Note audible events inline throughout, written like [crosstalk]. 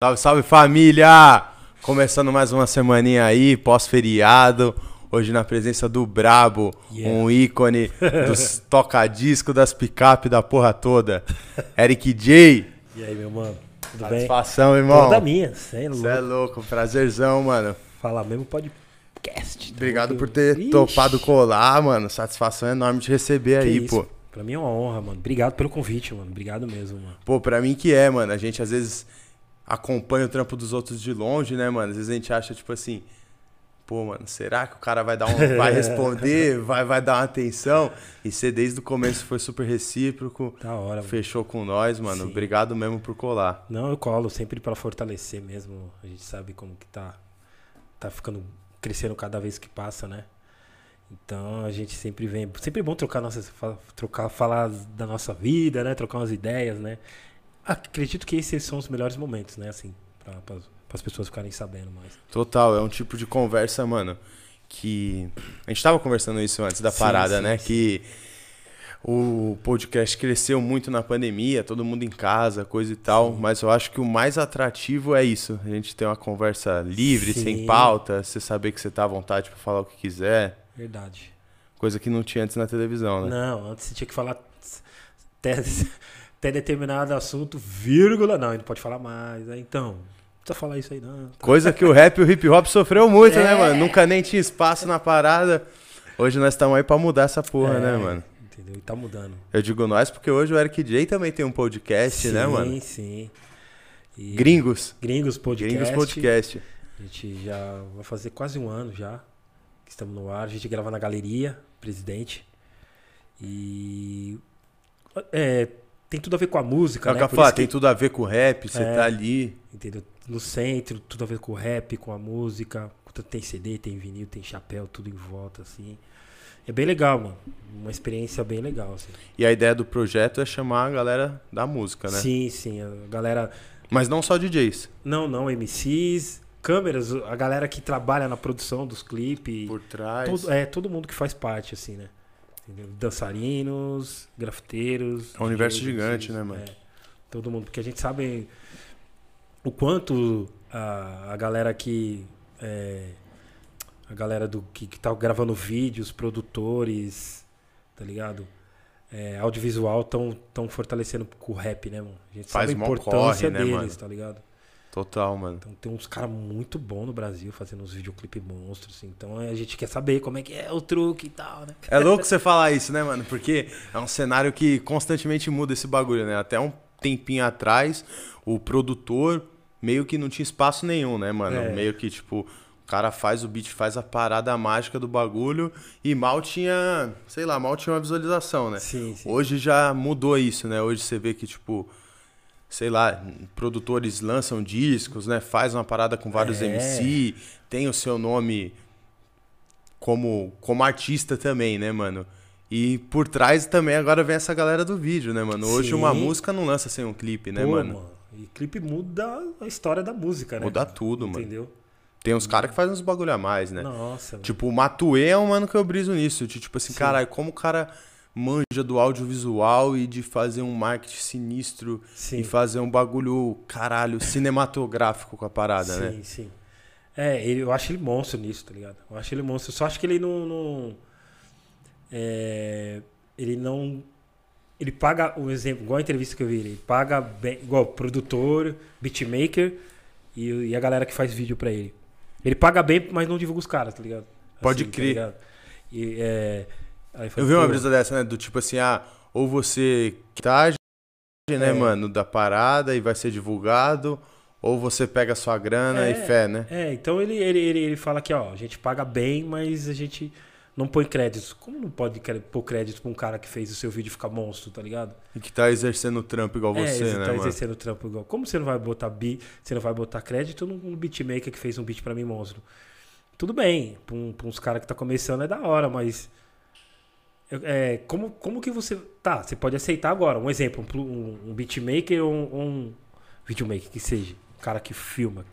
Salve, salve família! Começando mais uma semaninha aí, pós-feriado. Hoje na presença do Brabo, Yeah. um ícone dos [laughs] toca-disco, das picape da porra toda. Eric J. E aí, meu mano? Tudo bem? Satisfação, irmão. Toda minha, cê é Você é louco. louco, prazerzão, mano. Falar mesmo podcast. Obrigado Tamo por ter Ixi, topado colar, mano. Satisfação enorme de receber que aí, isso. pô. Pra mim é uma honra, mano. Obrigado pelo convite, mano. Obrigado mesmo, mano. Pô, pra mim que é, mano. A gente às vezes acompanha o trampo dos outros de longe, né, mano? Às vezes a gente acha, tipo assim, pô, mano, será que o cara vai dar um. vai [laughs] responder, vai, vai dar uma atenção? E você desde o começo foi super recíproco, Da hora, mano. fechou com nós, mano. Sim. Obrigado mesmo por colar. Não, eu colo sempre pra fortalecer mesmo. A gente sabe como que tá. Tá ficando. crescendo cada vez que passa, né? Então a gente sempre vem. Sempre é bom trocar nossas. trocar, falar da nossa vida, né? Trocar umas ideias, né? Acredito que esses são os melhores momentos, né? Assim, pra, pra, as pessoas ficarem sabendo mais. Total, é um tipo de conversa, mano, que. A gente tava conversando isso antes da Sim, parada, sim, né? sim. Que o podcast cresceu muito na pandemia, todo mundo em casa, coisa e tal. Mas eu acho que o mais atrativo é isso. A gente ter uma conversa livre, sem pauta, você saber que você tá à vontade pra falar o que quiser. Verdade. Coisa que não tinha antes na televisão, né? Não, antes você tinha que falar até, determinado assunto, vírgula. Não, não pode falar mais. né? Então, não precisa falar isso aí, não. Tá. Coisa que o rap e o hip hop sofreu muito, né, É. mano? Nunca nem tinha espaço na parada. Hoje nós estamos aí pra mudar essa porra, É, né, mano? Entendeu? E tá mudando. Eu digo nós porque hoje o Eric J também tem um podcast, sim, né, mano? Sim, sim. E Gringos. Gringos Podcast. Gringos Podcast. A gente já vai fazer quase um ano já que estamos no ar. A gente grava na Galeria, Presidente. E. É, tem tudo a ver com a música, o né? falo, isso que- tem tudo a ver com rap, você É. tá ali. entendeu? No centro, tudo a ver com o rap, com a música. Tem CD, tem vinil, tem chapéu, tudo em volta, assim. É bem legal, mano. Uma experiência bem legal, assim. E a ideia do projeto é chamar a galera da música, né? Sim, sim. A galera. Mas não só DJs. Não, não, MCs, câmeras, a galera que trabalha na produção dos clipes. Por trás. Todo, é, todo mundo que faz parte, assim, né? Entendeu? Dançarinos, grafiteiros. É um universo DJs, gigante, né, mano? é. todo mundo. Porque a gente sabe o quanto a, a galera que. é, a galera do que, que tá gravando vídeos, produtores, tá ligado? É, audiovisual estão tão fortalecendo com o rap, né, mano? A gente Faz sabe a importância corre, né, deles, mano? tá ligado? Total, mano. Então tem uns caras muito bons no Brasil fazendo uns videoclipes monstros, assim. Então a gente quer saber como é que é o truque e tal, né? É louco você falar isso, né, mano? Porque é um cenário que constantemente muda esse bagulho, né? Até um tempinho atrás, o produtor meio que não tinha espaço nenhum, né, mano? É. Meio que, tipo, o cara faz o beat, faz a parada mágica do bagulho e mal tinha, sei lá, mal tinha uma visualização, né? Sim, sim. Hoje já mudou isso, né? Hoje você vê que, tipo, sei lá, produtores lançam discos, né? Faz uma parada com vários É. MC, tem o seu nome como, como artista também, né, mano? E por trás também agora vem essa galera do vídeo, né, mano? Hoje Sim. uma música não lança sem um clipe, né, Pô, mano? E clipe muda a história da música, né? Muda tudo, mano. Entendeu? Tem uns caras que fazem uns bagulho a mais, né? Nossa, mano. Tipo, o Matuê é um mano que eu briso nisso. Tipo assim, Sim. caralho, como o cara manja do audiovisual e de fazer um marketing sinistro Sim. e fazer um bagulho, caralho, cinematográfico com a parada, sim, né? sim. É, ele, eu acho ele monstro nisso, tá ligado? Eu acho ele monstro. Eu só acho que ele não. não- é, ele não. Ele paga, um exemplo, igual a entrevista que eu vi, ele paga bem, igual produtor, beatmaker e, e a galera que faz vídeo pra ele. Ele paga bem, mas não divulga os caras, tá ligado? Pode tá crer. ligado? E, é, aí Eu falei, vi uma brisa dessa, né? Do tipo assim, ah, ou você tá, né, É. mano, da parada e vai ser divulgado, ou você pega sua grana É. e fé, né? É, então ele, ele, ele, ele fala que, ó, a gente paga bem, mas a gente não põe créditos. Como não pode pôr crédito pra um cara que fez o seu vídeo ficar monstro, tá ligado? E que tá exercendo trampo igual é, você, né, tá mano? exercendo trampo igual. Como você não vai botar bi, você não vai botar crédito num beatmaker que fez um beat pra mim monstro? Tudo bem, pra, um, pra uns caras que tá começando é da hora, mas. É, como, como que você. Tá, você pode aceitar agora. Um exemplo, um, um, beatmaker ou um, um videomaker que seja. Um cara que filma.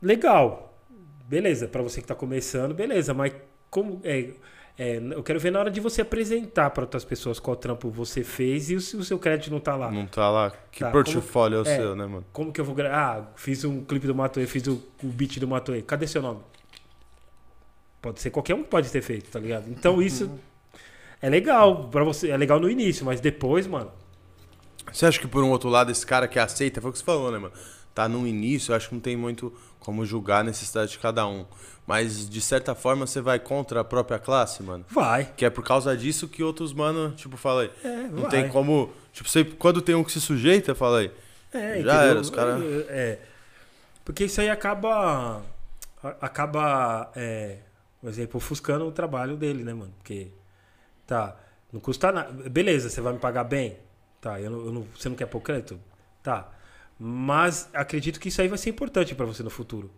Legal. Beleza, pra você que tá começando, beleza, mas como. É, É, eu quero ver na hora de você apresentar para outras pessoas qual trampo você fez e o, se o seu crédito não tá lá. Não tá lá. Que Tá, portfólio é o é. seu, né, mano? Como que eu vou gravar? Ah, fiz um clipe do Matoê, fiz o, o beat do Matoê. Cadê seu nome? Pode ser qualquer um que pode ter feito, tá ligado? Então isso é legal para você, é legal no início, mas depois, mano, Você acha que por um outro lado esse cara que aceita, foi o que você falou, né, mano? Tá no início, eu acho que não tem muito como julgar a necessidade de cada um. Mas de certa forma você vai contra a própria classe, mano. vai. Que é por causa disso que outros, mano, tipo, fala aí. É, Não vai. tem como. Tipo, você, quando tem um que se sujeita, fala aí. É, Já entendeu? era, os cara- É, porque isso aí acaba. Acaba, é, por exemplo, ofuscando o trabalho dele, né, mano? Porque, tá, não custa nada. Beleza, você vai me pagar bem? Tá, eu não, eu não- você não quer pôr crédito? Tá. Mas acredito que isso aí vai ser importante pra você no futuro.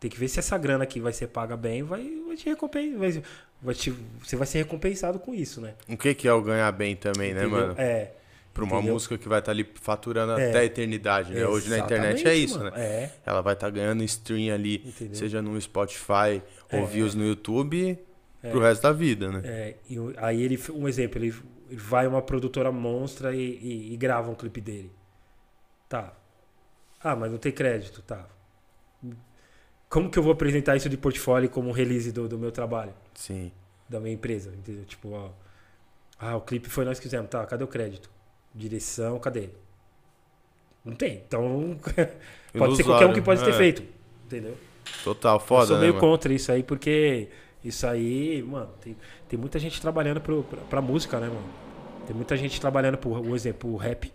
Tem que ver se essa grana aqui vai ser paga bem, vai, vai te recompensar. Vai, vai te, você vai ser recompensado com isso, né? O que, que é o ganhar bem também, né, Entendeu? mano? É. Pra uma entendeu? música que vai estar ali faturando É. até a eternidade, né? Hoje na internet é isso, mano. né? É. Ela vai estar ganhando stream ali, Entendeu? seja no Spotify ou É, views no YouTube, É. pro resto da vida, né? É, e aí ele, um exemplo, ele vai uma produtora monstra e, e- e grava um clipe dele. Tá. Ah, mas não tem crédito, tá. Como que eu vou apresentar isso de portfólio como release do, do meu trabalho, Sim. da minha empresa? Entendeu? Tipo, ó. Ah, o clipe foi nós que fizemos, tá, cadê o crédito? Direção, cadê? Não tem. Então, [laughs] pode ser qualquer um que pode ter É, feito. Entendeu? Total, eu foda, sou né, meio mano? contra isso aí, porque isso aí, mano, tem, tem muita gente trabalhando pro, pra, pra música, né, mano? Tem muita gente trabalhando por, um exemplo, o rap.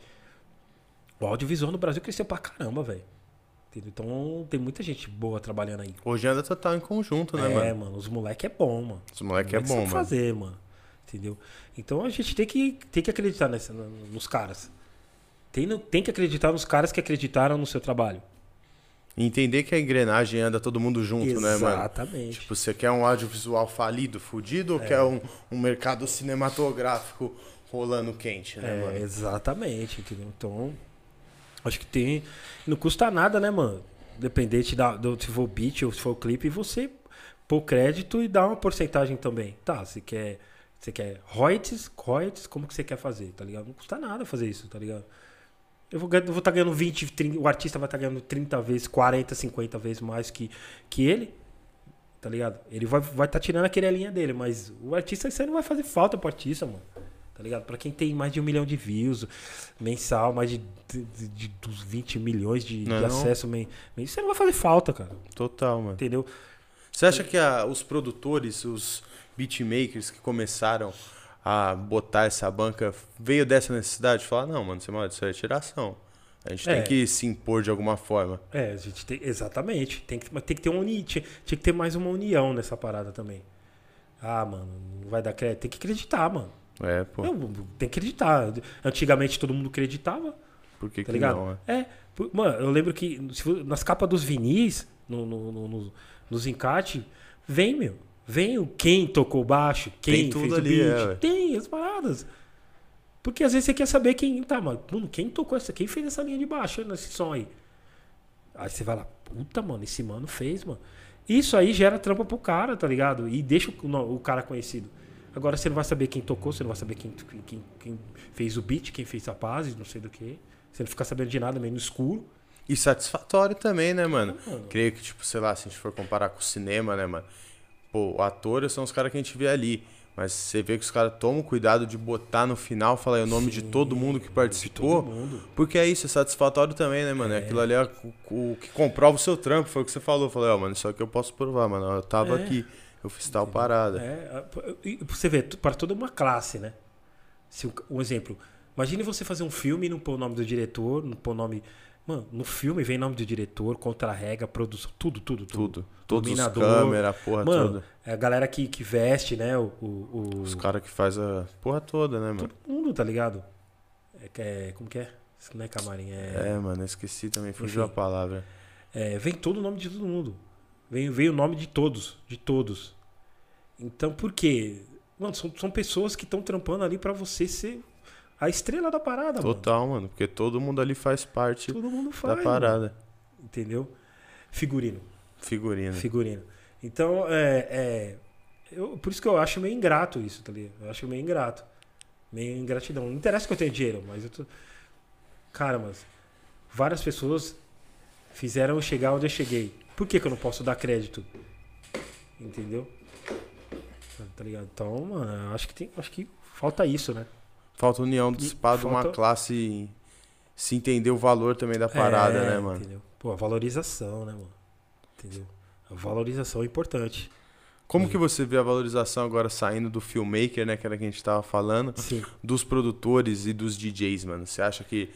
O audiovisual no Brasil cresceu pra caramba, velho. Então tem muita gente boa trabalhando aí. Hoje anda total em conjunto, né, é, mano? mano, os moleque é bom, mano. Esse moleque é Moleque bom, sabe mano. fazer, mano. Entendeu? Então a gente tem que, tem que acreditar nessa, no- nos caras. Tem, tem que acreditar nos caras que acreditaram no seu trabalho. Entender que a engrenagem anda todo mundo junto, né, mano? Exatamente. Tipo, você quer um audiovisual falido, fudido, ou É. quer um, um mercado cinematográfico rolando quente, né, É, mano? exatamente, entendeu? Então, acho que tem. Não custa nada, né, mano? Dependente da, do se for beat ou se for clipe, você pôr crédito e dar uma porcentagem também. Tá, você quer. Você quer royalties, royalties, como que você quer fazer, tá ligado? Não custa nada fazer isso, tá ligado? Eu vou estar ganhando 20, 30, o artista vai estar ganhando 30 vezes, 40, 50 vezes mais que, que ele, tá ligado? Ele vai estar vai tá tirando aquele linha dele, mas o artista, isso aí não vai fazer falta pro artista, mano. Tá ligado? Pra quem tem mais de um milhão de views mensal, mais de, de, de- de- dos 20 milhões de, Não é de não? acesso, men- isso aí não vai fazer falta, cara. Total, mano. Entendeu? Você acha que a- os produtores, os beatmakers que começaram a botar essa banca, veio dessa necessidade de falar, não, mano, você, isso é tiração. A gente É. tem que se impor de alguma forma. É, a gente tem. Exatamente. Tem que, mas tem que ter uma uni, tinha, tinha que ter mais uma união nessa parada também. Ah, mano, não vai dar crédito. Tem que acreditar, mano. É, pô. Não, tem que acreditar. Antigamente todo mundo acreditava. Por que, Tá que ligado? não? É? É, mano, eu lembro que nas capas dos vinis, no, no- no- no- nos encartes, vem, meu. Vem o quem tocou baixo, quem Tem tudo fez ali, o é, beat. ué. tem as paradas. Porque às vezes você quer saber quem. Tá, mano, quem tocou essa? Quem fez essa linha de baixo nesse som aí? Aí você vai lá, puta, mano, esse mano fez, mano. Isso aí gera trampa pro cara, tá ligado? E deixa o, o cara conhecido. Agora você não vai saber quem tocou, você não vai saber quem, quem, quem fez o beat, quem fez a paz, não sei do que. Você não fica sabendo de nada, meio no escuro. E satisfatório também, né, mano? Mano. Creio que, tipo, sei lá, se a gente for comparar com o cinema, né, mano? Pô, atores são os caras que a gente vê ali. Mas você vê que os caras tomam cuidado de botar no final, falar aí o nome de Sim, todo mundo que De participou. mundo. Porque é isso, é satisfatório também, né, mano? É. Aquilo ali é o, o que comprova o seu trampo, foi o que você falou. Eu falei, ó, mano, isso aqui eu posso provar, mano. Eu tava É. aqui, eu fiz tal parada. É, você vê, para toda uma classe, né? Se o- um exemplo, imagine você fazer um filme e não pôr o nome do diretor, não pôr o nome. Mano, no filme vem nome do diretor, contra-rega, produção, tudo, tudo, tudo. Tudo. Todos os Iluminador. câmeras, a porra Mano, toda. é a galera que, que veste, né? O, o, o- Os caras que faz a porra toda, né, mano? todo mundo, tá ligado? É, que é- como que é? Isso não é camarim, é. É, mano, esqueci também, fugiu Enfim. a palavra. É, vem todo o nome de todo mundo. Vem, vem o nome de todos, de todos. Então, por quê? Mano, são, são pessoas que estão trampando ali pra você ser a estrela da parada, mano. Total, mano, porque todo mundo ali faz parte Todo mundo da faz. mano. parada. Entendeu? Figurino. Figurino. Figurino. Então, é, é, Eu, por isso que eu acho meio ingrato isso, tá ligado? Eu acho meio ingrato. Meio ingratidão. Não interessa que eu tenha dinheiro, mas eu tô. Cara, mas várias pessoas fizeram eu chegar onde eu cheguei. Por que, que eu não posso dar crédito? Entendeu? Tá ligado? Então, mano, acho que tem. Acho que falta isso, né? Falta união dos pá de uma classe se entender o valor também da parada, É, né, mano? Entendeu? Pô, a valorização, né, mano? Entendeu? A valorização é importante. Como que você vê a valorização agora saindo do filmmaker, né, que era que a gente tava falando, Sim. dos produtores e dos DJs, mano? Você acha que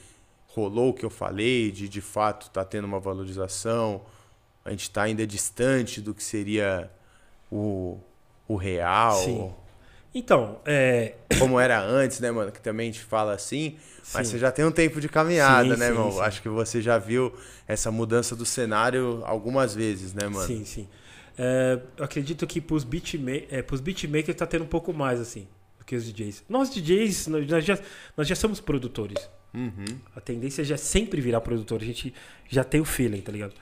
rolou o que eu falei, de de fato tá tendo uma valorização? A gente tá ainda distante do que seria o, o real? Sim. Então, é. [coughs] Como era antes, né, mano? Que também a gente fala assim, mas sim. você já tem um tempo de caminhada, Sim, né, sim, irmão? sim. Acho que você já viu essa mudança do cenário algumas vezes, né, mano? Sim, sim. É, eu acredito que pros, beatma é, pros beatmakers tá tendo um pouco mais, assim, do que os DJs. Nós, DJs, nós já, nós já somos produtores. Uhum. A tendência já é sempre virar produtor. A gente já tem o feeling, tá ligado?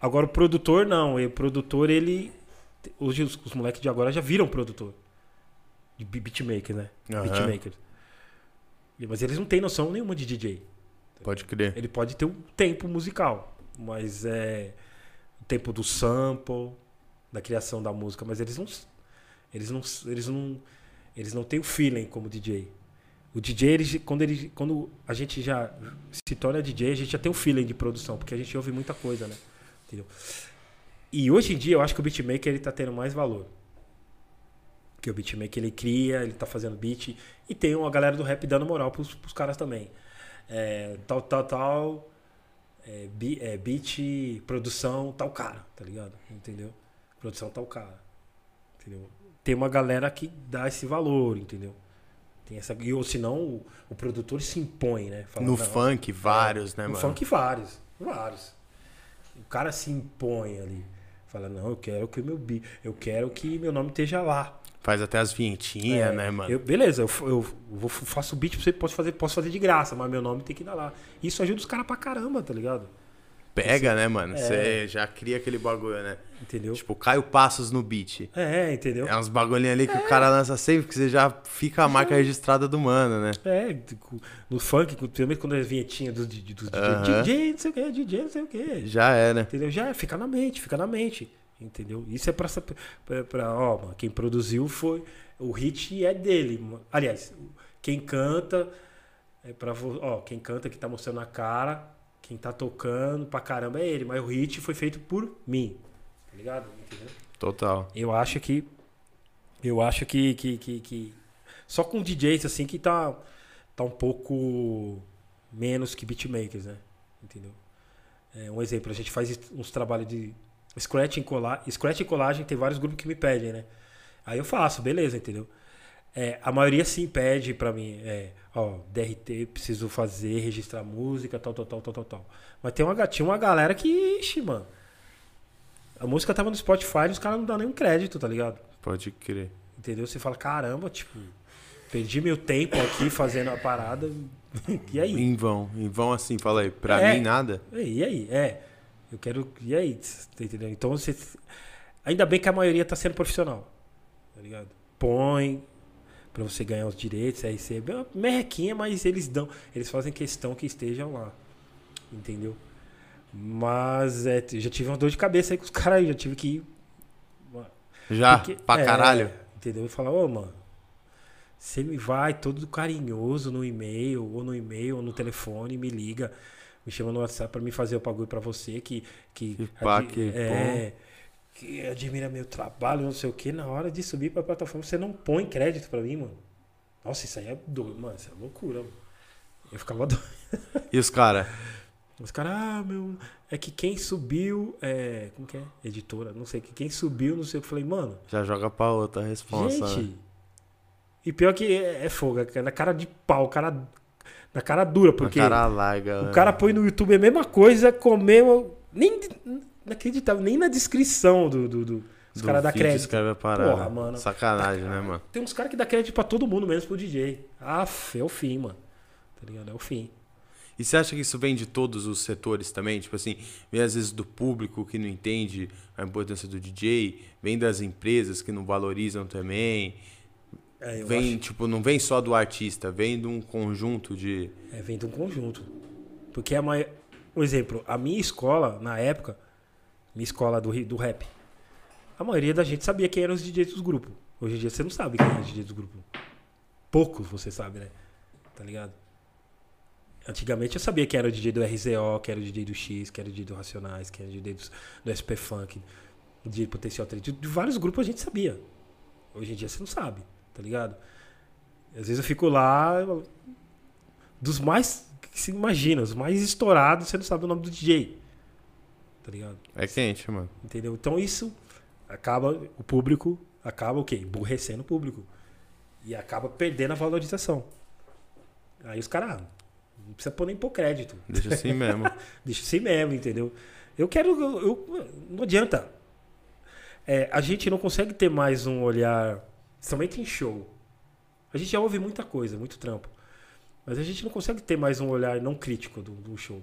Agora o produtor não. O produtor, ele. Hoje os, os moleques de agora já viram produtor. De be- beatmaker, né? Aham. Beatmaker. Mas eles não têm noção nenhuma de DJ. Pode crer. Ele pode ter um tempo musical, mas é o tempo do sample, da criação da música, mas eles não eles não eles não eles não têm o feeling como DJ. O DJ, ele, quando ele quando a gente já se torna DJ, a gente já tem um feeling de produção, porque a gente ouve muita coisa, né? Entendeu? E hoje em dia eu acho que o beatmaker ele tá tendo mais valor. Que o beatmaker ele cria, ele tá fazendo beat e tem uma galera do rap dando moral pros, pros caras também. É, tal, tal, tal. É, bi- é, beat, produção, tal cara, tá ligado? Entendeu? Produção, tal cara. Entendeu? Tem uma galera que dá esse valor, entendeu? Tem essa, e, ou senão o, o produtor se impõe, né? Fala, No "Não, funk, vários, né, no mano? funk vários, vários. O cara se impõe ali. Fala, não, eu quero que o meu bi, eu quero que meu nome esteja lá. Faz até as vinhetinhas, É, né, mano? eu- beleza, eu, eu vou, faço o beat pra você, posso fazer, posso fazer de graça, mas meu nome tem que dar lá. Isso ajuda os caras pra caramba, tá ligado? Pega, né, mano? É. Você já cria aquele bagulho, né? Entendeu? Tipo, Caio Passos no beat. É, entendeu? É uns bagulhinhos ali que o cara lança sempre, que você já fica a marca registrada do mano, né? É, no funk, principalmente quando é vinhetinha dos, dos, dos Aham. DJ, DJ, não sei o que, DJ, não sei o que. Já era. Entendeu? Já é, fica na mente, fica na mente. Entendeu? Isso é pra, pra, pra ó, mano, quem produziu foi. O hit é dele. Aliás, quem canta é pra ó, quem canta que tá mostrando a cara, quem tá tocando pra caramba é ele, mas o hit foi feito por mim. Tá ligado? Entendeu? Total. Eu acho que eu acho que que, que, que- só com DJs assim que tá tá um pouco menos que beatmakers, né? Entendeu? É, um exemplo, a gente faz uns trabalhos de scratch em colar, scratch e colagem, tem vários grupos que me pedem, né? Aí eu faço, beleza, entendeu? É, a maioria sim pede pra mim, é, ó, DRT, preciso fazer, registrar música, tal, tal, tal, tal, tal, tal. Mas tem uma, tinha uma galera que, ixi, mano. A música tava no Spotify e os caras não dão nenhum crédito, tá ligado? Pode crer. Entendeu? Você fala, caramba, tipo, perdi meu tempo aqui fazendo a parada. [laughs] e aí? Em vão. Em vão assim, fala aí. Pra É. mim, nada. E aí? É. Eu quero. E aí? Tá entendendo? Então você. Ainda bem que a maioria tá sendo profissional. Tá ligado? Põe pra você ganhar os direitos, aí você. é uma Merrequinha, mas eles dão. Eles fazem questão que estejam lá. Entendeu? Mas é, já tive uma dor de cabeça aí com os [laughs] caras aí. Já tive que ir. Já, Porque- pra é, caralho. Entendeu? E falar, ô, mano, você me vai todo carinhoso no e-mail, ou no e-mail, ou no telefone, me liga, me chama no WhatsApp pra me fazer o bagulho pra você, que. Que, Que pá, que é, que admira meu trabalho, não sei o que, na hora de subir pra plataforma, você não põe crédito pra mim, mano. Nossa, isso aí é doido, mano, isso é loucura, mano. Eu ficava doido. E os caras? Os caras, ah, meu. É que quem subiu. É, como que é? Editora, não sei. Que quem subiu, não sei o que. Eu falei, mano. Já joga pra outra responsa, Gente, né? e pior que é, é fogo, é na cara de pau, cara, na cara dura, porque O cara larga. o né? cara põe no YouTube a mesma coisa, comeu, nem, inacreditável, nem na descrição do, do, do os caras dá vídeo crédito. escreve a parada. Porra, mano. Sacanagem, né, mano? Tem uns caras que dá crédito pra todo mundo, menos pro DJ. Aff, é o fim, mano. Tá ligado? É o fim. E você acha que isso vem de todos os setores também? Tipo assim, vem às vezes do público que não entende a importância do DJ, vem das empresas que não valorizam também. É, vem, acho- tipo, não vem só do artista, vem de um conjunto de. É, vem de um conjunto. Porque a mai... Por exemplo, a minha escola, na época, minha escola do, do rap, a maioria da gente sabia quem eram os DJs dos grupos. Hoje em dia você não sabe quem é o DJ dos grupos. Poucos você sabe, né? Tá ligado? Antigamente eu sabia quem era o DJ do RZO, quem era o DJ do X, quem era o DJ do Racionais, quem era o DJ do, do SP Funk, DJ do Potencial 3. De, de vários grupos a gente sabia. Hoje em dia você não sabe, tá ligado? Às vezes eu fico lá, dos mais que se imagina, os mais estourados, você não sabe o nome do DJ. Tá ligado? É quente, mano. Entendeu? Então isso acaba, o público acaba o quê? Emburrecendo o público. E acaba perdendo a valorização. Aí os caras, ah, não precisa pôr nem pôr crédito. Deixa assim mesmo. [laughs] Deixa assim mesmo, entendeu? Eu quero. Eu, eu- não adianta. É, a gente não consegue ter mais um olhar. Somente em show. A gente já ouve muita coisa, muito trampo. Mas a gente não consegue ter mais um olhar não crítico do, do show.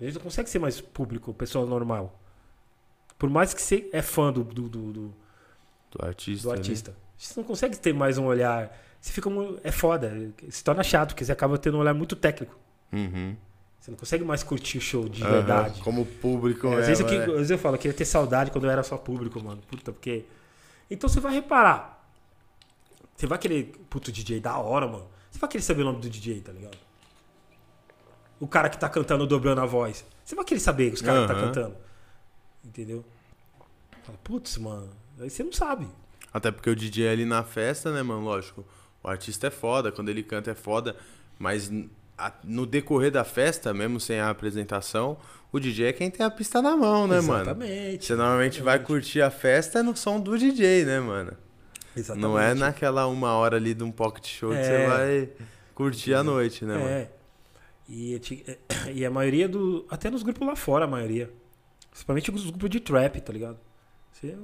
A gente não consegue ser mais público, pessoa normal. Por mais que você é fã do, do, do, do- Do artista. do ali. artista. Você não consegue ter mais um olhar. Você fica. É foda. Se torna chato, porque você acaba tendo um olhar muito técnico. Uhum. Você não consegue mais curtir o show de Aham, verdade. Como público É, às, vezes eu, né? às vezes eu falo, eu queria ter saudade quando eu era só público, mano. Puta, porque. Então você vai reparar. Você vai querer. Puto, DJ da hora, mano. Você vai querer saber o nome do DJ, tá ligado? O cara que tá cantando dobrando a voz. Você vai querer saber os caras que tá cantando. Entendeu? Fala, putz, mano. Aí você não sabe. Até porque o DJ é ali na festa, né, mano? Lógico. O artista é foda, quando ele canta é foda. Mas no decorrer da festa, mesmo sem a apresentação, o DJ é quem tem a pista na mão, né, mano? Exatamente. Você normalmente vai curtir a festa no som do DJ, né, mano? Exatamente. Não é naquela uma hora ali de um pocket show que É. você vai curtir a noite, né, mano? É. E, te- [coughs] e a maioria do. Até nos grupos lá fora, a maioria. Principalmente os grupos de trap, tá ligado? Você,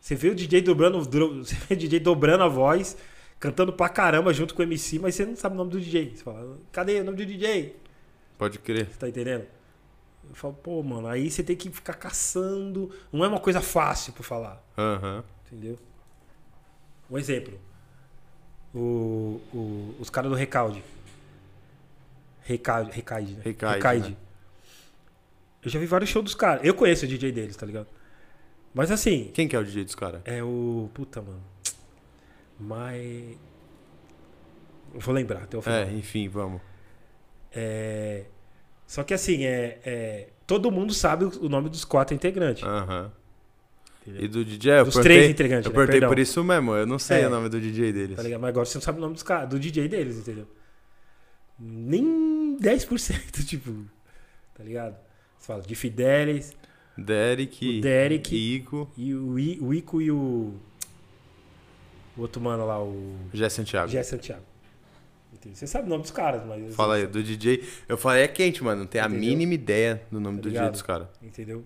você vê o DJ dobrando. [laughs] Você vê o DJ dobrando a voz, cantando pra caramba junto com o MC, mas você não sabe o nome do DJ. Você fala, cadê o nome do DJ? Pode crer. Você tá entendendo? Eu falo, pô, mano, aí você tem que ficar caçando. Não é uma coisa fácil pra falar. Aham. Entendeu? Um exemplo. O, o- os caras do Recalde. Recalde, Recaide, né? Recaide, Recaide. né? Eu já vi vários shows dos caras. Eu conheço o DJ deles, tá ligado? Mas assim, Quem que é o DJ dos caras? é o. Puta, mano. Mas. Eu vou lembrar até o final. É, enfim, vamos. É, Só que assim, é, é, todo mundo sabe o nome dos quatro integrantes. Entendeu? E do DJ, eu Dos perguntei, três integrantes, eu né? perguntei Perdão. por isso mesmo, eu não sei É. o nome do DJ deles. Tá ligado? Mas agora você não sabe o nome dos caras, do DJ deles, entendeu? Nem 10%, [laughs] tipo. Tá ligado? Você fala de Fidelis Derek, O Derek. Ico, e o, I, o Ico e o. O outro mano lá, o. Jé Santiago. Jé Santiago. Entendeu? Você sabe o nome dos caras, mas. Fala aí, do DJ. Eu falei, é quente, mano. Não tem a Entendeu? mínima ideia do nome Tá do DJ dos caras. Entendeu?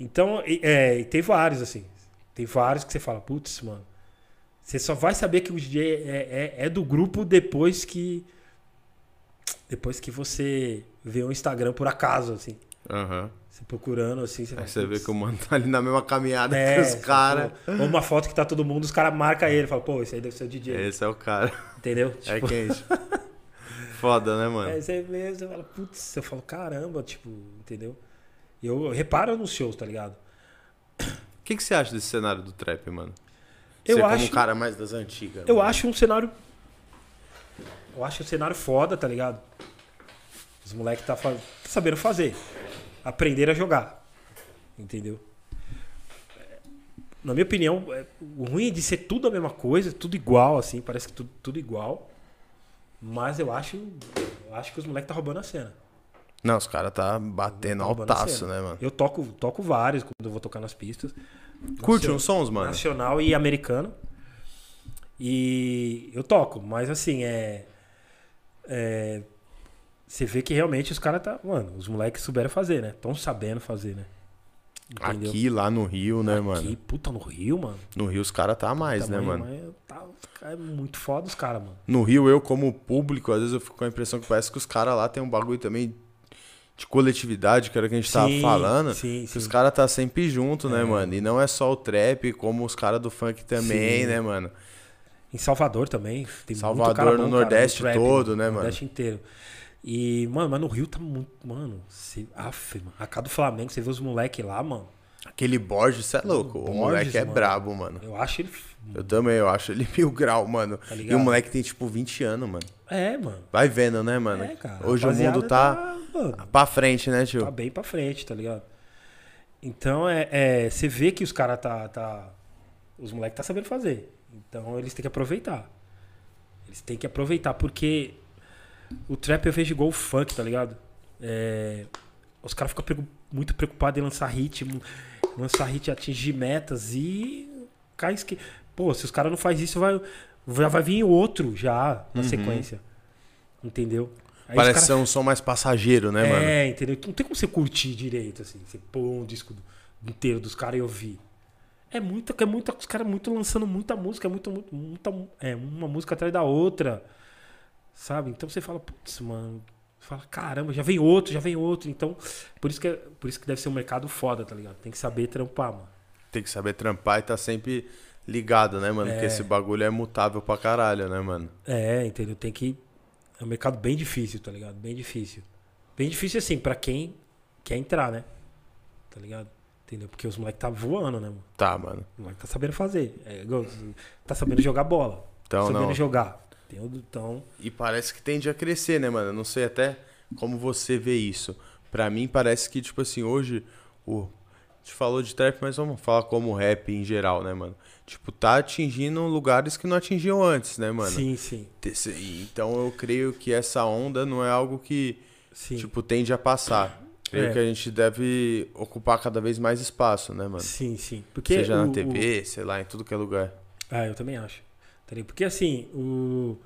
Então, é, tem vários, assim. Tem vários que você fala, putz, mano. Você só vai saber que o DJ é, é, é do grupo depois que. Depois que você vê o Instagram por acaso, assim. Aham. Você procurando, assim. Você, Aí você vê que o mano tá ali na mesma caminhada É, que os caras. Ou uma foto que tá todo mundo, os caras marcam ele. Fala, pô, esse aí deve ser o DJ. Esse é o cara. Entendeu? É Tipo, quente. [laughs] Foda, né, mano? Aí você vê, você fala, putz, eu falo, caramba, tipo, entendeu? E eu reparo nos shows, tá ligado? O que, que você acha desse cenário do trap, mano? Eu você como acho- um cara mais das antigas. Eu mano. acho um cenário. Eu acho um cenário foda, tá ligado? Os moleques tá, fa- tá sabendo fazer. Aprender a jogar. Entendeu? Na minha opinião, é- o ruim é de ser tudo a mesma coisa, tudo igual, assim, parece que tudo, tudo igual. Mas eu acho. Eu acho que os moleques tá roubando a cena. Não, os caras tá batendo Tá altaço, né, mano? Eu toco, toco vários quando eu vou tocar nas pistas. Curte uns sons, mano? Nacional e americano. E eu toco, mas assim, é. é, você vê que realmente os caras tá. Mano, os moleques souberam fazer, né? Estão sabendo fazer, né? Entendeu? Aqui, lá no Rio, né, Aqui, mano? puta, no Rio, mano. No Rio os caras tá mais, né, mano? tá, é muito foda os caras, mano. No Rio, eu como público, às vezes eu fico com a impressão que parece que os caras lá tem um bagulho também de coletividade, que era o que a gente tava Sim, falando. sim, que os sim. caras tá sempre junto, né, É. mano? E não é só o trap, como os caras do funk também, Sim. né, mano? Em Salvador também. Tem Salvador, muito cara no bom, cara, Nordeste trap, todo, né, mano? Nordeste inteiro. E, mano, mas no Rio tá muito. Mano, se, af, mano. A casa do Flamengo, você vê os moleques lá, mano. Aquele Borges, cê é louco. o Borges, moleque é mano. brabo, mano. Eu acho ele. Eu também, eu acho ele [laughs] mil grau, mano. Tá e o moleque tem, tipo, 20 anos, mano. É, mano. Vai vendo, né, mano? É, cara. Hoje o mundo tá, mano, pra frente, né, tio? tá bem pra frente, tá ligado? Então, é, é, você vê que os caras tá, tá. Os moleques tá sabendo fazer. Então, eles têm que aproveitar. Eles têm que aproveitar, porque o trap eu vejo igual o funk, tá ligado? É, os caras ficam pregu- muito preocupados em lançar ritmo, lançar hit, atingir metas e cai esque... Pô, se os caras não fazem isso, vai, já vai vir outro já na Uhum. sequência. Entendeu? Aí Parece caras- ser um som mais passageiro, né, mano? é, entendeu? Não tem como você curtir direito, assim. Você pôr um disco inteiro dos caras e ouvir. É muita, é muita, os caras muito lançando muita música, é muito, muito, muita, é uma música atrás da outra, sabe? Então você fala, putz, mano, fala, caramba, já vem outro, já vem outro. Então, por isso que, é- por isso que deve ser um mercado foda, tá ligado? Tem que saber trampar, mano. Tem que saber trampar e tá sempre ligado, né, mano? Porque É. esse bagulho é mutável pra caralho, né, mano? É, entendeu? Tem que. É um mercado bem difícil, tá ligado? Bem difícil. Bem difícil, assim, pra quem quer entrar, né? Tá ligado? Entendeu? Porque os moleques tá voando, né, mano? Tá, mano. O moleque tá sabendo fazer. É, tá sabendo jogar bola. Então, sabendo não. jogar. Tem o- Então, E parece que tende a crescer, né, mano? Eu não sei até como você vê isso. Pra mim, parece que, tipo assim, hoje. O... A gente falou de trap, mas vamos falar como rap em geral, né, mano? Tipo, tá atingindo lugares que não atingiam antes, né, mano? sim, sim. Então eu creio que essa onda não é algo que, Sim. tipo, tende a passar. Creio É. que a gente deve ocupar cada vez mais espaço, né, mano? sim, sim. Porque Seja o- na TV, sei lá, em tudo que é lugar. o- Ah, eu também acho. Tá? Porque assim, o.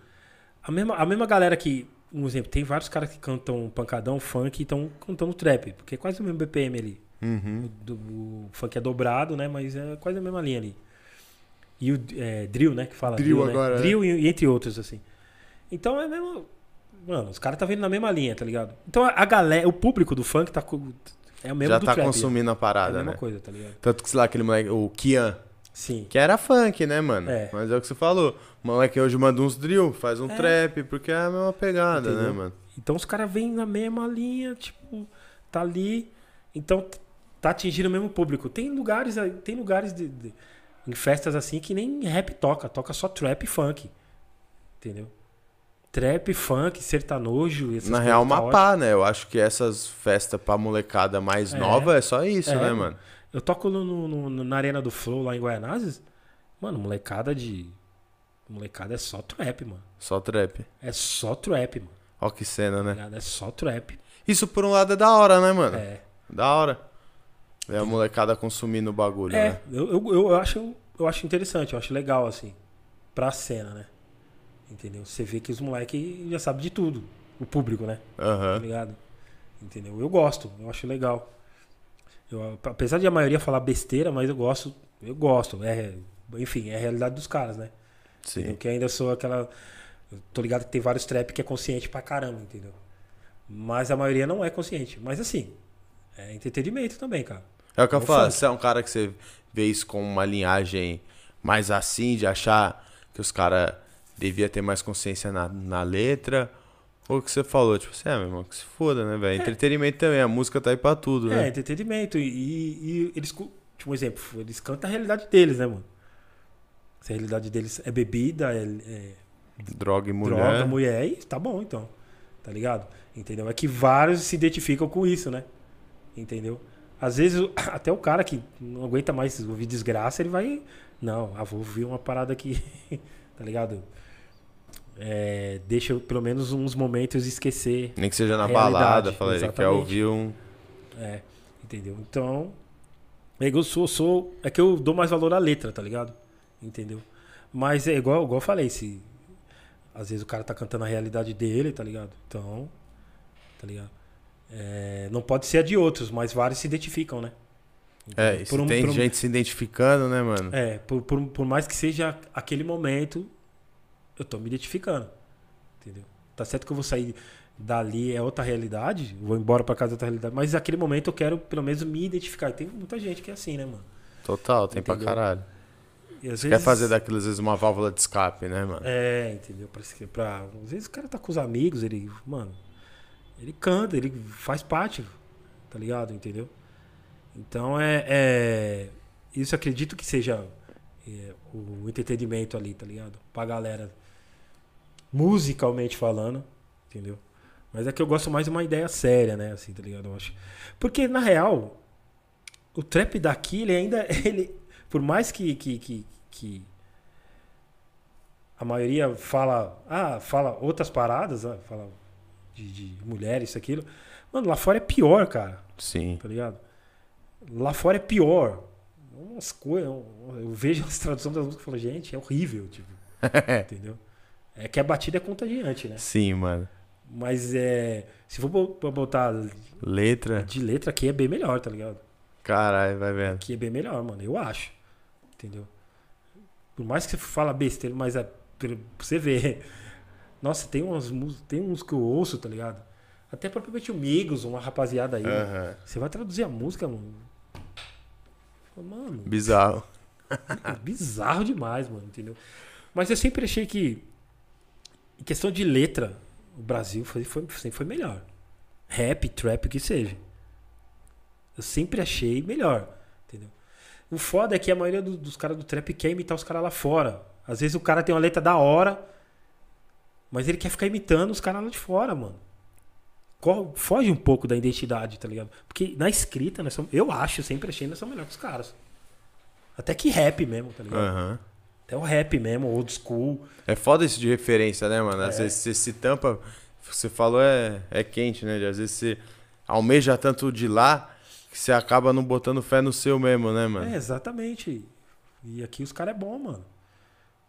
A mesma, a mesma galera que. Um exemplo, tem vários caras que cantam pancadão, funk e estão cantando trap. Porque é quase o mesmo BPM ali. Uhum. O, do- o funk é dobrado, né? Mas é quase a mesma linha ali. E o é, drill, né? Que fala Drill né? agora, é. Drill e, e entre outros, assim. Então é mesmo. Mano, os caras tá vindo na mesma linha, tá ligado? Então a, a galera, o público do funk tá. É o mesmo Já do tá trap. consumindo a é a parada, mesma né? coisa, tá ligado? Tanto que, sei lá, aquele moleque, o Kian, Sim. que era funk, né, mano? É. Mas é o que você falou. O moleque hoje manda uns drill, faz um É. trap, porque é a mesma pegada, né, Entendeu? mano? Então os caras vêm na mesma linha, tipo, tá ali. Então tá atingindo o mesmo público. Tem lugares, tem lugares de, de- em festas assim que nem rap toca, toca só trap e funk. Entendeu? Trap, funk, sertanojo. essas Na real, tá uma ótimo. né? Eu acho que essas festas pra molecada mais É. nova é só isso, É, né, mano. Eu toco no, no- na Arena do Flow lá em Guaianazes. Mano, molecada de. Molecada é só trap, mano. Só trap. É só trap, mano. Ó que cena, tá né? É só trap. Isso por um lado é da hora, né, mano? É. Da hora. Ver a molecada consumindo o bagulho, É, né? eu, eu, eu acho, eu acho interessante, eu acho legal, assim, pra cena, né? Entendeu? Você vê que os moleques já sabem de tudo. O público, né? Tá Aham. ligado? Entendeu? Eu gosto, eu acho legal. Eu, apesar de a maioria falar besteira, mas eu gosto, eu gosto. É, enfim, é a realidade dos caras, né? Sim. Eu que ainda sou aquela. tô ligado que tem vários trap que é consciente pra caramba, entendeu? Mas a maioria não é consciente. Mas assim, é entretenimento também, cara. É o que eu É falo, você é um cara que você vê isso com uma linhagem mais assim, de achar que os caras devia ter mais consciência na, na letra, ou que você falou, tipo assim, é, meu irmão, que se foda, né, velho? Entretenimento também, a música tá aí pra tudo, É, né? entretenimento. E, e eles, tipo um exemplo, eles cantam a realidade deles, né, mano? Se a realidade deles é bebida, é, é Droga e mulher. droga, mulher, e tá bom, então. Tá ligado? Entendeu? É que vários se identificam com isso, né? Entendeu? Às vezes, o- até o cara que não aguenta mais ouvir desgraça, ele vai. Não, ah, vou ouvir uma parada aqui, [laughs] tá ligado? É, deixa pelo menos uns momentos esquecer Nem que seja na balada, falei, ele quer ouvir um. É, entendeu? Então, é que eu sou, sou. É que eu dou mais valor à letra, tá ligado? Entendeu? Mas é igual, igual eu falei, se. Às vezes o cara tá cantando a realidade dele, tá ligado? Então. Tá ligado? É, não pode ser a de outros, mas vários se identificam, né? É, e se Por um- tem um- gente se identificando, né, mano? É, por, por, por mais que seja aquele momento, eu tô me identificando. Entendeu? Tá certo que eu vou sair dali, é outra realidade, vou embora pra casa é outra realidade, mas naquele momento eu quero pelo menos me identificar. E tem muita gente que é assim, né, mano? Total, tem pra Entendeu? caralho. E às Quer fazer daquilo, às vezes, uma válvula de escape, né, mano? É, entendeu? Parece que pra... Às vezes o cara tá com os amigos, ele, mano, ele canta, ele faz parte, tá ligado? Entendeu? Então é. é... Isso acredito que seja é, o entretenimento ali, tá ligado? Pra galera, musicalmente falando, entendeu? Mas é que eu gosto mais de uma ideia séria, né? Assim, tá ligado? Eu acho. Porque, na real, o trap daqui, ele ainda. [laughs] Ele, por mais que, que, que, que a maioria fala, ah, fala outras paradas, ah, fala de, de mulher, isso, aquilo. Mano, lá fora é pior, cara, Sim. tá ligado? Lá fora é pior. Umas coisas, eu vejo as [laughs] traduções das músicas e falo, gente, é horrível, tipo, [laughs] entendeu? É que a batida é contagiante, né? Sim, mano. Mas é. Se for pra botar Letra. de letra aqui é bem melhor, tá ligado? Caralho, vai vendo. Aqui é bem melhor, mano. Eu acho. Entendeu? Por mais que você fala besteira, mas é, pra você ver. [laughs] Nossa, tem umas tem uns que eu ouço, tá ligado? Até propriamente o Migos, uma rapaziada aí. Aham. Você vai traduzir a música, mano. Mano, Bizarro. [laughs] bizarro demais, mano, entendeu? Mas eu sempre achei que, em questão de letra, o Brasil foi, foi, sempre foi melhor. Rap, trap, o que seja. Eu sempre achei melhor, entendeu? O foda é que a maioria do- dos caras do trap quer imitar os caras lá fora. Às vezes o cara tem uma letra da hora, mas ele quer ficar imitando os caras lá de fora, mano. Co- Foge um pouco da identidade, tá ligado? Porque na escrita, nós somos, eu acho, sempre achei, nós somos melhor que os caras. Até que rap mesmo, tá ligado? Aham. Até o rap mesmo, old school. É foda isso de referência, né, mano? Às É. vezes você se tampa, você falou é, é quente, né? Às vezes você almeja tanto de lá que você acaba não botando fé no seu mesmo, né, mano? É, exatamente. E aqui os caras é bom, mano.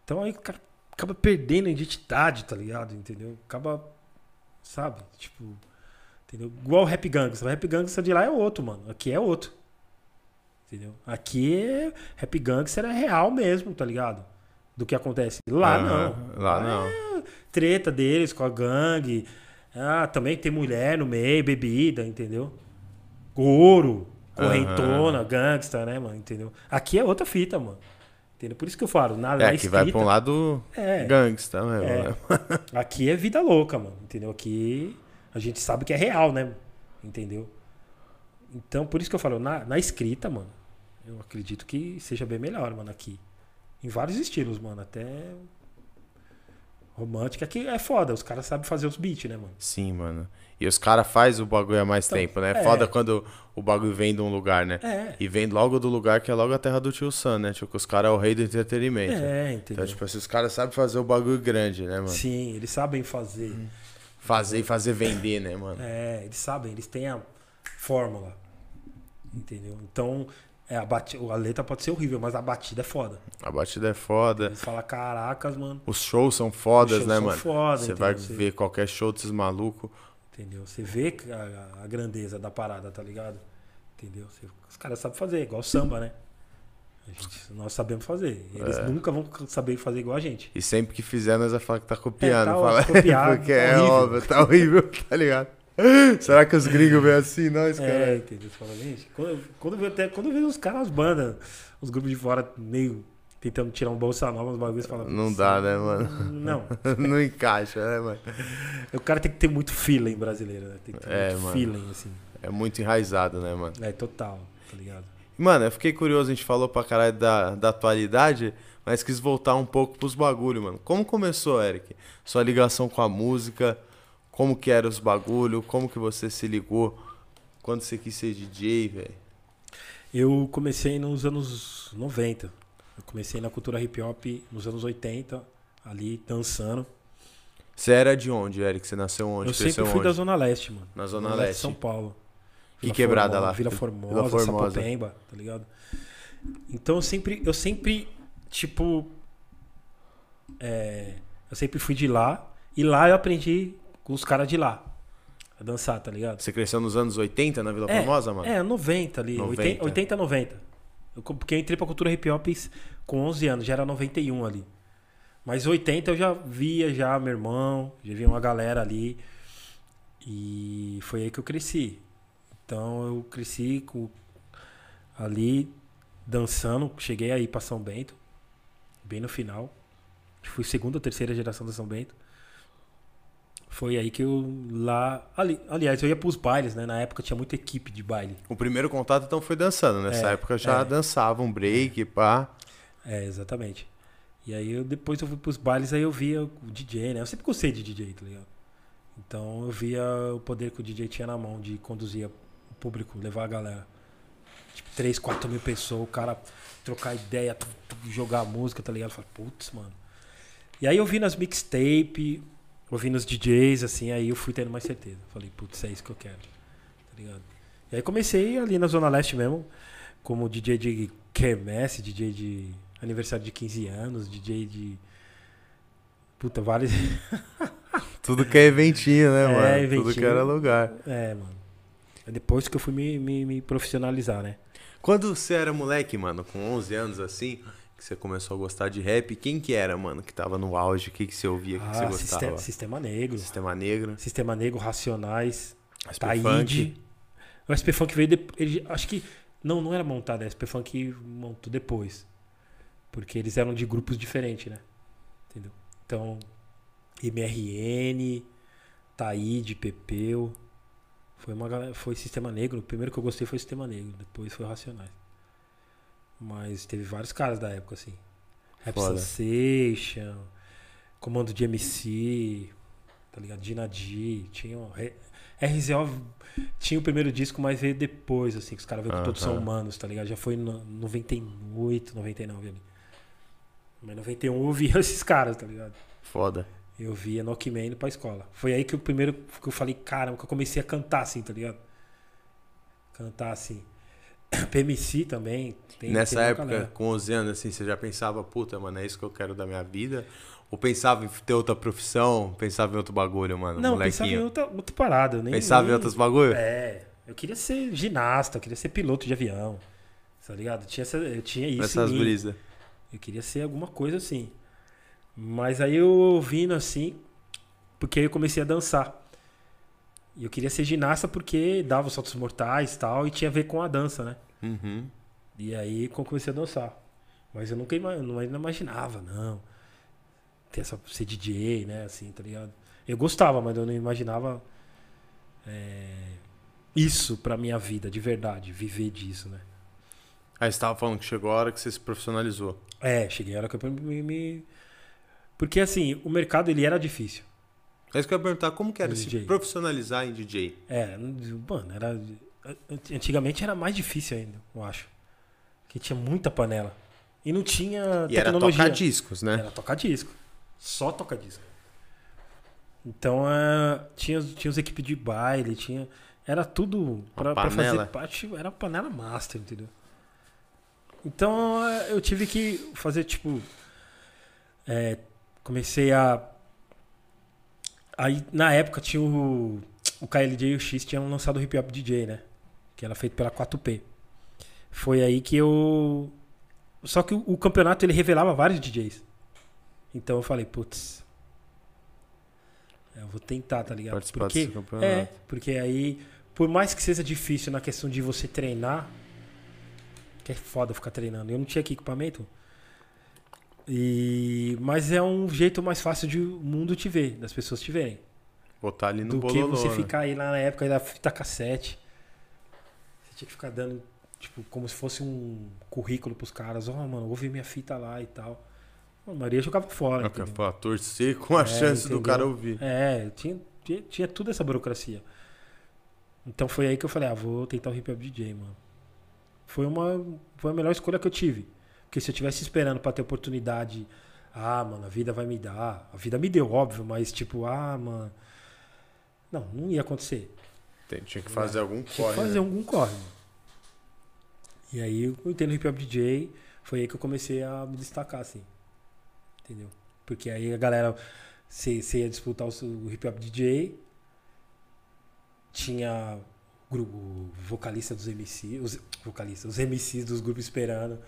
Então aí o cara acaba perdendo a identidade, tá ligado? Entendeu? Acaba, sabe? Tipo, entendeu? Igual o Rap Gangsta. O Rap Gangsta de lá é outro, mano. Aqui é outro. Entendeu? Aqui é Rap Gangster é real mesmo, tá ligado? Do que acontece. Lá não. Lá é não. treta deles com a gangue. Ah, também tem mulher no meio, bebida, entendeu? Ouro, correntona, gangsta, né, mano? Entendeu? Aqui é outra fita, mano. Entendeu? Por isso que eu falo, na, na É, que vai pra um lado É. gangsta mesmo, É. né? [laughs] aqui é vida louca, mano. Entendeu? Aqui a gente sabe que é real, né? Entendeu? Então, por isso que eu falo, na, na escrita, mano, eu acredito que seja bem melhor, mano, aqui. Em vários estilos, mano. Até romântica. Aqui é foda, os caras sabem fazer os beats, né, mano? Sim, mano. E os caras fazem o bagulho há mais Então, tempo, né? é. Foda quando o bagulho vem de um lugar, né? É. E vem logo do lugar que é logo a terra do tio Sam, né? Tipo, os caras é o rei do entretenimento. É, entendeu? Então, tipo assim, os caras sabem fazer o bagulho grande, né, mano? Sim, eles sabem fazer. Fazer e fazer vender, né, mano? É, eles sabem, eles têm a fórmula. Entendeu? Então, é, a, bati- a letra pode ser horrível, mas a batida é foda. A batida é foda. Eles falam, caracas, mano. Os shows são fodas, Os shows né, são mano? foda, Você entendeu? vai Você- ver qualquer show desses malucos. Entendeu? Você vê a, a grandeza da parada, tá ligado? Entendeu? Você- os caras sabem fazer, igual samba, né? Gente- nós sabemos fazer. Eles É. nunca vão saber fazer igual a gente. E sempre que fizer, nós vamos falar que tá copiando. É, tá fala- copiado, [laughs] Porque tá é horrível. óbvio, tá horrível, [laughs] tá ligado? [laughs] Será que os gringos veem assim, nós, É, cara? entendeu? Você fala, gente, quando, quando, eu, até, quando eu vejo os caras, as bandas, os grupos de fora meio tentando tirar um bolsa nova, os bagulhos, fala. Não dá, né, mano? Não. [laughs] Não encaixa, né, mano? [laughs] O cara tem que ter muito feeling brasileiro, né? Tem que ter É, muito mano. feeling, assim. É muito enraizado, né, mano? É, total, tá ligado? Mano, eu fiquei curioso, a gente falou pra caralho da, da atualidade, mas quis voltar um pouco pros bagulho, mano. Como começou, Eric? Sua ligação com a música, como que eram os bagulho, como que você se ligou quando você quis ser DJ, velho? Eu comecei nos anos 90. Eu comecei na cultura hip hop nos anos 80, ali dançando. Você era de onde, Eric? Você nasceu onde? eu Cresceu sempre fui onde? da Zona Leste, mano. Na Zona de Leste. São Paulo. Que Vila quebrada Formosa, lá? Vila Vila Formosa, Formosa. Sapopemba, tá ligado? Então eu sempre, eu sempre, tipo, é, eu sempre fui de lá e lá eu aprendi com os caras de lá. a dançar, tá ligado? Você cresceu nos anos 80 na Vila É, Formosa, mano? É, 90 ali. 90. 80, 80 90. Eu, porque eu entrei pra cultura hip hop com 11 anos, já era 91 ali. Mas 80 eu já via já meu irmão, já via uma galera ali. E foi aí que eu cresci. Então eu cresci com, ali dançando, cheguei aí pra São Bento, bem no final. Fui segunda ou terceira geração da São Bento. Foi aí que eu lá. Ali, aliás, eu ia pros bailes, né? Na época tinha muita equipe de baile. O primeiro contato então foi dançando. Nessa É, época já é. dançava um break, pá. É, exatamente. E aí eu, depois eu fui pros bailes, aí eu via o DJ, né? Eu sempre gostei de DJ, tá ligado? Então eu via o poder que o DJ tinha na mão de conduzir o público, levar a galera. Tipo, 3, 4 mil pessoas, o cara trocar ideia, jogar música, tá ligado? Eu falei, putz, mano. E aí eu vi nas mixtape, eu vi nos DJs, assim, aí eu fui tendo mais certeza. Falei, putz, é isso que eu quero, tá ligado? E aí comecei ali na Zona Leste mesmo, como DJ de quermesse, DJ de aniversário de 15 anos, DJ de. Puta, vários. [laughs] Tudo que é eventinho, né, É, mano? Tudo eventinho. que era lugar. É, mano. É depois que eu fui me, me, me profissionalizar, né? Quando você era moleque, mano, com 11 anos assim, que você começou a gostar de rap, quem que era, mano, que tava no auge? O que, que você ouvia? O que, que você Ah, gostava? sistema, sistema Negro. Sistema Negro, Sistema Negro, Racionais, SP Taíde. O SP Funk veio depois. Acho que. Não, não era montado, o SP Funk montou depois. Porque eles eram de grupos diferentes, né? Entendeu? Então, MRN, Taíde, Pepeu. Foi uma galera, foi Sistema Negro. O primeiro que eu gostei foi Sistema Negro, depois foi Racionais. Mas teve vários caras da época, assim. Rap Foda. Sensation, Comando de MC, tá ligado? Dinadi, tinha RZO tinha o primeiro disco, mas veio depois, assim, que os caras veio com Todos São Aham. Humanos, tá ligado? Já foi no 98, 99 ali. Mas 91 eu via [laughs] esses caras, tá ligado? Foda. Eu via Knockman indo pra escola. Foi aí que o primeiro que eu falei, caramba, que eu comecei a cantar assim, tá ligado? Cantar assim. [coughs] PMC também. Tem, Nessa tem época, com 11 anos, assim, você já pensava, puta, mano, é isso que eu quero da minha vida? Ou pensava em ter outra profissão? Pensava em outro bagulho, mano, Não, pensava em molequinho? outra, outra parada. Nem, Pensava nem- em outros bagulho? É, eu queria ser ginasta, eu queria ser piloto de avião. Tá ligado? Eu tinha, essa, eu tinha isso mim. brisas. Eu queria ser alguma coisa assim. Mas aí eu ouvindo assim, porque aí eu comecei a dançar. E eu queria ser ginasta porque dava os saltos mortais e tal, e tinha a ver com a dança, né? Uhum. E aí comecei a dançar. Mas eu nunca não, imaginava, não. Ter essa, ser DJ, né? Assim, tá ligado? Eu gostava, mas eu não imaginava é, isso pra minha vida, de verdade, viver disso, né? Aí você tava falando que chegou a hora que você se profissionalizou. É, cheguei a hora que eu me, me- Porque assim, o mercado ele era difícil. É isso que eu ia perguntar, como que era se DJ. profissionalizar em DJ? É, mano, era. Antigamente era mais difícil ainda, eu acho. Porque tinha muita panela. E não tinha E era tecnologia. tocar discos, né? Era tocar disco. Só tocar disco. Então é, tinha, tinha as equipes de baile, tinha. Era tudo pra, pra fazer parte. Era panela master, entendeu? Então é, eu tive que fazer, tipo. é, comecei a. Aí na época tinha o. O KLJ e o X tinham lançado o Hip Hop DJ, né? Que era feito pela 4P. Foi aí que eu. Só que o, o campeonato ele revelava vários DJs. Então eu falei, putz. Eu vou tentar, tá ligado? Participar Porque, desse campeonato. é, porque aí, por mais que seja difícil na questão de você treinar, que é foda ficar treinando. Eu não tinha aqui equipamento. E, mas é um jeito mais fácil de o mundo te ver, das pessoas te verem. Botar ali no do que você né? ficar aí lá na época da fita cassete. Você tinha que ficar dando, tipo, como se fosse um currículo pros caras. Ó, mano, ouve minha fita lá e tal. A maioria jogava fora. É, pra torcer com a É, chance do entendeu? cara ouvir. É, tinha, tinha, tinha tudo essa burocracia. Então foi aí que eu falei, ah, vou tentar o hip hop DJ, mano. Foi uma foi a melhor escolha que eu tive. Porque se eu tivesse esperando pra ter oportunidade, ah, mano, a vida vai me dar. A vida me deu, óbvio, mas tipo, ah, mano. Não, não ia acontecer. Tem- tinha que fazer algum Tinha corre. que fazer né? algum corre. E aí eu entrei no hip hop DJ, foi aí que eu comecei a me destacar, assim. Entendeu? Porque aí a galera, você ia disputar o, o hip hop DJ, tinha o grupo, o vocalista dos MCs, os vocalistas, os MCs dos grupos esperando.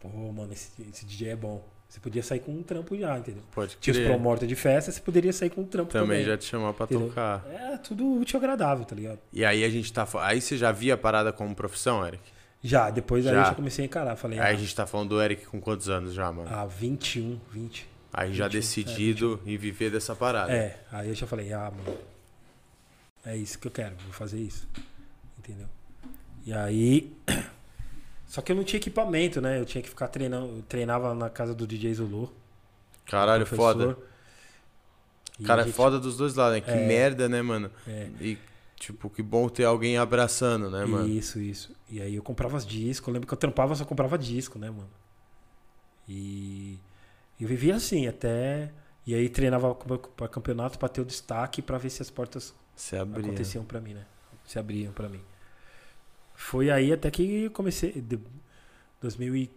Pô, mano, esse, esse DJ é bom. Você podia sair com um trampo já, entendeu? Pode Tinha os crer. promorta de festa, você poderia sair com um trampo também. Também já te chamar pra Entendeu? tocar. É, tudo útil e agradável, tá ligado? E aí a gente tá. Aí você já via a parada como profissão, Eric? Já, depois aí Já. eu já comecei a encarar. Falei, Aí a ah, gente tá falando do Eric com quantos anos já, mano? ah, 21, 20. Aí já 21, é, decidido em viver dessa parada. É, aí eu já falei, ah, mano, é isso que eu quero, vou fazer isso. Entendeu? E aí. [clears throat] Só que eu não tinha equipamento, né? Eu tinha que ficar treinando. Eu treinava na casa do DJ Zulu. Caralho, foda. E Cara, é gente- foda dos dois lados, né? Que É. merda, né, mano? É, E, tipo, que bom ter alguém abraçando, né, mano? Isso, isso. E aí eu comprava os discos. Eu lembro que eu trampava, só comprava disco, né, mano? E eu vivia assim, até. E aí treinava para campeonato pra ter o destaque pra ver se as portas Você abria. aconteciam pra mim, né? Se abriam pra mim. Foi aí até que comecei. De, 2000 e,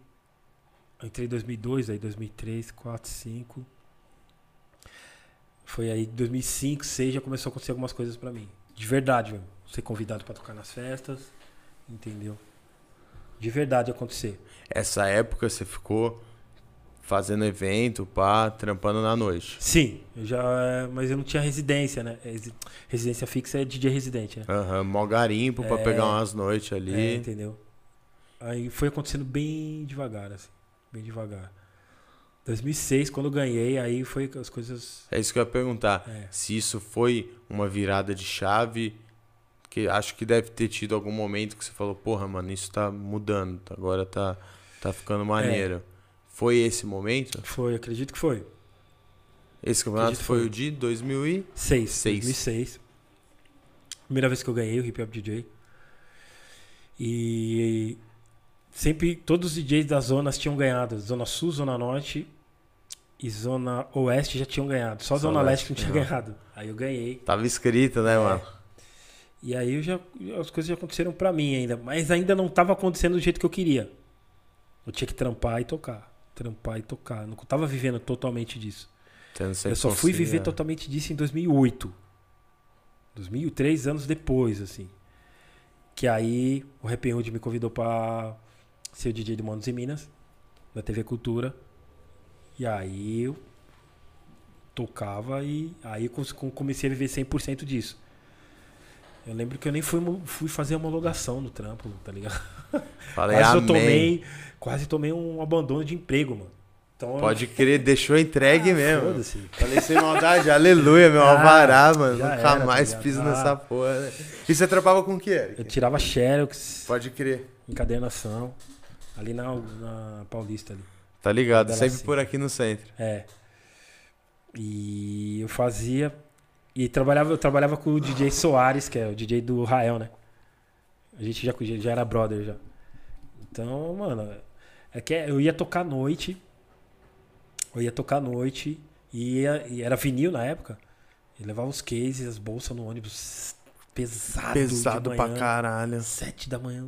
entrei em 2002, aí 2003, 2004, 2005. Foi aí 2005, 2006 já começou a acontecer algumas coisas pra mim. De verdade mesmo. Ser convidado pra tocar nas festas. Entendeu? De verdade acontecer. Essa época você ficou fazendo evento, pá, trampando na noite. Sim, eu já. Mas eu não tinha residência, né? Resi- Residência fixa é DJ residente, né? Aham, mó garimpo pra É. pegar umas noites ali. É, entendeu? Aí foi acontecendo bem devagar, assim. Bem devagar. 2006, quando eu ganhei, aí foi que as coisas. É isso que eu ia perguntar. É. Se isso foi uma virada de chave, que acho que deve ter tido algum momento que você falou, porra, mano, isso tá mudando, agora tá, tá ficando maneiro. Foi esse momento? Foi, acredito que foi. Esse campeonato Acredito foi foi. o de 2000 e... 6. Seis. 2006. Primeira vez que eu ganhei o Hip Hop DJ. E sempre todos os DJs das zonas tinham ganhado. Zona Sul, Zona Norte e Zona Oeste já tinham ganhado. Só a Só Zona Leste que não tinha não. ganhado. Aí eu ganhei. Tava escrito, né, É. mano? E aí eu já, as coisas já aconteceram pra mim ainda, mas ainda não tava acontecendo do jeito que eu queria. Eu tinha que trampar e tocar, trampar e tocar. Não tava vivendo totalmente disso. Sempre eu só fui viver totalmente disso em 2008. 2003 anos depois, assim. Que aí o Happy Hood me convidou pra ser o DJ do Manos e Minas, da TV Cultura. E aí eu tocava e aí eu comecei a viver 100% disso. Eu lembro que eu nem fui, fui fazer homologação no trampo, tá ligado? [laughs] [laughs] Falei, quase eu amém. tomei, quase tomei um abandono de emprego, mano. Então, eu- Pode crer, deixou entregue Ah, mesmo. Falei sem maldade, aleluia, meu [laughs] Ah, alvará, mano. Nunca era, tá mais ligado? piso nessa porra. Né? E você trampava com o que, Eric? Eu tirava xerox, Pode crer. encadernação, ali na, na Paulista ali. Tá ligado, sempre sim. por aqui no centro. É. E eu fazia. E trabalhava, eu trabalhava com o DJ Soares, que é o DJ do Rael, né? A gente já, já era brother já. Então, mano, é que eu ia tocar à noite. Eu ia tocar à noite e, ia- e era vinil na época. E levava os cases, as bolsas no ônibus pesado. Pesado de pra manhã. caralho. Sete da manhã.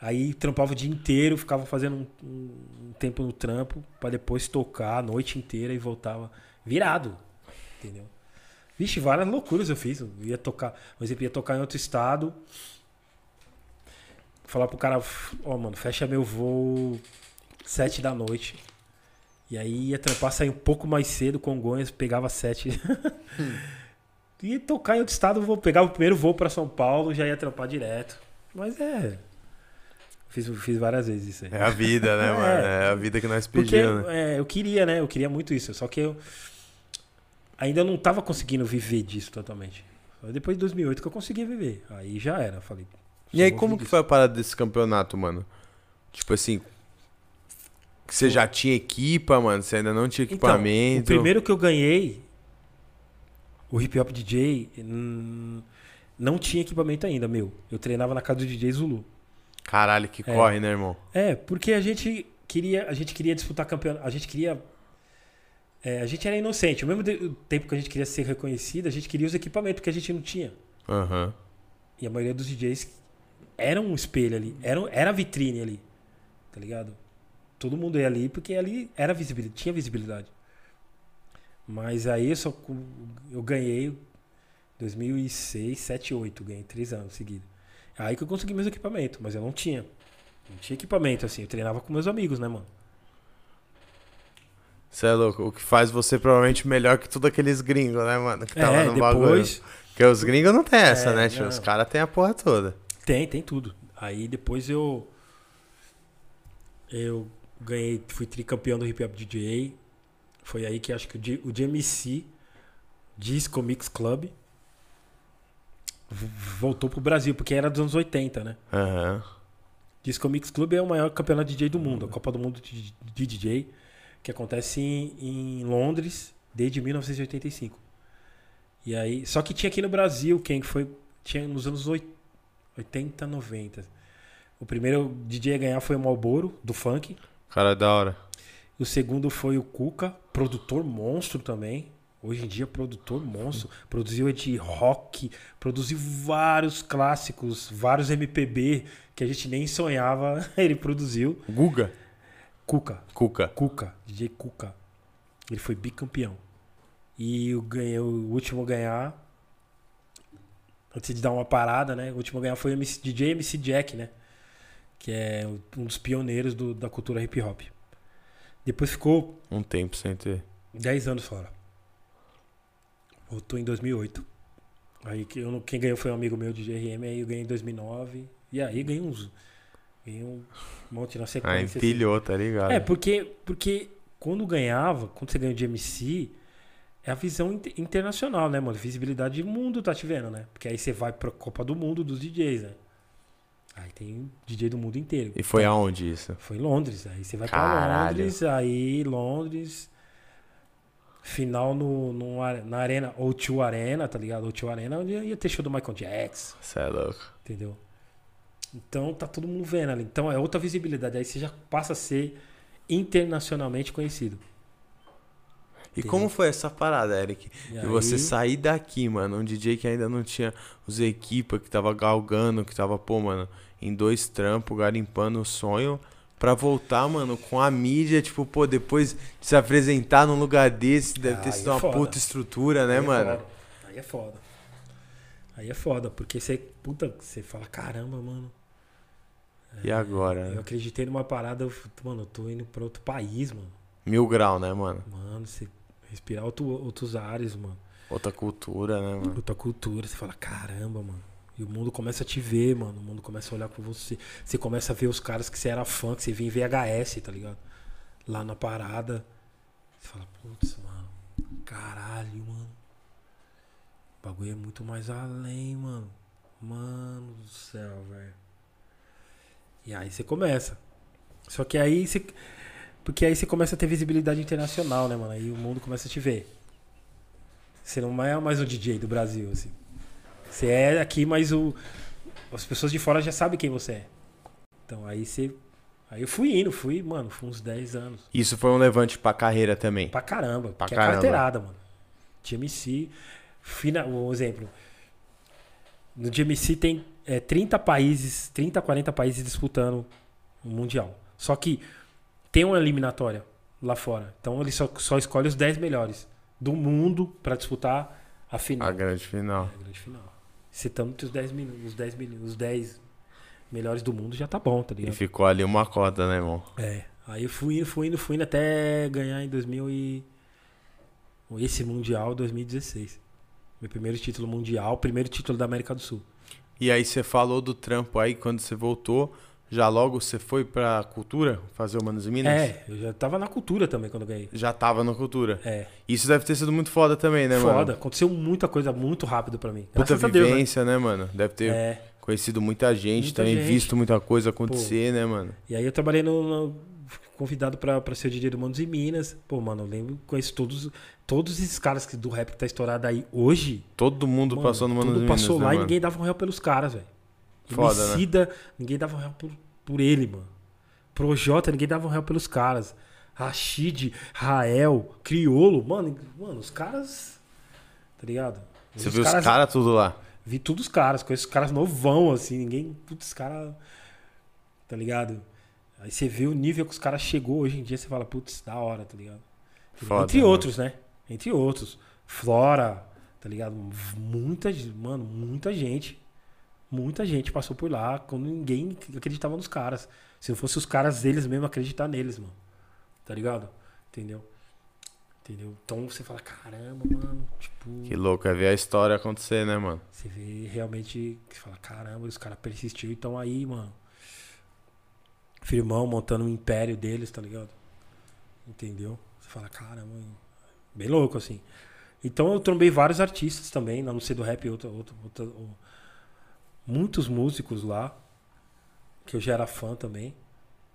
Aí trampava o dia inteiro, ficava fazendo um, um- tempo no trampo pra depois tocar a noite inteira e voltava virado. Entendeu? Vixe, várias loucuras eu fiz. Eu ia tocar, por exemplo, ia tocar em outro estado. Falar pro cara, ó, mano, fecha meu voo sete da noite. E aí ia trampar, sair um pouco mais cedo, Congonhas, pegava sete. ia [laughs] tocar em outro estado, vou pegar o primeiro voo pra São Paulo, já ia trampar direto. Mas é. Fiz, fiz várias vezes isso aí. É a vida, né, [laughs] É. mano? É a vida que nós Porque pedimos, né? é, eu queria, né? Eu queria muito isso. Só que eu ainda não tava conseguindo viver disso totalmente. Só depois de 2008 que eu consegui viver. Aí já era. Falei. E aí, como que foi a parada desse campeonato, mano? Tipo assim. Você já tinha equipa, mano? Você ainda não tinha Então, equipamento? o primeiro que eu ganhei, o Hip Hop DJ, hum, não tinha equipamento ainda, meu. Eu treinava na casa do DJ Zulu. Caralho, que É. corre, né, irmão? É, porque a gente queria, a gente queria disputar campeonato, a gente queria é, a gente era inocente. Ao mesmo tempo que a gente queria ser reconhecido, a gente queria os equipamentos que a gente não tinha. Aham. E a maioria dos DJs era um espelho ali, era, era a vitrine ali, tá ligado? Todo mundo ia ali porque ali era visibilidade, tinha visibilidade. Mas aí eu só eu ganhei em 2006, 7, 8. Ganhei três anos seguidos. Aí que eu consegui meus equipamentos, mas eu não tinha. Não tinha equipamento, assim. Eu treinava com meus amigos, né, mano? Você é louco. O que faz você provavelmente melhor que todos aqueles gringos, né, mano? Que tava é, no depois... bagulho. Porque os gringos não tem essa, É, né, tio? Os caras têm a porra toda. Tem, tem tudo. Aí depois eu. Eu ganhei, fui tricampeão do Hip Hop DJ. Foi aí que acho que o, GMC, Disco Mix Club, voltou pro Brasil, porque era dos anos 80, né? Aham. Disco Mix Club é o maior campeonato de DJ do mundo, a Copa do Mundo de, de DJ, que acontece em, em Londres desde 1985. E aí, só que tinha aqui no Brasil, quem foi, tinha nos anos oit- 80, 90. O primeiro DJ a ganhar foi o Malboro, do funk. Cara é da hora. O segundo foi o Cuca, produtor monstro também. Hoje em dia, produtor monstro. Produziu de rock, produziu vários clássicos, vários MPB que a gente nem sonhava. [laughs] Ele produziu. Guga. Cuca, Cuca. Cuca, DJ Cuca. Ele foi bicampeão. E o, ganhei, o último a ganhar, antes de dar uma parada, né? O último a ganhar foi o MC, DJ MC Jack, né? Que é um dos pioneiros do- da cultura hip hop. Depois ficou Um tempo sem ter. 10 anos fora. Voltou em 2008. Aí que eu quem ganhou foi um amigo meu de GRM, aí eu ganhei em 2009. E aí ganhei uns. Ganhei um monte na Ah, sequência. assim. empilhou, tá ligado? É, porque, porque quando ganhava, quando você ganha de MC, é a visão inter- internacional, né, mano? Visibilidade do mundo tá te vendo, né? Porque aí você vai pra Copa do Mundo dos DJs, né? Aí tem DJ do mundo inteiro. E foi Então, aonde isso? foi em Londres. Aí você vai Caralho. pra Londres, aí Londres. Final no, no, na Arena, O2 Arena, tá ligado? O2 Arena, onde ia ter show do Michael Jackson, Você é louco. entendeu? Então tá todo mundo vendo ali. Então é outra visibilidade. Aí você já passa a ser internacionalmente conhecido. E como foi essa parada, Eric? E E você aí- sair daqui, mano, um DJ que ainda não tinha os equipa, que tava galgando, que tava, pô, mano, em dois trampos, garimpando o sonho, pra voltar, mano, com a mídia, tipo, pô, depois de se apresentar num lugar desse, deve ter Aí sido é uma foda. puta estrutura, né, Aí é mano? foda. Aí é foda. Aí é foda, porque você, puta, você fala, caramba, mano. E agora? Eu né? acreditei numa parada, eu, mano, eu tô indo pra outro país, mano. Mil grau, né, mano? Mano, você respirar outro, outros ares, mano. Outra cultura, né, mano? Outra cultura, você fala, caramba, mano. E o mundo começa a te ver, mano. O mundo começa a olhar pra você. Você começa a ver os caras que você era fã, que você via em VHS, tá ligado? Lá na parada. Você fala, putz, mano. Caralho, mano. O bagulho é muito mais além, mano. Mano do céu, velho. E aí você começa. Só que aí você. Porque aí você começa a ter visibilidade internacional, né, mano? Aí o mundo começa a te ver. Você não é mais um DJ do Brasil, assim. Você é aqui, mas o. As pessoas de fora já sabem quem você é. Então aí você. Aí eu fui indo, fui, mano, fui uns 10 anos. Isso foi um levante pra carreira também. Pra caramba. Pra que caramba. é carteirada, mano. GMC. Fina, um exemplo. No GMC tem é, 30 países, 30, 40 países disputando o Mundial. Só que tem uma eliminatória lá fora. Então ele só, só escolhe os 10 melhores do mundo pra disputar a final. A grande final. É a grande final. Citando os 10 minutos, os 10 minutos, os 10 melhores do mundo já tá bom, tá E ligado? ficou ali uma cota, né, irmão? É. Aí eu fui indo, fui indo, fui indo até ganhar em 2000 e esse mundial 2016. Meu primeiro título mundial, primeiro título da América do Sul. E aí você falou do trampo aí, quando você voltou, já logo você foi pra cultura fazer o Manos e Minas? É, eu já tava na cultura também quando ganhei. Já tava na cultura. É. Isso deve ter sido muito foda também, né, mano? Foda, aconteceu muita coisa muito rápido pra mim. Graças Deus, né? vivência, né? mano? Deve ter É. conhecido muita gente, Muita também gente. visto muita coisa acontecer, né, mano? E aí eu trabalhei no, no- convidado pra, pra ser o DJ do Manos e Minas. Pô, mano, eu lembro, conheço todos, todos esses caras que, do rap que tá estourado aí hoje. Todo mundo Mano, passou no Manos e tudo Minas, passou né, lá e mano? ninguém dava um real pelos caras, velho. Foda, né? Emicida, ninguém dava um real por, por ele, mano. Projota, ninguém dava um real pelos caras. Rashid, Rael, Criolo, mano, mano, os caras. Tá ligado? Você Os viu os caras- caras tudo lá. Vi todos os caras, conheço os caras novão, assim, ninguém. Putz, caras. Tá ligado? Aí você vê o nível que os caras chegou hoje em dia, você fala, putz, da hora, tá ligado? Foda, Entre né? outros, né? Entre outros. Flora, Tá ligado? Muita, mano, muita gente. Muita gente passou por lá quando ninguém acreditava nos caras. Se não fosse os caras deles mesmo acreditar neles, mano. Tá ligado? Entendeu? Entendeu? Então você fala, caramba, mano, tipo. Que louco, é ver a história acontecer, né, mano? Você vê realmente. Você fala, caramba, os caras persistiram então aí, mano. Firmão montando um império deles, tá ligado? Entendeu? Você fala, caramba, bem louco, assim. Então eu trombei vários artistas também, não sei do rap, outro, outro, outro, muitos músicos lá, que eu já era fã também.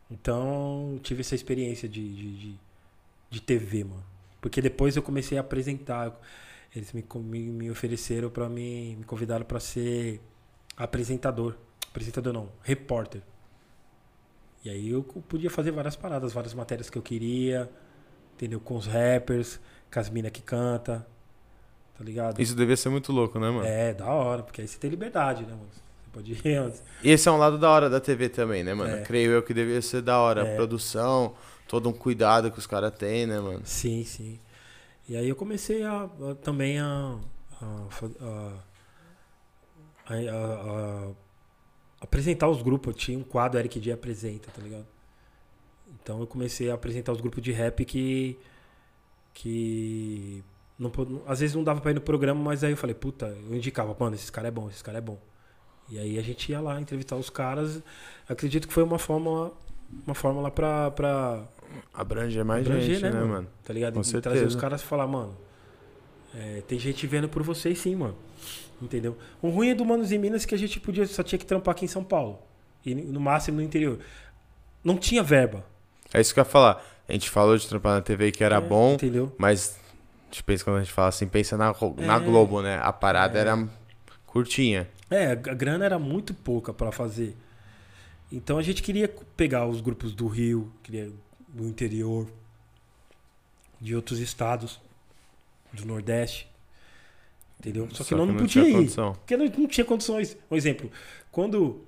Então tive essa experiência de, de, de, de TV, mano. Porque depois eu comecei a apresentar. Eles me, me, me ofereceram para me, me convidaram para ser apresentador. Apresentador não, repórter. E aí eu podia fazer várias paradas, várias matérias que eu queria, entendeu? Com os rappers, com as minas que canta, tá ligado? Isso devia ser muito louco, né, mano? É, da hora, porque aí você tem liberdade, né, mano? Pode ir. [laughs] E esse é um lado da hora da TV também, né, mano? É. Creio eu que devia ser da hora. É. produção, todo um cuidado que os caras têm, né, mano? Sim, sim. E aí eu comecei a, a também a a, a, a, apresentar os grupos. Eu tinha um quadro Eric D apresenta, tá ligado? Então eu comecei a apresentar os grupos de rap que que não, às vezes não dava pra ir no programa, mas aí eu falei, puta, eu indicava, mano, esse cara é bom, esse cara é bom. E aí a gente ia lá entrevistar os caras. Acredito que foi uma forma uma fórmula pra, pra abranger mais abranger, gente, né, né, mano? Tá ligado? Com e certeza. trazer os caras e falar, mano, é, tem gente vendo por vocês sim, mano. Entendeu? O ruim é do Manos em Minas que a gente podia só tinha que trampar aqui em São Paulo. E no máximo no interior. Não tinha verba. É isso que eu ia falar. A gente falou de trampar na TV que era é, bom, entendeu? mas a gente pensa quando a gente fala assim, pensa na, na é, Globo, né? A parada é. era curtinha. É, a grana era muito pouca para fazer. Então a gente queria pegar os grupos do Rio, queria do interior, de outros estados, do Nordeste. Entendeu? Só que, Só não, que não, podia ir. Porque não, não tinha condições. Um exemplo, quando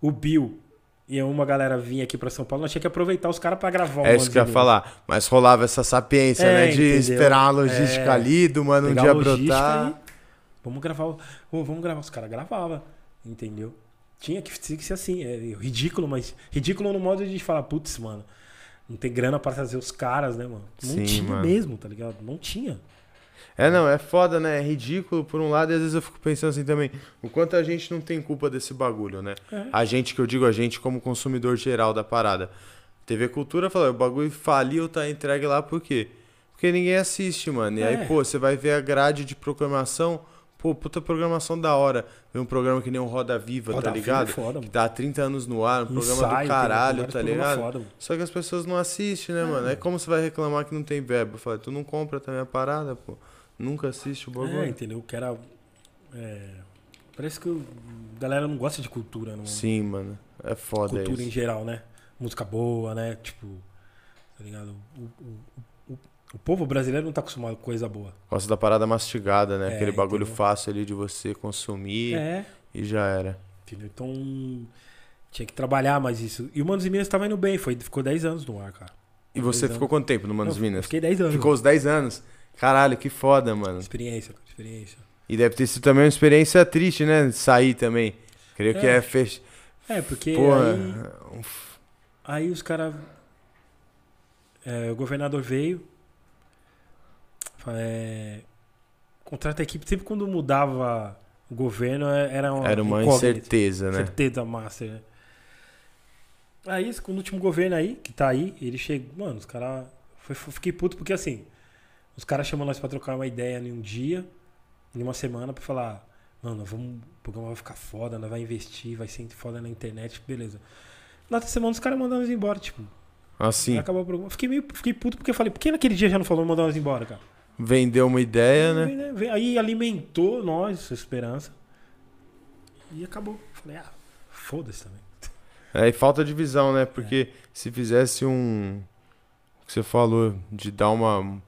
o Bill e uma galera vinha aqui para São Paulo, nós tinha que aproveitar os caras para gravar. É isso que eu ia falar. Mas rolava essa sapiência, é, né? De entendeu? esperar a logística é, ali, do mano um dia brotar. Vamos gravar. Vamos gravar. Os caras gravavam, entendeu? Tinha que, tinha que ser assim. É ridículo, mas. Ridículo no modo de falar, putz, mano. Não tem grana para trazer os caras, né, mano? Não Sim, tinha mano. mesmo, tá ligado? Não tinha. É, não, é foda, né? É ridículo por um lado, e às vezes eu fico pensando assim também, o quanto a gente não tem culpa desse bagulho, né? É. A gente, que eu digo a gente como consumidor geral da parada. TV Cultura falou, o bagulho faliu, tá entregue lá por quê? Porque ninguém assiste, mano. E é. aí, pô, você vai ver a grade de proclamação, pô, puta programação da hora. Ver um programa que nem o Roda Viva, Roda tá ligado? Viva é foda, que tá há 30 anos no ar, um programa Ensaio, do caralho, tá ligado? Foda, Só que as pessoas não assistem, né, é. mano? É como você vai reclamar que não tem verbo? Eu falei, tu não compra também a parada, pô. Nunca assiste o bagulho. É, entendeu? Que era. É, parece que a galera não gosta de cultura, não. Sim, mano. É foda Cultura isso. em geral, né? Música boa, né? Tipo. Tá ligado? O, o, o, povo brasileiro não tá acostumado com coisa boa. Gosta da parada mastigada, né? É, Aquele bagulho entendeu? fácil ali de você consumir. É. E já era. Entendeu? Então. Tinha que trabalhar mais isso. E o Manos e Minas tava indo bem, foi, ficou 10 anos no ar, cara. E você ficou anos. quanto tempo no Manos e Minas? Fiquei 10 anos. Ficou os 10 anos? Caralho, que foda, mano. Experiência, experiência. E deve ter sido também uma experiência triste, né? Sair também. Creio é. que é fech... É, porque aí, aí os caras... É, o governador veio. É, contrata a equipe. Sempre quando mudava o governo, é, era uma, era uma incerteza, né? Certeza master, né? Aí, no último governo aí, que tá aí, ele chegou. Mano, os caras. Fiquei puto porque assim. Os caras chamam nós pra trocar uma ideia em um dia, em uma semana, pra falar, mano, vamos, o programa vai ficar foda, nós vai investir, vai ser foda na internet, beleza. Na outra semana os caras mandaram nós embora, tipo. Assim. Acabou o programa. Fiquei meio fiquei puto porque eu falei, por que naquele dia já não falou mandar nós embora, cara? Vendeu uma ideia, né? Aí alimentou nós, essa esperança. E acabou. Falei, ah, foda-se também. É, e falta de visão, né? Porque é. se fizesse um. O que você falou, de dar uma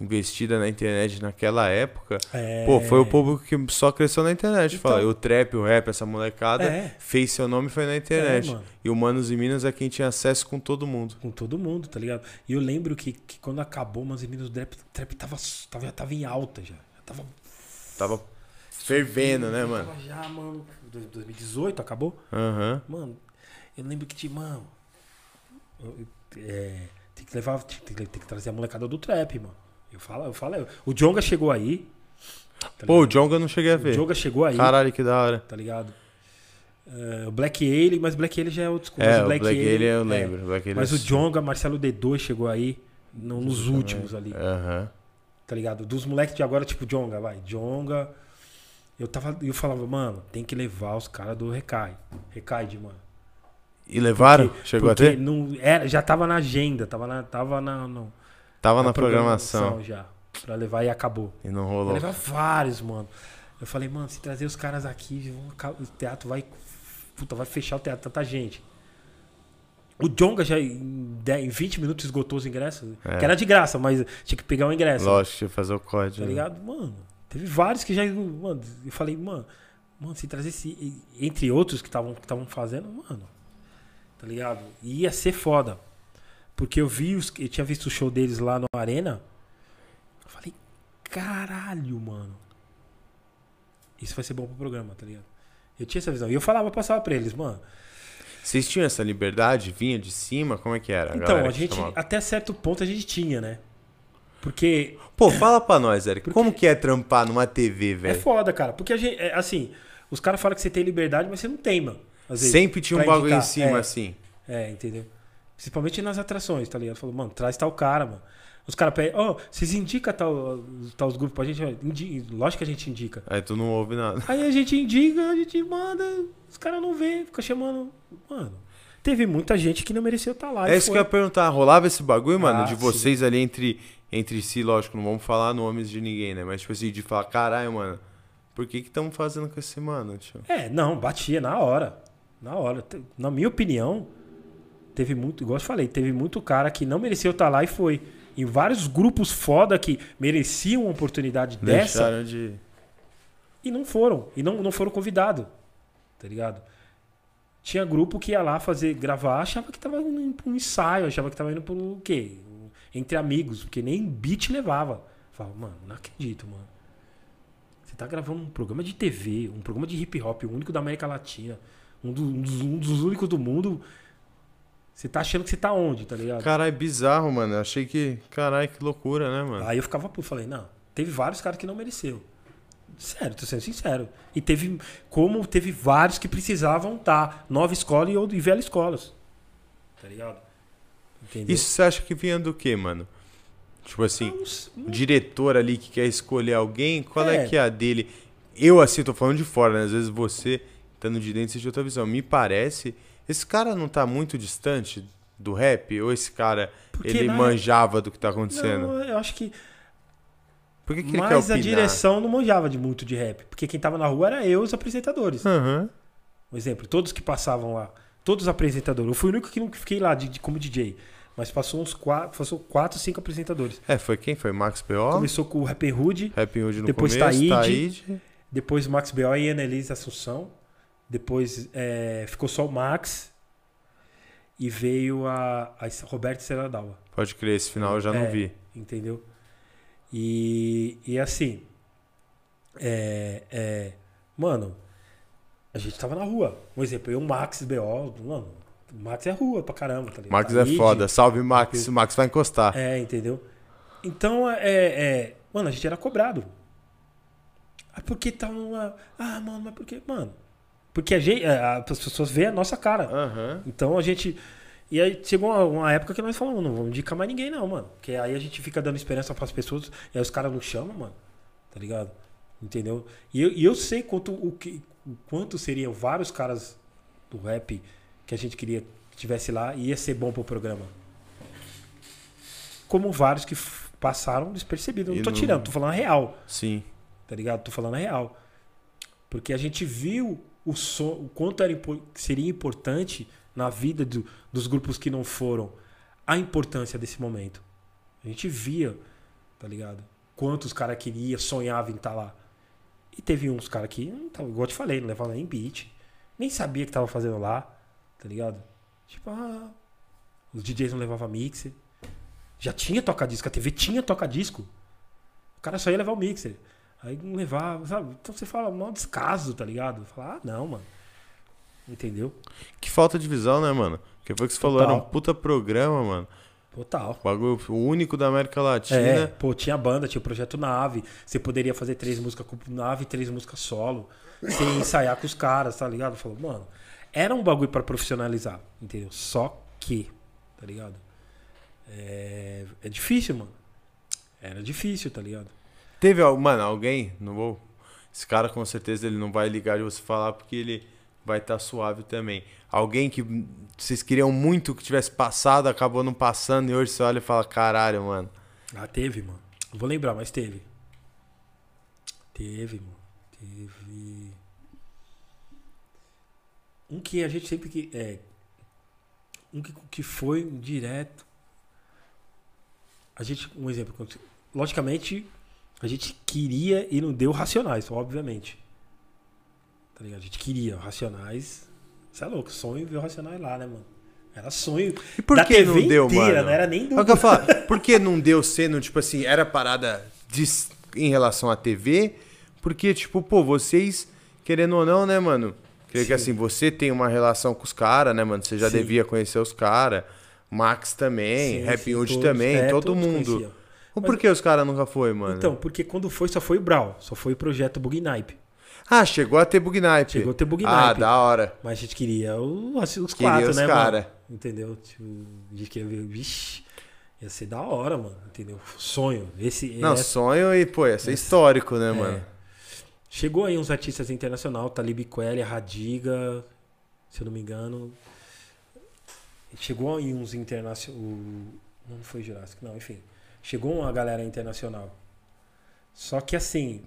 investida na internet naquela época, é... pô, foi o público que só cresceu na internet. Então... Fala, o trap, o rap, essa molecada é. fez seu nome foi na internet. É, e o Manos e Minas é quem tinha acesso com todo mundo. Com todo mundo, tá ligado? E eu lembro que, que quando acabou Manos e Minas, o trap, trap tava, tava, tava em alta já. já tava Tava fervendo, né, mano? Tava já, mano. 2018 acabou? Aham. Mano, eu lembro que tinha, mano. eu- é, tem que levar. Tem, que- tem que trazer a molecada do trap, mano. Eu falo, eu falo. O Jonga chegou aí. tá Pô, o? Jonga eu não cheguei a o ver. Jonga chegou aí, Caralho, que da hora. tá ligado? É, o Black Ale, mas Black Ale já é outro É, mas o Black Ale eu é. lembro. Black Ale Mas o. Jonga, Marcelo D2 chegou aí no- nos últimos ali, Aham. tá ligado? Dos moleques de agora, tipo Jonga, vai. Jonga. Eu tava, eu falava, mano, tem que levar os caras do Recai. Recaide, mano. E levaram? Porque- Chegou porque a ter? Não, era, já tava na agenda, tava na, tava na, Tava na programação. já. Pra levar e acabou. E não rolou. levar vários, mano. Eu falei, mano, se trazer os caras aqui, o teatro vai. Puta, vai fechar o teatro, tanta gente. O Jonga já em, 10, em 20 minutos esgotou os ingressos. É. Que era de graça, mas tinha que pegar o ingresso. Lógico, tinha que fazer o código. Tá né? ligado? Mano, teve vários que já. Mano, eu falei, mano, mano, se trazer esse. Entre outros que estavam que estavam fazendo, mano. Tá ligado? Ia ser foda. Porque eu vi os. Eu tinha visto o show deles lá no Arena. Eu falei, caralho, mano. Isso vai ser bom pro programa, tá ligado? Eu tinha essa visão. E eu falava, passava pra eles, mano. Vocês tinham essa liberdade? Vinha de cima? Como é que era? Então, galera a gente, chamava? até certo ponto, a gente tinha, né? Porque Pô, fala pra nós, Eric. Porque- Como que é trampar numa TV, É velho? foda, cara. Porque a gente, é, assim, os caras falam que você tem liberdade, mas você não tem, mano. Às vezes, Sempre tinha um bagulho em cima, É, assim. É, entendeu? Principalmente nas atrações, tá ligado? Falou, mano, traz tal cara, mano. Os caras pedem, ó, vocês indicam tal, tal os grupos pra gente? Ó, indi- Lógico que a gente indica. Aí tu não ouve nada. Aí a gente indica, a gente manda, os caras não vê, fica chamando. Mano, teve muita gente que não mereceu estar lá. É isso que foi. eu ia perguntar. Rolava esse bagulho, mano, Ah, de sim. vocês ali entre, entre si, lógico, não vamos falar nomes de ninguém, né? Mas, tipo assim, de falar, caralho, mano, por que que estamos fazendo com esse mano, tio? É, não, batia na hora. Na hora. Na minha opinião, teve muito, igual eu falei, teve muito cara que não mereceu estar lá e foi. Em vários grupos foda que mereciam uma oportunidade dessa Deixaram de... e não foram. E não, não foram convidados. Tá ligado? Tinha grupo que ia lá fazer, gravar, achava que tava indo pra um ensaio, achava que tava indo pro quê? Entre amigos, porque nem beat levava. Falava, mano, não acredito, mano. Você tá gravando um programa de TV, um programa de hip hop, o único da América Latina, um, do- um dos, um dos únicos do mundo. Você tá achando que você tá onde, tá ligado? Caralho, bizarro, mano. Eu achei que... Caralho, que loucura, né, mano? Aí eu ficava puto, falei, não, teve vários caras que não mereceu. Sério, tô sendo sincero. E teve, como teve vários que precisavam estar, nova escola e, ou- e velha escolas. Tá ligado? Entendeu? Isso você acha que vinha do quê, mano? Tipo assim, o diretor ali que quer escolher alguém, qual é, É. que é a dele? Eu, assim, tô falando de fora, né? Às vezes você, estando de dentro, você tem outra visão. Me parece, esse cara não tá muito distante do rap? Ou esse cara, Porque ele na- manjava do que tá acontecendo? Não, eu acho que Por que, que mais a direção não manjava de muito de rap. Porque quem tava na rua era eu e os apresentadores. Aham. Um exemplo, todos que passavam lá, todos os apresentadores. Eu fui o único que não fiquei lá de, de- como DJ. Mas passou uns quatro, passou quatro, cinco apresentadores. É, foi quem? Foi Max P.O.? Começou com o Rap Hood, Rap Hood no Depois começo, Taíde. Taíde. depois Max B.O. e Annelise Assunção. Depois é, ficou só o Max. E veio a, a Roberto Seradalva. Pode crer, esse final eu já não É. vi. Entendeu? E, e assim. É, é, mano, a gente tava na rua. Um exemplo, eu, Max, B.O. Mano, o Max é rua pra caramba, tá ligado? Max é Taíde, foda. Salve, Max. O Max vai encostar. É, entendeu? Então, é, é. Mano, a gente era cobrado. Ah, porque tá uma. Ah, mano, mas por que. Mano. Porque a gente, as pessoas veem a nossa cara. Aham. Então a gente. E aí chegou uma, uma época que nós falamos, não vamos indicar mais ninguém, não, mano. Porque aí a gente fica dando esperança pras pessoas, e aí os caras não chamam, mano. Tá ligado? Entendeu? E eu, e eu sei quanto, o que, o quanto seriam vários caras do rap que a gente queria que tivesse lá e ia ser bom pro programa. Como vários que passaram despercebidos. Eu não tô não- tirando, tô falando a real Sim. tá ligado? Tô falando a real. Porque a gente viu o, o quanto era, seria importante na vida do- dos grupos que não foram a importância desse momento. A gente via, tá ligado? Quantos caras queriam, sonhavam em estar lá. E teve uns caras que, igual eu te falei, não levavam nem beat. Nem sabia que tava fazendo lá, tá ligado? Tipo, ah, os DJs não levavam mixer. Já tinha toca-disco, a TV tinha toca-disco. O cara só ia levar o mixer. Aí não levava, sabe? Então você fala, mal descaso, tá ligado? Fala, ah, não, mano. Entendeu? Que falta de visão, né, mano? Porque foi o que você falou, era um Total. puta programa, mano. Total. Bagulho o único da América Latina. É, pô, tinha banda, tinha o Projeto Nave. Você poderia fazer três músicas com Nave e três músicas solo. Sem [laughs] ensaiar com os caras, tá ligado? Falou, mano, era um bagulho pra profissionalizar, entendeu? Só que, tá ligado? É, é difícil, mano. Era difícil, tá ligado? Teve, mano, alguém, não vou. Esse cara com certeza ele não vai ligar de você falar porque ele vai estar suave também. Alguém que vocês queriam muito que tivesse passado, acabou não passando e hoje você olha e fala: caralho, mano. Ah, teve, mano. Não vou lembrar, mas teve. Teve, mano. Teve. Um que a gente sempre que. É, um que, que foi direto. A gente. Um exemplo. Logicamente, a gente queria e não deu racionais, obviamente. Tá ligado? A gente queria racionais. Você é louco, sonho ver o racionais lá, né, mano? Era sonho. E por da que TV não deu, inteira, mano? Não era nem do. É que eu falo, [laughs] por que não deu sendo, tipo assim, era parada de, em relação à TV? Porque, tipo, pô, vocês, querendo ou não, né, mano? Creio que Sim. assim, você tem uma relação com os caras, né, mano? Você já Sim. devia conhecer os caras. Max também, Sim, Happy Hood também, é, todo mundo. conheciam. Mas- por que os caras nunca foi, mano? Então, porque quando foi, só foi o Brawl. Só foi o projeto Bug Naipe. Ah, chegou a ter Bug Naipe. Chegou a ter Bug Ah, da hora. Mas a gente queria o- assim, os Queria quatro, os né, cara. mano? Entendeu? Tipo, a gente queria ver. Vixe, ia ser da hora, mano. Entendeu? Sonho. Esse, Não, sonho e, pô, ia ser histórico, né, é. mano? Chegou aí uns artistas internacionais, Talib Kweli, Radiga, se eu não me engano. Chegou aí uns internacionais. Não foi Jurássico, não, enfim. Chegou uma galera internacional. Só que assim.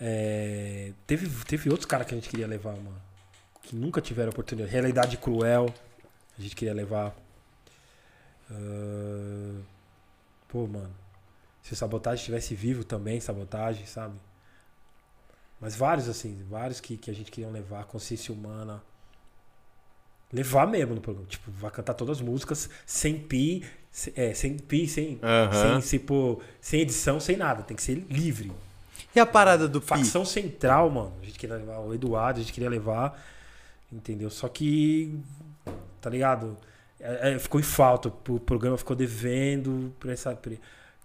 é, teve, teve outros caras que a gente queria levar, mano. Que nunca tiveram oportunidade. Realidade Cruel, a gente queria levar. Ah, pô, mano. Se o Sabotagem estivesse vivo também, Sabotagem, sabe? Mas vários, assim, vários que, que a gente queria levar, Consciência Humana. Levar mesmo no programa. Tipo, vai cantar todas as músicas sem pi, se- é, sem pi, sem, Aham. sem, se pôr- sem edição, sem nada. Tem que ser livre. E a parada do Pi? Facção Central, mano. A gente queria levar o Eduardo, a gente queria levar. Entendeu? Só que. Tá ligado? É, é, ficou em falta. O programa ficou devendo pra essa. pra-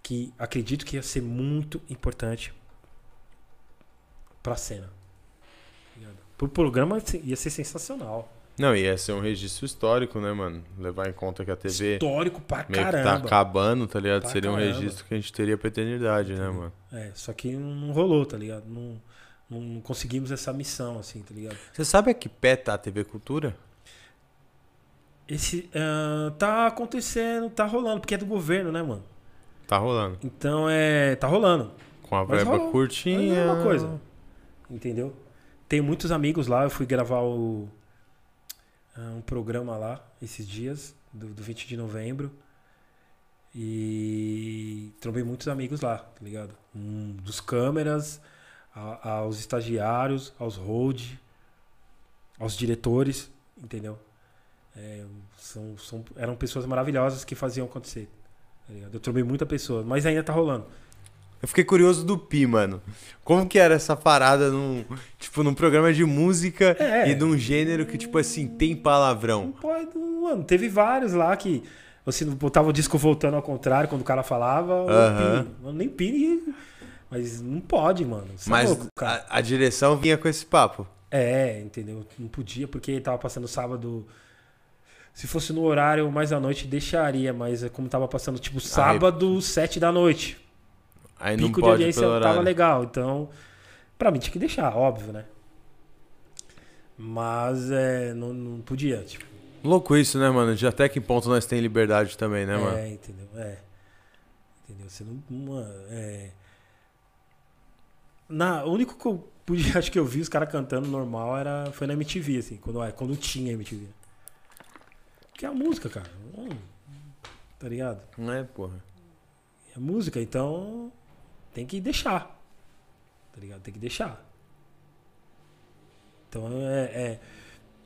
Que acredito que ia ser muito importante pra cena. Tá? Pro programa ia ser sensacional. Não, ia ser um registro histórico, né, mano? Levar em conta que a TV Histórico pra meio tá caramba. acabando, tá ligado? Pra Seria um caramba. registro que a gente teria pra eternidade, né, mano? É, só que não rolou, tá ligado? Não, não conseguimos essa missão, assim, tá ligado? Você sabe a que pé tá a TV Cultura? Esse. ah, tá acontecendo, tá rolando, porque é do governo, né, mano? Tá rolando. Então é. Tá rolando. Com a verba curtinha. É a mesma coisa. Entendeu? Tenho muitos amigos lá, eu fui gravar o, um programa lá esses dias, do, do 20 de novembro. E trombei muitos amigos lá, tá ligado? Um, dos câmeras, a- aos estagiários, aos hold, aos diretores, entendeu? É, são, são, eram pessoas maravilhosas que faziam acontecer. Tá? Eu trombei muita pessoa, mas ainda tá rolando. Eu fiquei curioso do Pi, mano. Como que era essa parada num, tipo, num programa de música É. e num gênero que, tipo assim, tem palavrão? Não pode, mano, teve vários lá que você botava o disco voltando ao contrário quando o cara falava. ou Aham. pi. Mano, nem pi, mas não pode, mano. Você é Mas louco, cara. a, a direção vinha com esse papo. É, entendeu? Não podia, porque tava passando sábado. Se fosse no horário mais à noite, deixaria, mas é como tava passando, tipo, sábado, sete da noite. Aí não Pico de audiência tava legal. Então, pra mim tinha que deixar, óbvio, né? Mas é, não, não podia, tipo. Louco isso, né, mano? De até que ponto nós tem liberdade também, né, mano? É, entendeu? É. Entendeu? Você não. Uma, é... Na, o único que eu podia, [laughs] acho que eu vi os caras cantando normal era, foi na MTV, assim, quando, é, quando tinha MTV. Que é a música, cara. Hum, tá ligado? Não é, porra. É música, então tem que deixar. Tá ligado? Tem que deixar. Então é, é,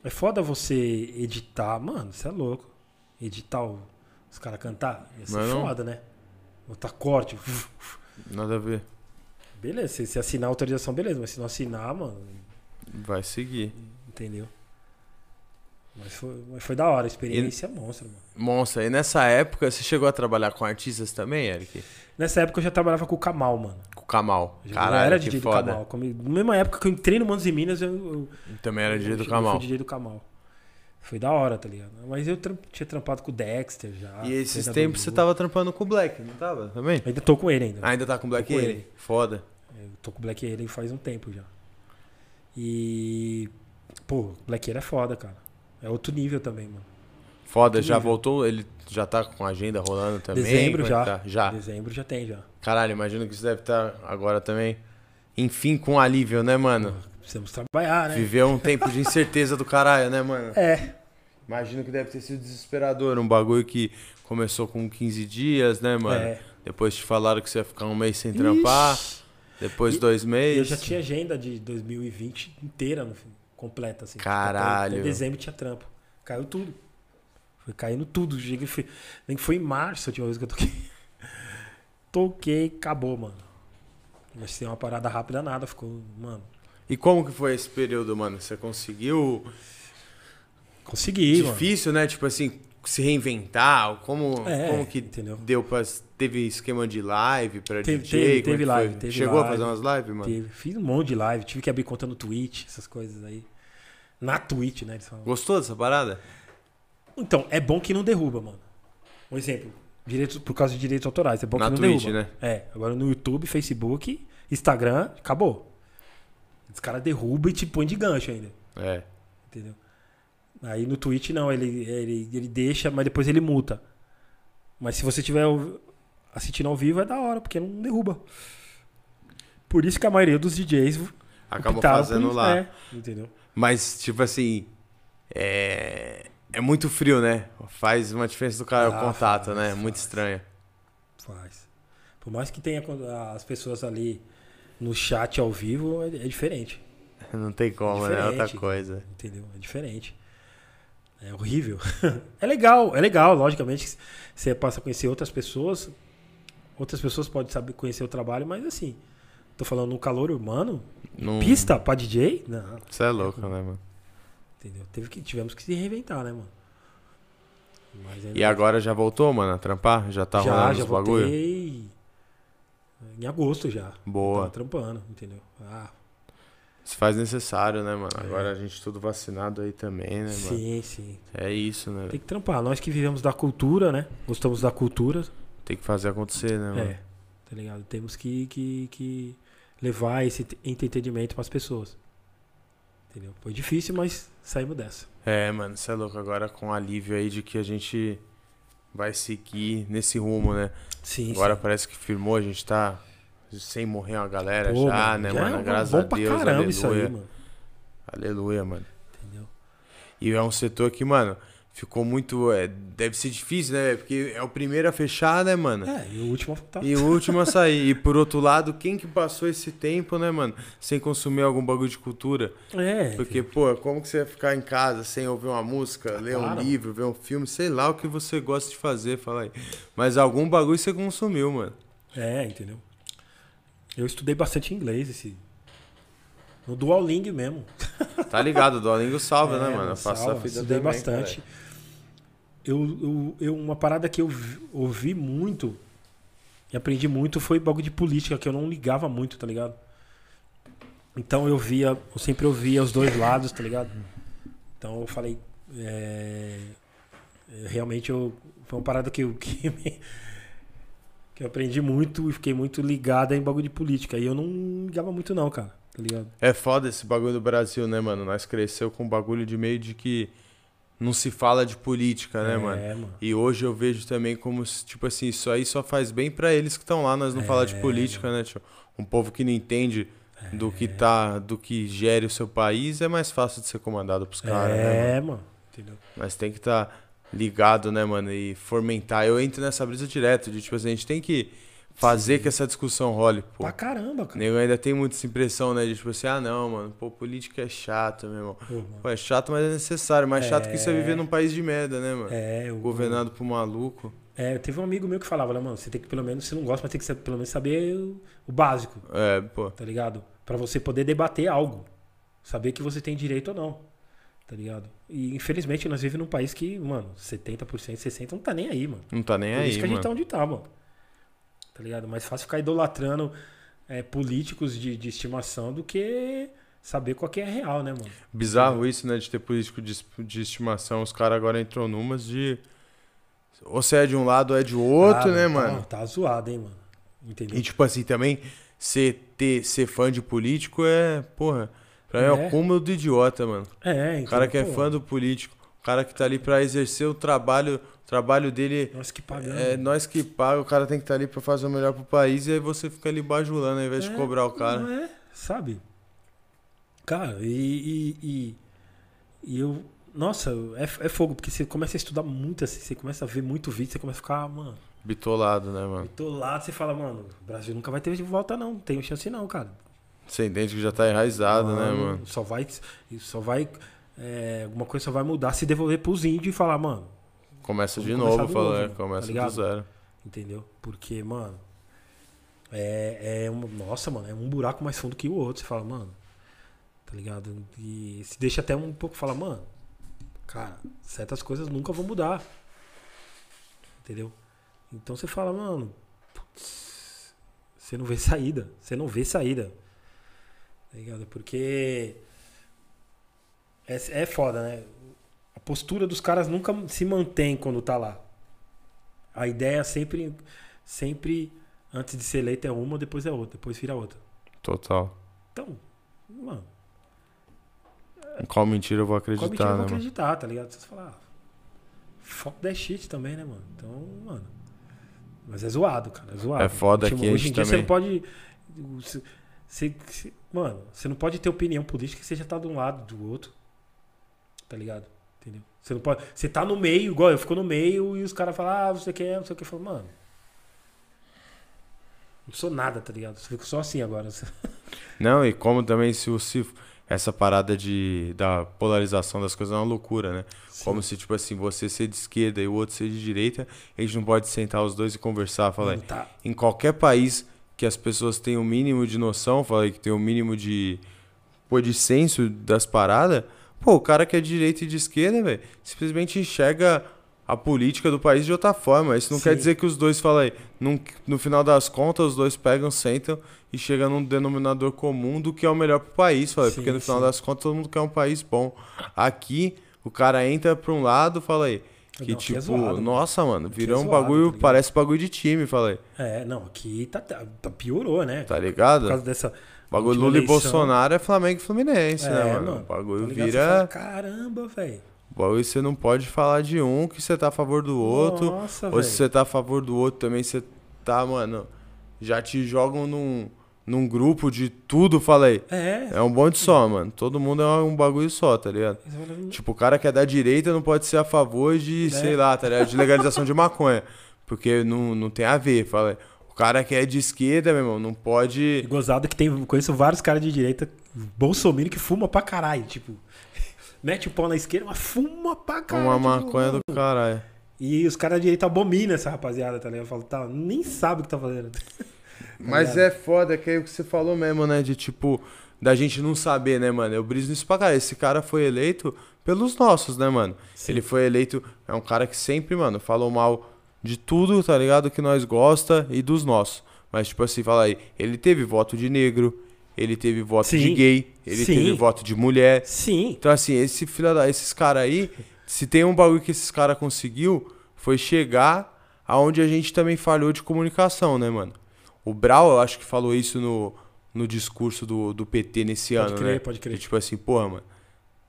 é foda você editar. Mano, você é louco. Editar o- os caras cantar. Ia ser não- foda, né? Botar corte. Nada a ver. Beleza, se, se assinar a autorização, beleza. Mas se não assinar, mano, Vai seguir. entendeu? Mas foi, mas foi da hora, a experiência é monstra, mano. Monstro, e nessa época você chegou a trabalhar com artistas também, Eric? Nessa época eu já trabalhava com o Kamal, mano. Com o Kamal. Eu já Caralho, era que DJ do foda. Kamal. Como- Na mesma época que eu entrei no Manos e Minas, eu, eu, Também era DJ do Kamal. Eu fui DJ do Kamal. Foi da hora, tá ligado? Mas eu tinha trampado com o Dexter já. E esses tempos você tava trampando com o Black, não tava? Também? Ainda tô com ele ainda. Ainda tá com o Black com ele? ele. Foda. Eu tô com o Black Alien faz um tempo já. E. Pô, Black Alien é foda, cara. É outro nível também, mano. Foda, Outro já nível. voltou? Ele já tá com a agenda rolando também? Dezembro é já. tá? Já. Dezembro já tem já. Caralho, imagino que você deve estar agora também. Enfim, com alívio, né, mano? Precisamos trabalhar, né? Viveu um tempo de incerteza do caralho, né, mano? É. Imagino que deve ter sido desesperador. Um bagulho que começou com 15 dias, né, mano? é. Depois te falaram que você ia ficar um mês sem trampar. Ixi. Depois E- dois Eu meses. já tinha agenda de 2020 inteira, no fim, completa, assim. Caralho. Até dezembro tinha trampo. Caiu tudo. Foi caindo tudo. Foi, nem que foi em março a última vez que eu toquei. [laughs] Toquei, acabou, mano. Mas tem uma parada rápida, nada. Ficou, mano. E como que foi esse período, mano? Você conseguiu? Consegui, mano. Difícil, né? Tipo assim, se reinventar. Como, É, como que entendeu? deu pra. Teve esquema de live pra Teve- DJ? teve- é teve que live, teve Chegou a live. fazer umas lives, mano? Teve. Fiz um monte de live. Tive que abrir conta no Twitch, essas coisas aí. Na Twitch, né? Gostou dessa parada? Então, é bom que não derruba, mano. Um exemplo. Direitos, por causa de direitos autorais. É bom Na que não Twitch, derruba. né? É. Agora no YouTube, Facebook, Instagram, acabou. Os caras derrubam e te põem de gancho ainda. É. Entendeu? Aí no Twitch não, ele, ele, ele deixa, mas depois ele multa. Mas se você tiver assistindo ao vivo é da hora, porque não derruba. Por isso que a maioria dos DJs por fazendo isso. lá. É, entendeu? Mas, tipo assim. É. É muito frio, né? Faz uma diferença do cara o Ah, contato, faz, né? faz. Muito estranho. Faz. Por mais que tenha as pessoas ali no chat ao vivo, é, é diferente. [laughs] Não tem como, né? É outra coisa. Entendeu? É diferente. É horrível. [laughs] é legal, é legal, logicamente. Você passa a conhecer outras pessoas. Outras pessoas podem saber conhecer o trabalho, mas assim, tô falando no calor humano, Não... pista pra DJ? Não, Você é louco, né, mano? entendeu? Teve que, tivemos que se reinventar, né, mano? Ainda- E agora já voltou, mano, a trampar? Já tá já, rolando já os bagulho? voltei em agosto já. Boa. Tava trampando, entendeu? Ah, Se faz necessário, né, mano? É. Agora a gente tudo vacinado aí também, né, mano? sim, sim. É isso, né? Tem que trampar. Nós que vivemos da cultura, né? Gostamos da cultura, Tem que fazer acontecer, né, mano? É, tá ligado? Temos que, que, que levar esse te- entretenimento pras pessoas. Entendeu? Foi difícil, mas saímos dessa. É, mano, você é louco. Agora com alívio aí de que a gente vai seguir nesse rumo, né? Sim, Agora sim. parece que firmou, a gente tá sem morrer uma galera Pô, já, né, já mano? é Graças a pra Deus, caramba aleluia. isso aí, mano. Aleluia, mano. Entendeu? E é um setor que, mano, ficou muito. é, deve ser difícil, né? Porque é o primeiro a fechar, né, mano? É, e o último tá. E o último a sair. E por outro lado, quem que passou esse tempo, né, mano? Sem consumir algum bagulho de cultura? É, Porque, pô, como que você vai ficar em casa sem ouvir uma música, ler um Claro. livro, ver um filme, sei lá o que você gosta de fazer, fala aí. Mas algum bagulho você consumiu, mano. é, entendeu? Eu estudei bastante inglês esse. No Duolingo mesmo. [laughs] Tá ligado? O Duolingo salva, É, né, mano? Eu faço salva, a Estudei também, bastante. Eu, eu, eu- uma parada que eu vi- ouvi muito e aprendi muito foi bagulho de política, que eu não ligava muito, tá ligado? Então eu via, eu sempre ouvia os dois lados, tá ligado? Então eu falei, é, é, realmente eu, foi uma parada que [laughs] que, me- que eu aprendi muito e fiquei muito ligada em bagulho de política. E eu não ligava muito não, cara, tá ligado? É foda esse bagulho do Brasil, né, mano? Nós cresceu com um bagulho de meio de que não se fala de política, né, mano? É, mano. E hoje eu vejo também como, tipo assim, isso aí só faz bem pra eles que estão lá, nós não É, falar de política, né, tio? Um povo que não entende do que tá, do que gere o seu país, é mais fácil de ser comandado pros caras, né, mano? é, mano. Entendeu? Mas tem que estar ligado, né, mano? E fomentar. Eu entro nessa brisa direto, de tipo assim, a gente tem que fazer que essa discussão role, pô. Pra caramba, cara. nego ainda tem muita essa impressão, né? De tipo assim, ah não, mano, pô, política é chato, meu irmão. Mano. Pô, é chato, mas é necessário. Mais chato que isso é É. viver num país de merda, né, mano? É, o, Governado por maluco. É, teve um amigo meu que falava, né, mano, você tem que pelo menos, você não gosta, mas tem que pelo menos saber o, o básico, É, pô. tá ligado? Pra você poder debater algo. Saber que você tem direito ou não. Tá ligado? E infelizmente nós vivemos num país que, mano, 70%, 60% não tá nem aí, mano. Não tá nem Por aí, isso que a gente mano. tá onde tá, mano. Tá ligado? Mais fácil ficar idolatrando é, políticos de, de estimação do que saber qual que é real, né, mano? Bizarro isso, né? De ter político de, de estimação. Os caras agora entrou numas de. Ou você é de um lado ou é de outro, Ah, né, tá- mano? Tá, zoado, hein, mano. Entendeu? E tipo assim, também, ser, ter, ser fã de político é. Porra, pra mim é, É. o cúmulo do idiota, mano. É, O cara que é pô, fã do político, o cara que tá ali pra exercer o trabalho, o trabalho dele. Nós que pagamos. É nós que paga, o cara tem que estar ali pra fazer o melhor pro país e aí você fica ali bajulando ao invés de É, cobrar o cara. Não é, sabe? Cara, e, e, e, e eu. Nossa, é, é fogo, porque você começa a estudar muito assim, você começa a ver muito vídeo, você começa a ficar, mano, Bitolado, né, mano? lá, você fala, mano, o Brasil nunca vai ter de volta, não. Não tem chance não, cara. Você entende que já tá enraizado, né, mano? Só vai. Só vai. é, alguma coisa só vai mudar se devolver pros índios e falar, mano, Começa de novo, fala, novo, é, mano, começa tá do zero. entendeu? Porque, mano. É, é um, nossa, mano, é um buraco mais fundo que o outro. Você fala, mano. Tá ligado? E se deixa até um pouco falar, mano. Cara, certas coisas nunca vão mudar. Entendeu? Então você fala, mano. putz, você não vê saída. Você não vê saída. Tá ligado? Porque. É, é foda, né? A postura dos caras nunca se mantém quando tá lá. A ideia sempre, sempre antes de ser eleito é uma, depois é outra, depois vira outra. Total. Então, mano, Em qual mentira eu vou qual mentira acreditar, eu né, vou mano? acreditar, tá ligado? Você fala, ah, fuck that shit também, né, mano? Então, mano. Mas é zoado, cara, é zoado. É foda Tipo, que a Hoje em gente dia você também- não pode. Você, você- você- mano, você não pode ter opinião política que você já tá de um lado do outro. Tá ligado? Entendeu? Você não pode. Você tá no meio, igual eu fico no meio e os caras falam, ah, você quer, não sei o que. Eu falo, mano. Não sou nada, tá ligado? Eu fico só assim agora. [laughs] Não, e como também se o se essa parada de da polarização das coisas é uma loucura, né? Como se tipo assim, você ser de esquerda e o outro ser de direita, a gente não pode sentar os dois e conversar. Mano, tá. Em qualquer país que as pessoas tenham o mínimo de noção, falei que tem o mínimo de pô, de senso das paradas, pô, o cara que é de direita e de esquerda, velho, simplesmente enxerga a política do país de outra forma. Isso não quer Sim. dizer que os dois, num- no final das contas, os dois pegam, sentam e chegam num denominador comum do que é o melhor pro país, Sim, porque no final sim. das contas todo mundo quer um país bom. Aqui, o cara entra pra um lado, fala aí, que Não, aqui tipo, é zoado, nossa, mano, é virou um zoado, bagulho, tá parece bagulho de time, fala aí, É, não, aqui tá, tá- tá- piorou, né? tá Por ligado? causa dessa. Bagulho última Lula e. Bolsonaro é Flamengo e Fluminense, É, né, mano? mano, O bagulho Tá? Você fala, vira. Caramba, velho. O bagulho você não pode falar de um que você tá a favor do outro. Nossa, ou velho. se você tá a favor do outro também, você tá, mano. Já te jogam num, num grupo de tudo, falei. É. É um bonde só, mano. Todo mundo é um bagulho só, tá ligado? Fala, Tipo, o cara que é da direita não pode ser a favor de, É. sei lá, tá ligado? De legalização de maconha. Porque não, não tem a ver, falei. O cara que é de esquerda, meu irmão, não E pode. gozado que tem. Conheço vários caras de direita, bolsominion, que fuma pra caralho. Tipo, [laughs] mete o pau na esquerda, mas fuma pra caralho. Uma tipo, maconha do caralho. E os caras da direita abominam essa rapaziada, tá ligado? Eu falo, tá, nem sabe o que tá fazendo. [laughs] Mas ligado? é foda, que é o que você falou mesmo, né? De tipo, da gente não saber, né, mano? Eu briso nisso pra caralho. Esse cara foi eleito pelos nossos, né, mano? Sim. Ele foi eleito. É um cara que sempre, mano, falou mal de tudo, tá ligado? Que nós gosta e dos nossos. Mas, tipo assim, fala aí, ele teve voto de negro, ele teve voto de Sim. gay, ele Sim. teve voto de mulher. Sim. Então, assim, esse filho da, esses caras aí, se tem um bagulho que esses caras conseguiu, foi chegar aonde a gente também falhou de comunicação, né, mano? O Brau, eu acho que falou isso no, no discurso do, do PT nesse Pode ano, crer, né? pode crer. Tipo assim, porra, mano,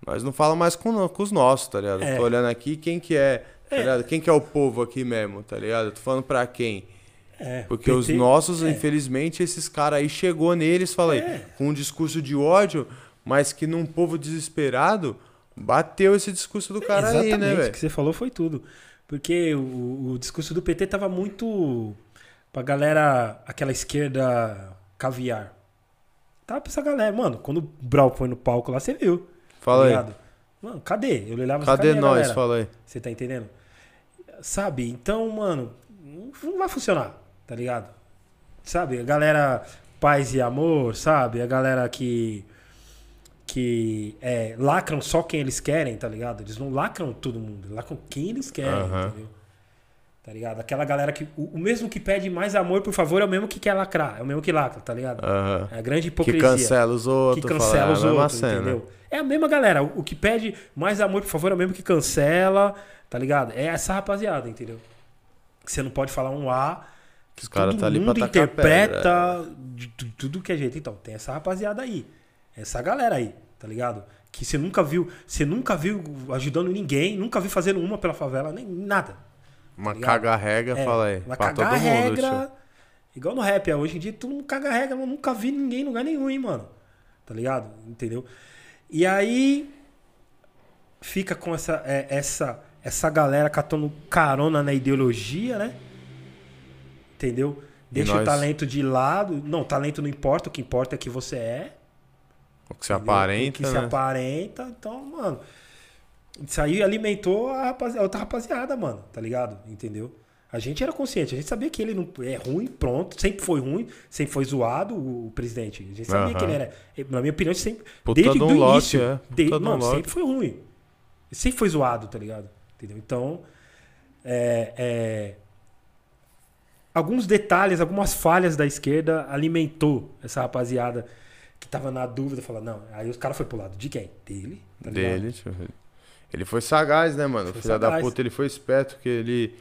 nós não falamos mais com, com os nossos, tá ligado? É. Tô olhando aqui quem que é, tá ligado? Quem que é o povo aqui mesmo, tá ligado? Tô falando pra quem? É, Porque PT os nossos, é. infelizmente, esses caras aí chegou neles, falei, É. com um discurso de ódio, mas que num povo desesperado, bateu esse discurso do cara aí, né, o velho? que você falou foi tudo. Porque o, o discurso do PT tava muito pra galera, aquela esquerda caviar. Tava pra essa galera. Mano, quando o Brau foi no palco lá, você viu. Fala tá aí. Mano, cadê? Eu olhava Cadê a nós? galera? Fala aí. Você tá entendendo? Sabe? Então, mano, não vai funcionar, tá ligado? Sabe? A galera paz e amor, sabe? A galera que que é, lacram só quem eles querem, tá ligado? Eles não lacram todo mundo, lacram quem eles querem, Aham. entendeu? Tá ligado? Aquela galera que. O, o mesmo que pede mais amor, por favor, é o mesmo que quer lacrar. É o mesmo que lacra, tá ligado? Aham. É a grande Que hipocrisia. cancela os outros. que fala, cancela é a os mesma outros, cena. entendeu? É a mesma galera. O, o que pede mais amor, por favor, é o mesmo que cancela, tá ligado? É essa rapaziada, entendeu? Que você não pode falar um A. Que Os cara todo tá ali pra mundo tacar interpreta de tu- tudo que é jeito. Então, tem essa rapaziada aí. Essa galera aí, tá ligado? Que você nunca viu, você nunca viu ajudando ninguém, nunca viu fazendo uma pela favela, nem nada. Uma ligado? caga-regra, É, fala aí. Vai Pra todo cagar a mundo, regra. tio. Igual no rap, é, hoje em dia todo mundo caga regra, eu nunca vi ninguém em lugar nenhum, hein, mano. Tá ligado? Entendeu? E aí fica com essa, é, essa, essa galera catando carona na ideologia, né? Entendeu? Deixa nós- o talento de lado. Não, talento não importa, o que importa é que você é. O que se entendeu? aparenta, O que né? se aparenta. Então, mano. Isso aí alimentou a, a outra rapaziada, mano. Tá ligado? Entendeu? A gente era consciente, a gente sabia que ele não é ruim, pronto, sempre foi ruim, sempre foi zoado o, presidente. A gente sabia Aham. que ele era, na minha opinião, sempre Puta desde de o início, é. Puta de- de um mano, lote. sempre foi ruim. Sempre foi zoado, tá ligado? Entendeu? Então, é, é, alguns detalhes, algumas falhas da esquerda alimentou essa rapaziada que tava na dúvida, falando, não, aí os caras foi pro lado de quem? Dele, tá ligado? Dele, tio. Ele foi sagaz, né, mano? Foi Filho da puta, ele foi esperto, que ele.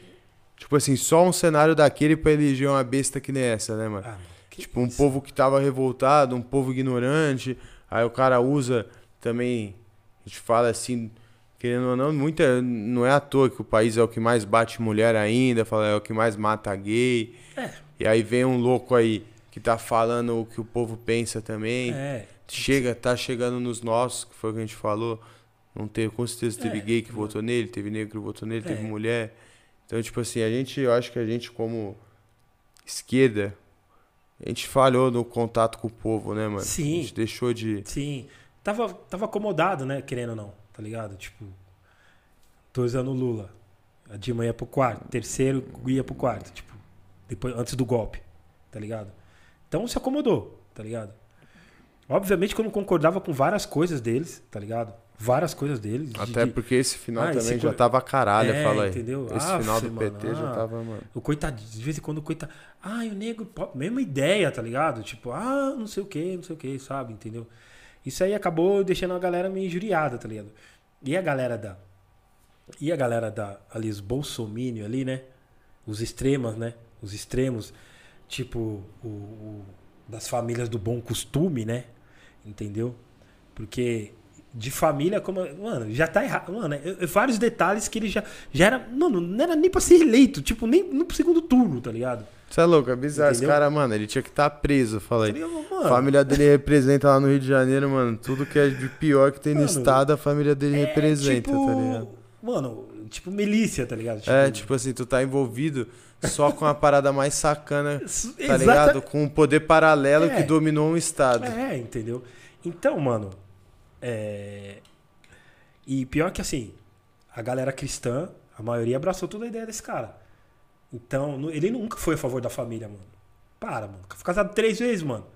Tipo assim, só um cenário daquele pra eleger uma besta que nem essa, né, mano? Ah, Tipo, um isso? povo que tava revoltado, um povo ignorante. Aí o cara usa também, a gente fala assim, querendo ou não, muita, não é à toa que o país é o que mais bate mulher ainda, fala, é o que mais mata gay. É. E aí vem um louco aí que tá falando o que o povo pensa também. É, Chega, tá chegando nos nossos, que foi o que a gente falou. Não teve, com certeza teve É, gay que votou nele, teve negro que votou nele, teve É. mulher. Então, tipo assim, a gente, eu acho que a gente, como esquerda, a gente falhou no contato com o povo, né, mano? Sim. A gente deixou de. sim. Tava, tava acomodado, né, querendo ou não, tá ligado? Tipo, dois anos Lula. A Dilma ia pro quarto, terceiro ia pro quarto, tipo, depois, antes do golpe, tá ligado? Então se acomodou, tá ligado? Obviamente que eu não concordava com várias coisas deles, tá ligado? Várias coisas deles. de- Até de- porque esse final Ah, esse também já co- tava caralho, É, fala aí. entendeu? Esse Aff, final do mano, PT já ah. tava, mano. O coitado, de vez em quando o coitado. Ai, o negro, mesma ideia, tá ligado? Tipo, ah, não sei o que, não sei o que, sabe? Entendeu? Isso aí acabou deixando a galera meio injuriada, tá ligado? E a galera da. E a galera da. Ali, os bolsomínio ali, né? Os extremas, né? Os extremos, tipo, o, o- das famílias do bom costume, né? Entendeu? Porque de família, como. Mano, já tá errado. Mano, é- é vários detalhes que ele já. Já era. Mano, não era nem pra ser eleito. Tipo, nem no segundo turno, tá ligado? Você é louco, é bizarro. Esse Entendeu? cara, mano, ele tinha que estar preso. Tá ligado? A Mano, família dele representa lá no Rio de Janeiro, mano. Tudo que é de pior que tem no Mano, estado, a família dele é representa, tipo, tá ligado? Mano, tipo milícia, tá ligado? É, tipo assim, tu tá envolvido só com a parada mais sacana, [laughs] tá ligado? Com um poder paralelo É. que dominou um estado. É, entendeu? Então, mano, é... E pior que assim, a galera cristã, a maioria abraçou toda a ideia desse cara. Então, ele nunca foi a favor da família, mano. Para, mano. Foi casado três vezes, mano.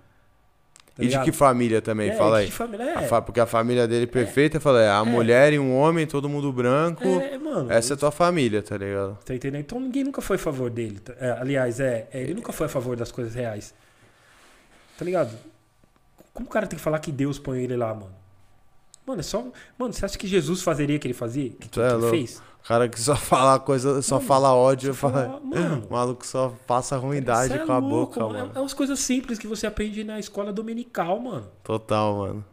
Tá e de que família também, É, fala aí. família? A É, fa- Porque a família dele perfeita, fala aí, a mulher e um homem, todo mundo branco. é, mano. Essa é tua família, tá ligado? Tá entendendo? Então ninguém nunca foi a favor dele. tá- é, aliás, é, é, ele nunca foi a favor das coisas reais. Tá ligado? Como o cara tem que falar que Deus põe ele lá, mano? Mano, é só. Mano, você acha que Jesus fazeria o que ele fazia? Que, que é ele louco. fez? O cara que só fala coisa, só Mano, fala ódio, fala. mano, [laughs] O maluco só passa ruindade é com a louco, boca, É, mano. é umas coisas simples que você aprende na escola dominical, mano. Total, mano.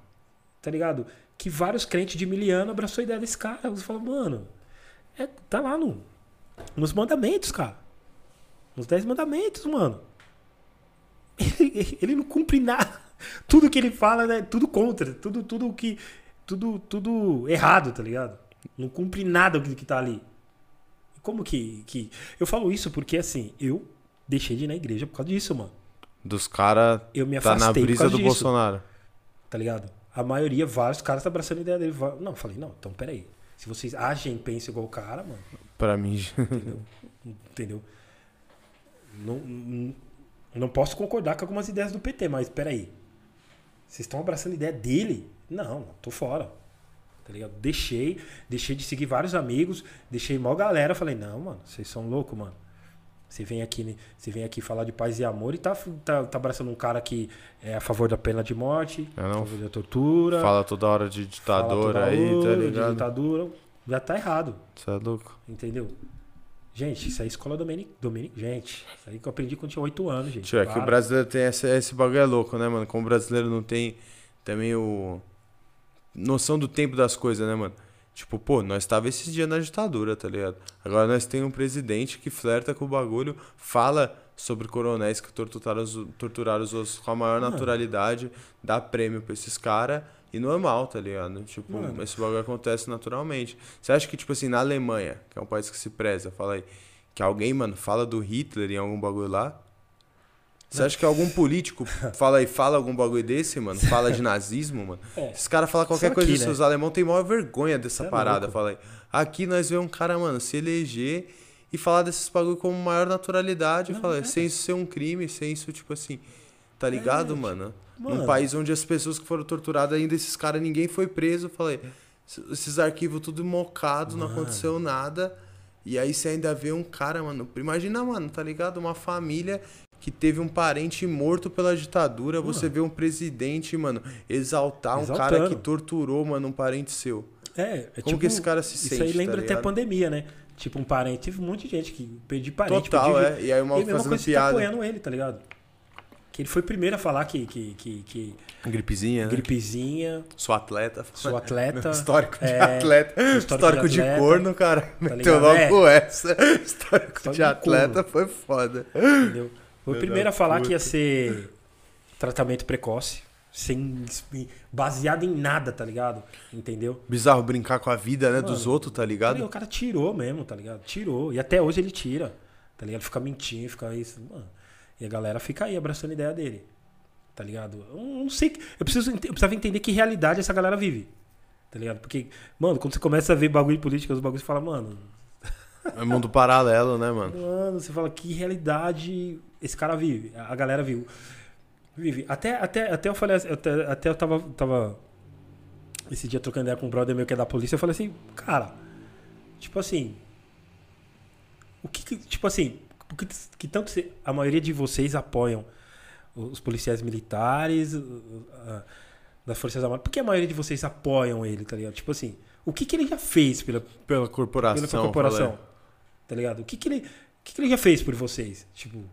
Tá ligado? Que vários crentes de miliano abraçou a ideia desse cara. Você fala, mano, é, tá lá no, nos mandamentos, cara. Nos dez mandamentos, mano. [laughs] Ele, ele não cumpre nada. Tudo que ele fala, né? Tudo contra. Tudo, tudo que. Tudo, tudo errado, tá ligado? Não cumpre nada do que tá ali. Como que, que. Eu falo isso porque, assim, eu deixei de ir na igreja por causa disso, mano. Dos caras Eu me tá afastei na por brisa do disso Bolsonaro. tá ligado? A maioria, vários caras tá abraçando a ideia dele. Não, eu falei, não, então peraí. Se vocês agem e pensam igual o cara, mano, Pra mim. [laughs] Entendeu? Entendeu? Não, não, não posso concordar com algumas ideias do PT, mas peraí. Vocês estão abraçando a ideia dele? Não, tô fora. Tá ligado? Deixei, deixei de seguir vários amigos, deixei mó galera. Falei, não, mano, vocês são loucos, mano. Você vem aqui, né, você vem aqui falar de paz e amor e tá, tá, tá abraçando um cara que é a favor da pena de morte, Eu não a favor da tortura. Fala toda hora de ditador aí, tá hora de ligado? ditadura. Já tá errado. Você é louco. Entendeu? Gente, isso aí é escola Domênico. Domênico gente, isso aí que eu aprendi quando tinha 8 anos, gente. Tio, é que o brasileiro tem esse, esse bagulho é louco, né, mano? Como o brasileiro não tem também o. noção do tempo das coisas, né, mano? Tipo, pô, nós tava esses dias na ditadura, tá ligado? Agora nós tem um presidente que flerta com o bagulho, fala sobre coronéis que torturaram os, torturaram os outros com a maior Mano. naturalidade, dá prêmio pra esses caras e normal, tá ligado? Tipo, Mano. esse bagulho acontece naturalmente. Você acha que, tipo assim, na Alemanha, que é um país que se preza, fala aí, que alguém, mano, fala do Hitler em algum bagulho lá? Você acha que algum político fala aí, fala algum bagulho desse, mano? Fala de nazismo, mano? É. Esses caras falam qualquer Só coisa aqui, disso, né? os alemão tem maior vergonha dessa é parada, louco. fala aí. Aqui nós vemos um cara, mano, se eleger e falar desses bagulho com maior naturalidade, Não, fala, é. sem isso ser um crime, sem isso, tipo assim, tá ligado, tipo, mano? Num mano. país onde as pessoas que foram torturadas, ainda esses caras, ninguém foi preso, falei, esses arquivos tudo mocado, não Mano. aconteceu nada. E aí você ainda vê um cara, mano, imagina, mano, tá ligado? Uma família que teve um parente morto pela ditadura, você vê um presidente, mano, exaltar um cara Exaltando. que torturou, mano, um parente seu. É, é Como que esse cara se Isso sente, aí lembra tá até a pandemia, né? Tipo, um parente. Teve um monte de gente que perdi parente. Total, perdi... é. E aí uma E a mesma fazendo coisa que tá piada. apoiando ele, tá ligado? Que ele foi o primeiro a falar que, que, que, que Gripezinha, né? gripezinha, Sou atleta. sou atleta. Histórico de é, atleta. [laughs] histórico Histórico de de, atleta, corno, cara. Meteu ligado? logo essa. Histórico Histórico de de atleta foi foda. Entendeu? Foi o primeiro a falar que ia puta. ser tratamento precoce, sem baseado em nada, tá ligado? Entendeu? Bizarro brincar com a vida, né, dos Mano, outros, tá ligado? O cara tirou mesmo, tá ligado? Tirou. E até hoje ele tira, tá ligado? Fica mentindo, fica isso. Mano. E a galera fica aí abraçando a ideia dele. Tá ligado? Eu não sei. Eu, preciso, eu precisava entender que realidade essa galera vive. Tá ligado? Porque, mano, quando você começa a ver bagulho político, os bagulhos, fala, mano, É mundo paralelo, né, mano? Mano, você fala que realidade esse cara vive. A a galera viu. Vive. Até, até, até eu falei assim, até, até eu tava, tava esse dia trocando ideia com um brother meu que é da polícia, eu falei assim, cara, tipo assim, o que, que- tipo assim, que, que tanto se- a maioria de vocês apoiam os policiais militares, uh, das Forças Armadas? Por que a maioria de vocês apoiam ele, tá ligado? Tipo assim, o que, que ele já fez pela, Pela corporação. pela corporação. Tá ligado? O que, que, ele, o que, que ele já fez por vocês? Tipo,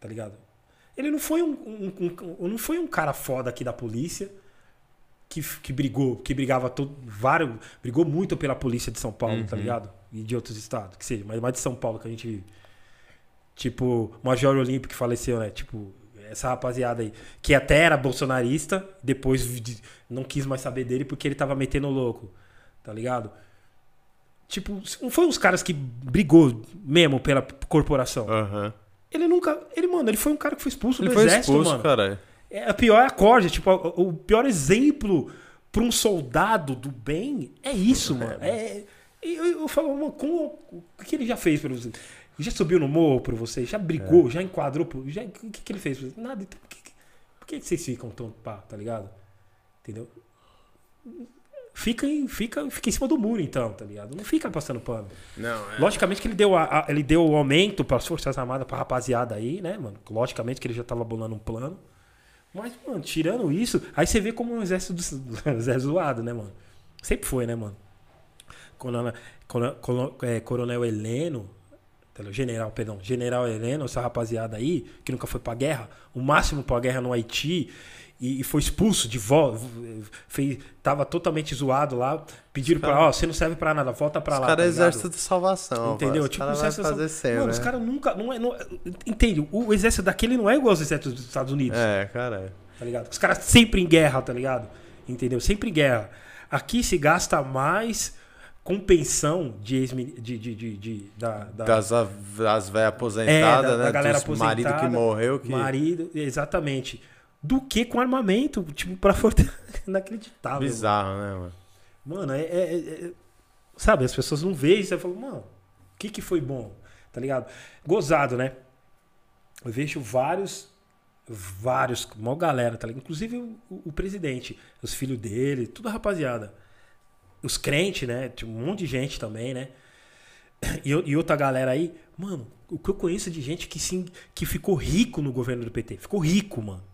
tá ligado? Ele não foi um, um- um- não foi um cara foda aqui da polícia que, que brigou, que brigava todo, vários, brigou muito pela polícia de São Paulo, tá Uhum. ligado? E de outros estados, que seja, mas mais de São Paulo que a gente vive. Tipo, Major Olímpio que faleceu, né? Tipo, essa rapaziada aí, que até era bolsonarista, depois de- não quis mais saber dele porque ele tava metendo louco, tá ligado? Tipo, não foi uns caras que brigou mesmo pela corporação. Aham. Ele nunca. Ele, mano, ele foi um cara que foi expulso Ele do foi exército, expulso, mano. caralho. É, a pior é a corda. Tipo, o, o pior exemplo pra um soldado do bem é isso, mano. É, eu, eu, eu falo, mano, como, o que ele já fez pra você? Já subiu no morro pra você? Já brigou? É. Já enquadrou? Por, já, o que, que ele fez? pra você? Nada. Então, por que, que- por que vocês ficam tão pá, tá ligado? Entendeu? Fica em, fica, fica em cima do muro, então, tá ligado? Não fica passando pano. Não, é. Logicamente que ele deu, a- a- ele deu o aumento para as Forças Armadas, pra rapaziada aí, né, mano? Logicamente que ele já tava bolando um plano. Mas, mano, tirando isso, aí você vê como um exército do, [laughs] exército zoado, né, mano? Sempre foi, né, mano? Coronel, coronel, coronel, é, Coronel Heleno, general, perdão, General Heleno, essa rapaziada aí, que nunca foi pra guerra, o máximo pra guerra no Haiti, e, e foi expulso de volta, fez, tava totalmente zoado lá, pediram pra, ó, você não serve pra nada, volta pra Os lá. caras tá é exército de salvação. Entendeu? Os Tipo, vai exército- fazer sempre, Mano, né? os caras nunca. Não é, não, entende? O exército daquele não é igual aos exércitos dos Estados Unidos, É, caralho. tá ligado? Os caras sempre em guerra, tá ligado? Entendeu? Sempre em guerra. Aqui se gasta mais com pensão de, ex de, de, de, de- da, da Das, das velhas é, aposentadas, da, né? da galera Dos marido que aposentada, morreu. Que... marido, exatamente. Do que com armamento, tipo, pra fortalecer. [laughs] Inacreditável. Bizarro, né, mano? Mano, é, é- é- é- Sabe, as pessoas não veem isso e falam, mano, que que foi bom? Tá ligado? Gozado, né? Eu vejo vários, vários, uma galera, tá ligado? Inclusive o, o presidente, os filhos dele, tudo a rapaziada. Os crentes, né? Tinha um monte de gente também, né? E, e outra galera aí, mano, o que eu conheço de gente que sim, que ficou rico no governo do PT. Ficou rico, mano.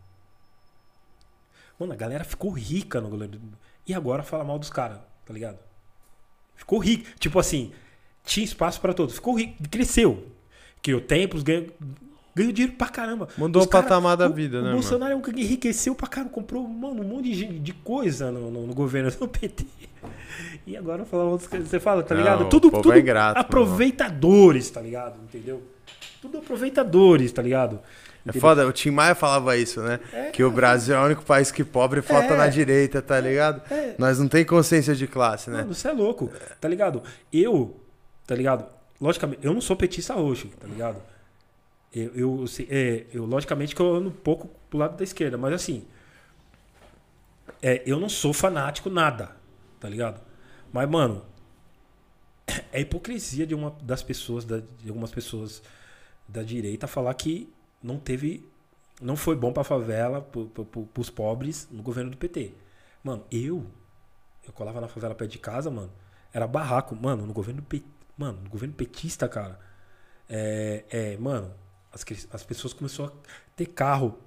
Mano, a galera ficou rica no governo do E agora fala mal dos caras, tá ligado? Ficou rico. Tipo assim, tinha espaço para todos. Ficou rico, cresceu. Criou templos, ganhou, ganhou dinheiro pra caramba. Mudou o cara- patamar da o- vida, o né, Bolsonaro é um que enriqueceu pra caramba, comprou mano, um monte de, de coisa no, no- no governo do [laughs] PT. E agora fala outras coisas. Você fala, tá Não, ligado? o Tudo, tudo é ingrato, aproveitadores, tá ligado? Entendeu? Tudo aproveitadores, tá ligado? É foda, o Tim Maia falava isso, né? que o Brasil é o único país que pobre falta É. na direita, tá ligado? É. Nós não tem consciência de classe, né? Mano, você é louco, tá ligado? Eu, tá ligado? Logicamente, eu não sou petista roxo, tá ligado? Eu, eu, se- é, eu logicamente que eu ando um pouco pro lado da esquerda, mas assim, é, eu não sou fanático nada, tá ligado? Mas, mano, é hipocrisia de uma das pessoas, da- de algumas pessoas da direita falar que não teve, não foi bom pra favela, pro, pro, pros pobres no governo do PT. Mano, eu, eu colava na favela perto de casa, mano, era barraco, mano, no governo Pe- mano, no governo petista, cara. É, é, mano, as, as pessoas começaram a ter carro.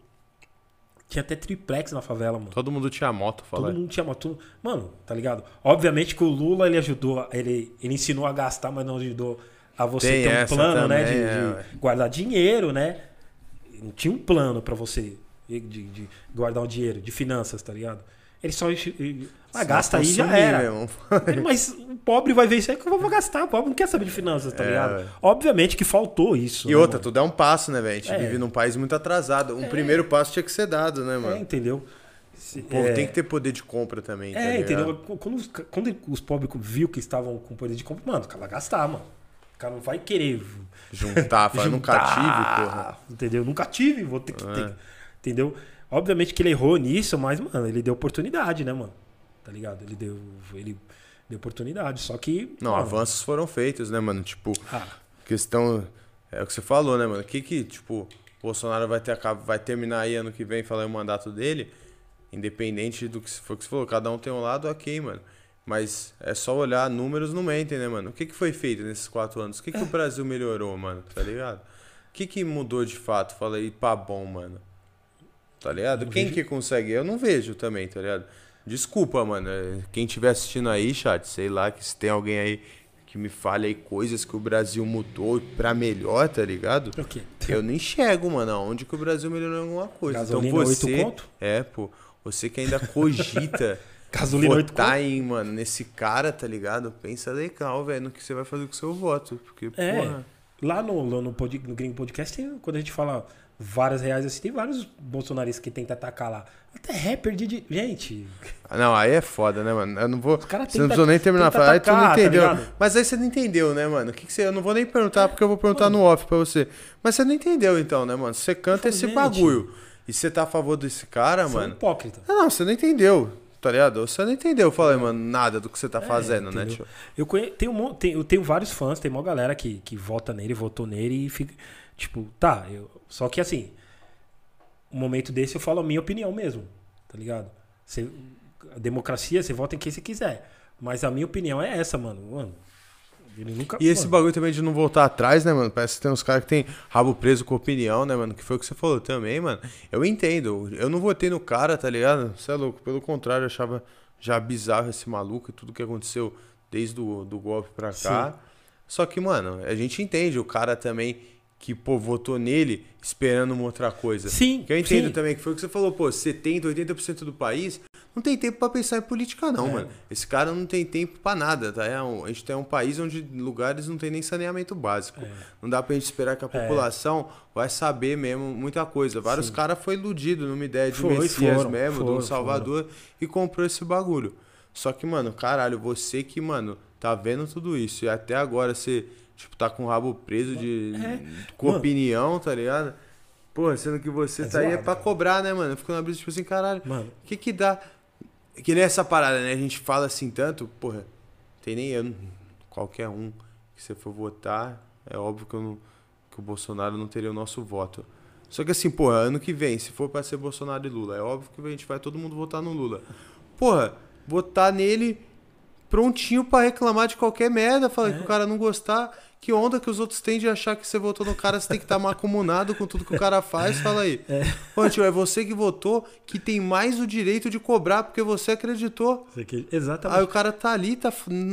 Tinha até triplex na favela, mano. Todo mundo tinha moto, fala. Todo mundo tinha moto. Mano, tá ligado? Obviamente que o Lula ele ajudou, ele, ele ensinou a gastar, mas não ajudou a você Tem ter um plano, né? também, De, é, de guardar dinheiro, né? Não tinha um plano pra você de, de guardar o dinheiro, de finanças, tá ligado? Ele só. Ele, ah, gasta aí já era. mesmo. [laughs] Mas o pobre vai ver isso aí que eu vou gastar. O pobre não quer saber de finanças, tá É, ligado? ué. Obviamente que faltou isso. E né, outra, mano? tudo é um passo, né, velho? A gente É. vive num país muito atrasado. Um primeiro passo tinha que ser dado, né, É, mano? entendeu? Se- O povo é, tem que ter poder de compra também, tá É, ligado? entendeu? Quando, os- quando os pobres viu que estavam com poder de compra, mano, o cara vai gastar, mano. O cara não vai querer Juntar, [laughs] falar, nunca tive, porra. Entendeu? Nunca tive, vou ter que É. ter. Entendeu? Obviamente que ele errou nisso, mas, mano, ele deu oportunidade, né, mano? Tá ligado? Ele deu. Ele deu oportunidade. Só que. Não, mano, avanços foram feitos, né, mano? Tipo, ah, questão. É o que você falou, né, mano? O que que, tipo, o Bolsonaro vai, ter, vai terminar aí ano que vem, falar o mandato dele, independente do que foi que você falou, cada um tem um lado, ok, mano. Mas é só olhar, números não mentem, né, mano? O que, que foi feito nesses quatro anos? O que, que o Brasil melhorou, mano? Tá ligado? O que, que mudou de fato? Fala aí, pá, bom, mano. Tá ligado? Não Quem vejo. que consegue? Eu não vejo também, tá ligado? Desculpa, mano. Quem estiver assistindo aí, chat, sei lá, que se tem alguém aí que me fale aí coisas que o Brasil mudou pra melhor, tá ligado? o quê? Eu não enxergo, mano, aonde que o Brasil melhorou alguma coisa. Gasolina então você. conto? É, pô. Você que ainda cogita [laughs] Gasolina votar em, mano, nesse cara, tá ligado? Pensa legal, velho, no que você vai fazer com o seu voto. Porque, É. porra. Lá no, no, no, pod- no Gringo Podcast, tem- quando a gente fala várias reais assim, tem vários bolsonaristas que tentam atacar lá. Até rapper de. Gente, Não, aí é foda, né, mano? Eu não vou. cara Você não tenta- precisou nem terminar a falar. Aí tu não tá entendeu. ligado? Mas aí você não entendeu, né, mano? O que, que você. Eu não vou nem perguntar porque eu vou perguntar no off pra você. Mas você não entendeu, então, né, mano? Você canta esse gente. bagulho. E você tá a favor desse cara, são mano. hipócrita. Ah, não, você não entendeu. Tá ligado? Você não entendeu, falei, mano, nada do que você tá fazendo, né, É, tio? Eu, conhe... tenho, um tenho, eu tenho vários fãs, tem uma galera que, que vota nele, votou nele e fica. Tipo, tá, eu... só que assim, um momento desse eu falo a minha opinião mesmo, tá ligado? Você... A democracia, você vota em quem você quiser. Mas a minha opinião é essa, mano. Mano, ele nunca. E esse mano, bagulho também de não voltar atrás, né, mano? Parece que tem uns caras que tem rabo preso com opinião, né, mano? Que foi o que você falou também, mano. Eu entendo. Eu não votei no cara, tá ligado? Você é louco. Pelo contrário, eu achava já bizarro esse maluco e tudo que aconteceu desde o do golpe pra cá. Só que, mano, a gente entende o cara também que, pô, votou nele esperando uma outra coisa. Sim, Que eu entendo sim. também que foi o que você falou, pô, 70, 80% do país não tem tempo pra pensar em política, não, É. mano. Esse cara não tem tempo pra nada, tá? É um- a gente tem um país onde lugares não tem nem saneamento básico. É. Não dá pra gente esperar que a população vai saber mesmo muita coisa. Vários caras foi iludido numa ideia de Foi, Messias foram, mesmo, foram, do Salvador, e comprou esse bagulho. Só que, mano, caralho, você que, mano, tá vendo tudo isso e até agora você, tipo, tá com o rabo preso de. É. com Mano. opinião, tá ligado? Porra, sendo que você É tá aí é zoado, pra cara. cobrar, né, mano? Eu fico na brisa, tipo assim, caralho, Mano, o que que dá? Que nem essa parada, né? A gente fala assim tanto, porra, tem nem eu, qualquer um que você for votar, é óbvio que, eu não, que o Bolsonaro não teria o nosso voto. Só que assim, porra, ano que vem, se for pra ser Bolsonaro e Lula, é óbvio que a gente vai todo mundo votar no Lula. Porra, votar nele prontinho pra reclamar de qualquer merda, falar É. que o cara não gostar. Que onda que os outros têm de achar que você votou no cara, você tem que estar macumunado com tudo que o cara faz, fala aí. Pô, tio, é você que votou que tem mais o direito de cobrar porque você acreditou. Aqui- Aí Exatamente. o cara tá ali, tá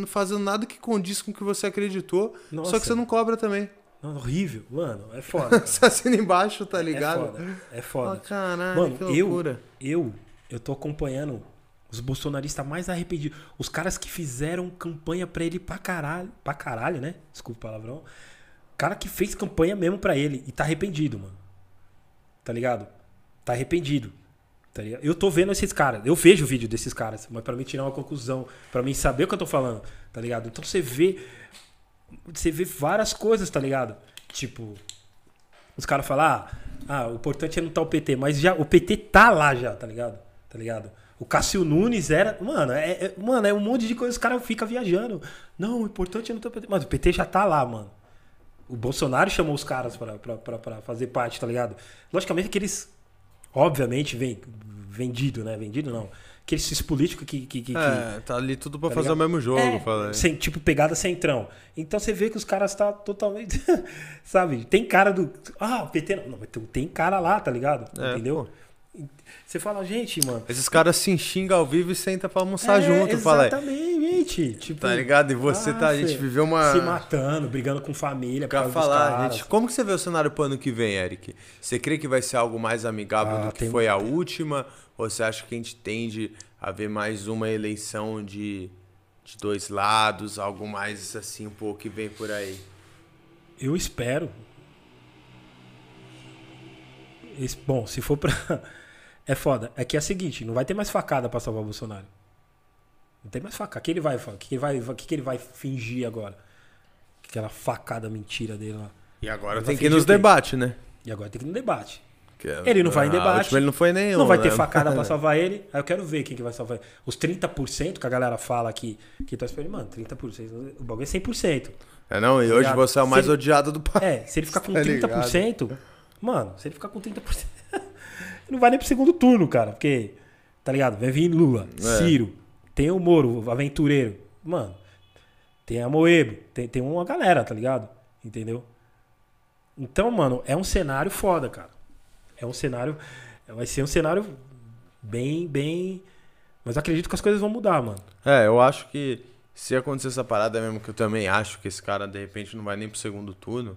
fazendo nada que condiz com o que você acreditou, só Nossa. que você não cobra também. Não, horrível. Mano, é foda. [laughs] Você assina embaixo, tá É ligado? foda. É foda. caralho, Mano, que eu, loucura. eu, eu tô acompanhando os bolsonaristas mais arrependidos. Os caras que fizeram campanha pra ele pra caralho. Pra caralho, né? Desculpa o palavrão. Cara que fez campanha mesmo pra ele e tá arrependido, mano. Tá ligado? Tá arrependido. Tá ligado? Eu tô vendo esses caras. Eu vejo o vídeo desses caras, mas pra mim tirar uma conclusão, pra mim saber o que eu tô falando, tá ligado? Então você vê. Você vê várias coisas, tá ligado? Tipo, os caras falam, ah, ah, o importante é não estar o PT, mas já o PT tá lá já, tá ligado? Tá ligado? O Cássio Nunes era. Mano, é, é- mano, é um monte de coisa, os caras ficam viajando. Não, o importante é não ter o PT. Mas o PT já tá lá, mano. O Bolsonaro chamou os caras pra, pra, pra, pra fazer parte, tá ligado? Logicamente que eles, obviamente, vem vendido, né? Vendido não. Aqueles esses políticos que. que, que, É, tá ali tudo pra Tá fazer ligado? o mesmo jogo, é, fala aí. sem- tipo, pegada centrão. Então você vê que os caras tá totalmente. [laughs] sabe? Tem cara do. Ah, o PT não. não mas tem- tem cara lá, tá ligado? É, Entendeu? Você fala, gente, mano. Esses caras se xingam ao vivo e senta pra almoçar é, junto, fala aí. Exatamente. Tipo, Tá ligado? E você tá, a gente viveu uma. Se matando, brigando com família. Pra falar, gente, como que você vê o cenário pro ano que vem, Eric? Você crê que vai ser algo mais amigável Ah, do que tem- foi a última? Ou você acha que a gente tende a ver mais uma eleição de, de dois lados, algo mais assim, um pouco que vem por aí? Eu espero. Es- Bom, se for pra. É foda. É que é o seguinte, não vai ter mais facada pra salvar o Bolsonaro. Não tem mais facada. O que ele vai, que ele vai, que ele vai fingir agora? Aquela facada mentira dele lá. E agora Vai tem que ir nos debates, né? E agora tem que ir no debate. Que- Ele não vai em debate. ele não foi nenhum. não vai ter né? facada pra [laughs] salvar ele. Aí eu quero ver quem que vai salvar ele. Os 30% que a galera fala aqui, que tá esperando, mano, 30%. O bagulho é 100%. É não, e hoje Ligado? você é o mais ele- odiado do país. É, se ele ficar [laughs] com Tá 30%, mano, se ele ficar com 30%, ele não vai nem pro segundo turno, cara. Porque, tá ligado? Vai vir Lula, É. Ciro, tem o Moro, aventureiro. Mano, tem a Moebo, tem, tem uma galera, tá ligado? Entendeu? Então, mano, é um cenário foda, cara. É um cenário. Vai ser um cenário bem, bem. Mas acredito que as coisas vão mudar, mano. É, eu acho que se acontecer essa parada mesmo, que eu também acho que esse cara de repente não vai nem pro segundo turno,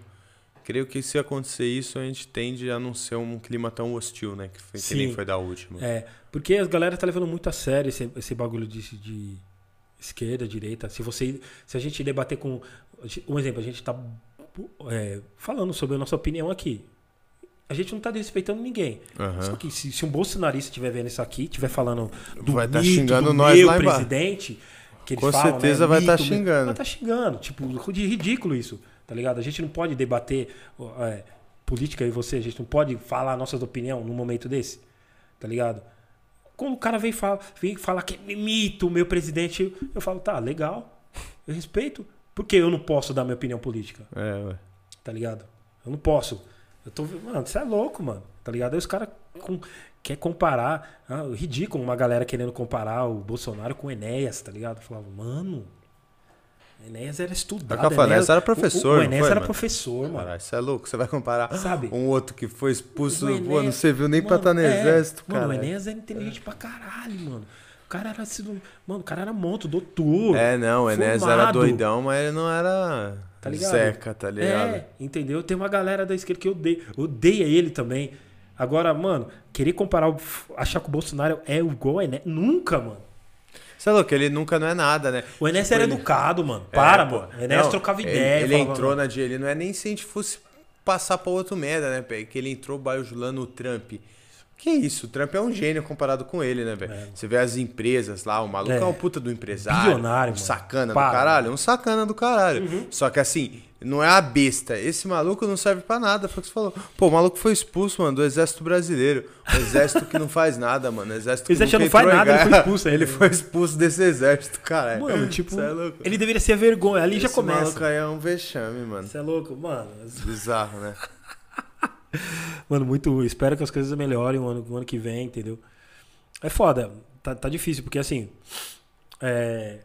creio que se acontecer isso, a gente tende a não ser um clima tão hostil, né? Que, foi, que nem foi da última. É, porque a galera tá levando muito a sério esse, esse bagulho de, de esquerda, direita. Se você, se a gente debater com, um exemplo, a gente tá é, falando sobre a nossa opinião aqui. A gente não tá desrespeitando ninguém. Aham. Só que se, se um bolsonarista estiver vendo isso aqui, estiver falando do Vai tá mito, xingando do nós meu lá presidente, Com falam, certeza né, vai tá mito, xingando. Vai tá xingando. Tipo, de ridículo isso, tá ligado? A gente não pode debater é, política e você, a gente não pode falar nossas opiniões num momento desse, tá ligado? Quando o cara vem, fala, vem falar que é mito, o meu presidente, eu falo, tá, legal, eu respeito. Por que eu não posso dar minha opinião política? É, ué. tá ligado? Eu não posso. Eu tô, mano, você é louco, mano. Tá ligado? Aí os caras com, quer comparar, ah, ridículo uma galera querendo comparar o Bolsonaro com o Enéas, tá ligado? Eu falava, mano, Enéas era estudado. Tá falando, Enéas era professor, O, o Enéas foi, era mano? professor, mano. Caralho, isso é louco. Você vai comparar Sabe? um outro que foi expulso, O pô, não Enéas- serviu nem pra Mano, estar no é, exército, Mano, cara. o Enéas era inteligente pra caralho, mano. O cara era sido. Mano, o cara era monto, doutor. É, não, o Enéas era doidão, mas ele não era Tá ligado? Zeca, tá ligado? É, entendeu? Tem uma galera da esquerda que odeia, odeia ele também. Agora, mano, querer comparar, achar que o Bolsonaro é igual ao Enéas. Nunca, mano. Você é louco, ele nunca não é nada, né? O Enéas Tipo, era ele- educado, mano. É, Para, pô. mano. O Enéas Não, trocava ele- ideia. Ele, falava, entrou mano, na de ele, não é nem se a gente fosse passar pra outro merda, né, pé? Que ele entrou bajulando o Trump. Que isso, o Trump é um gênio comparado com ele, né, velho? É. Você vê as empresas lá, o maluco é, É. um puta do empresário. Bilionário, um mano. sacana Para. do caralho. Um sacana do caralho. Só que assim, não é a besta. Esse maluco não serve pra nada, foi o que você falou. Pô, o maluco foi expulso, mano, do exército brasileiro. O exército que não faz nada, mano. O exército que O exército nunca não faz nada, ele foi expulso, [laughs] Ele né? foi expulso desse exército, caralho. Mano, tipo, Cê é louco. ele deveria ser vergonha. Ali já Esse começa. maluco aí é um vexame, mano. Você é louco, mano. Bizarro, né? Mano, muito. Espero que as coisas melhorem o ano, o ano que vem, entendeu? É foda. Tá, tá difícil, porque assim. é,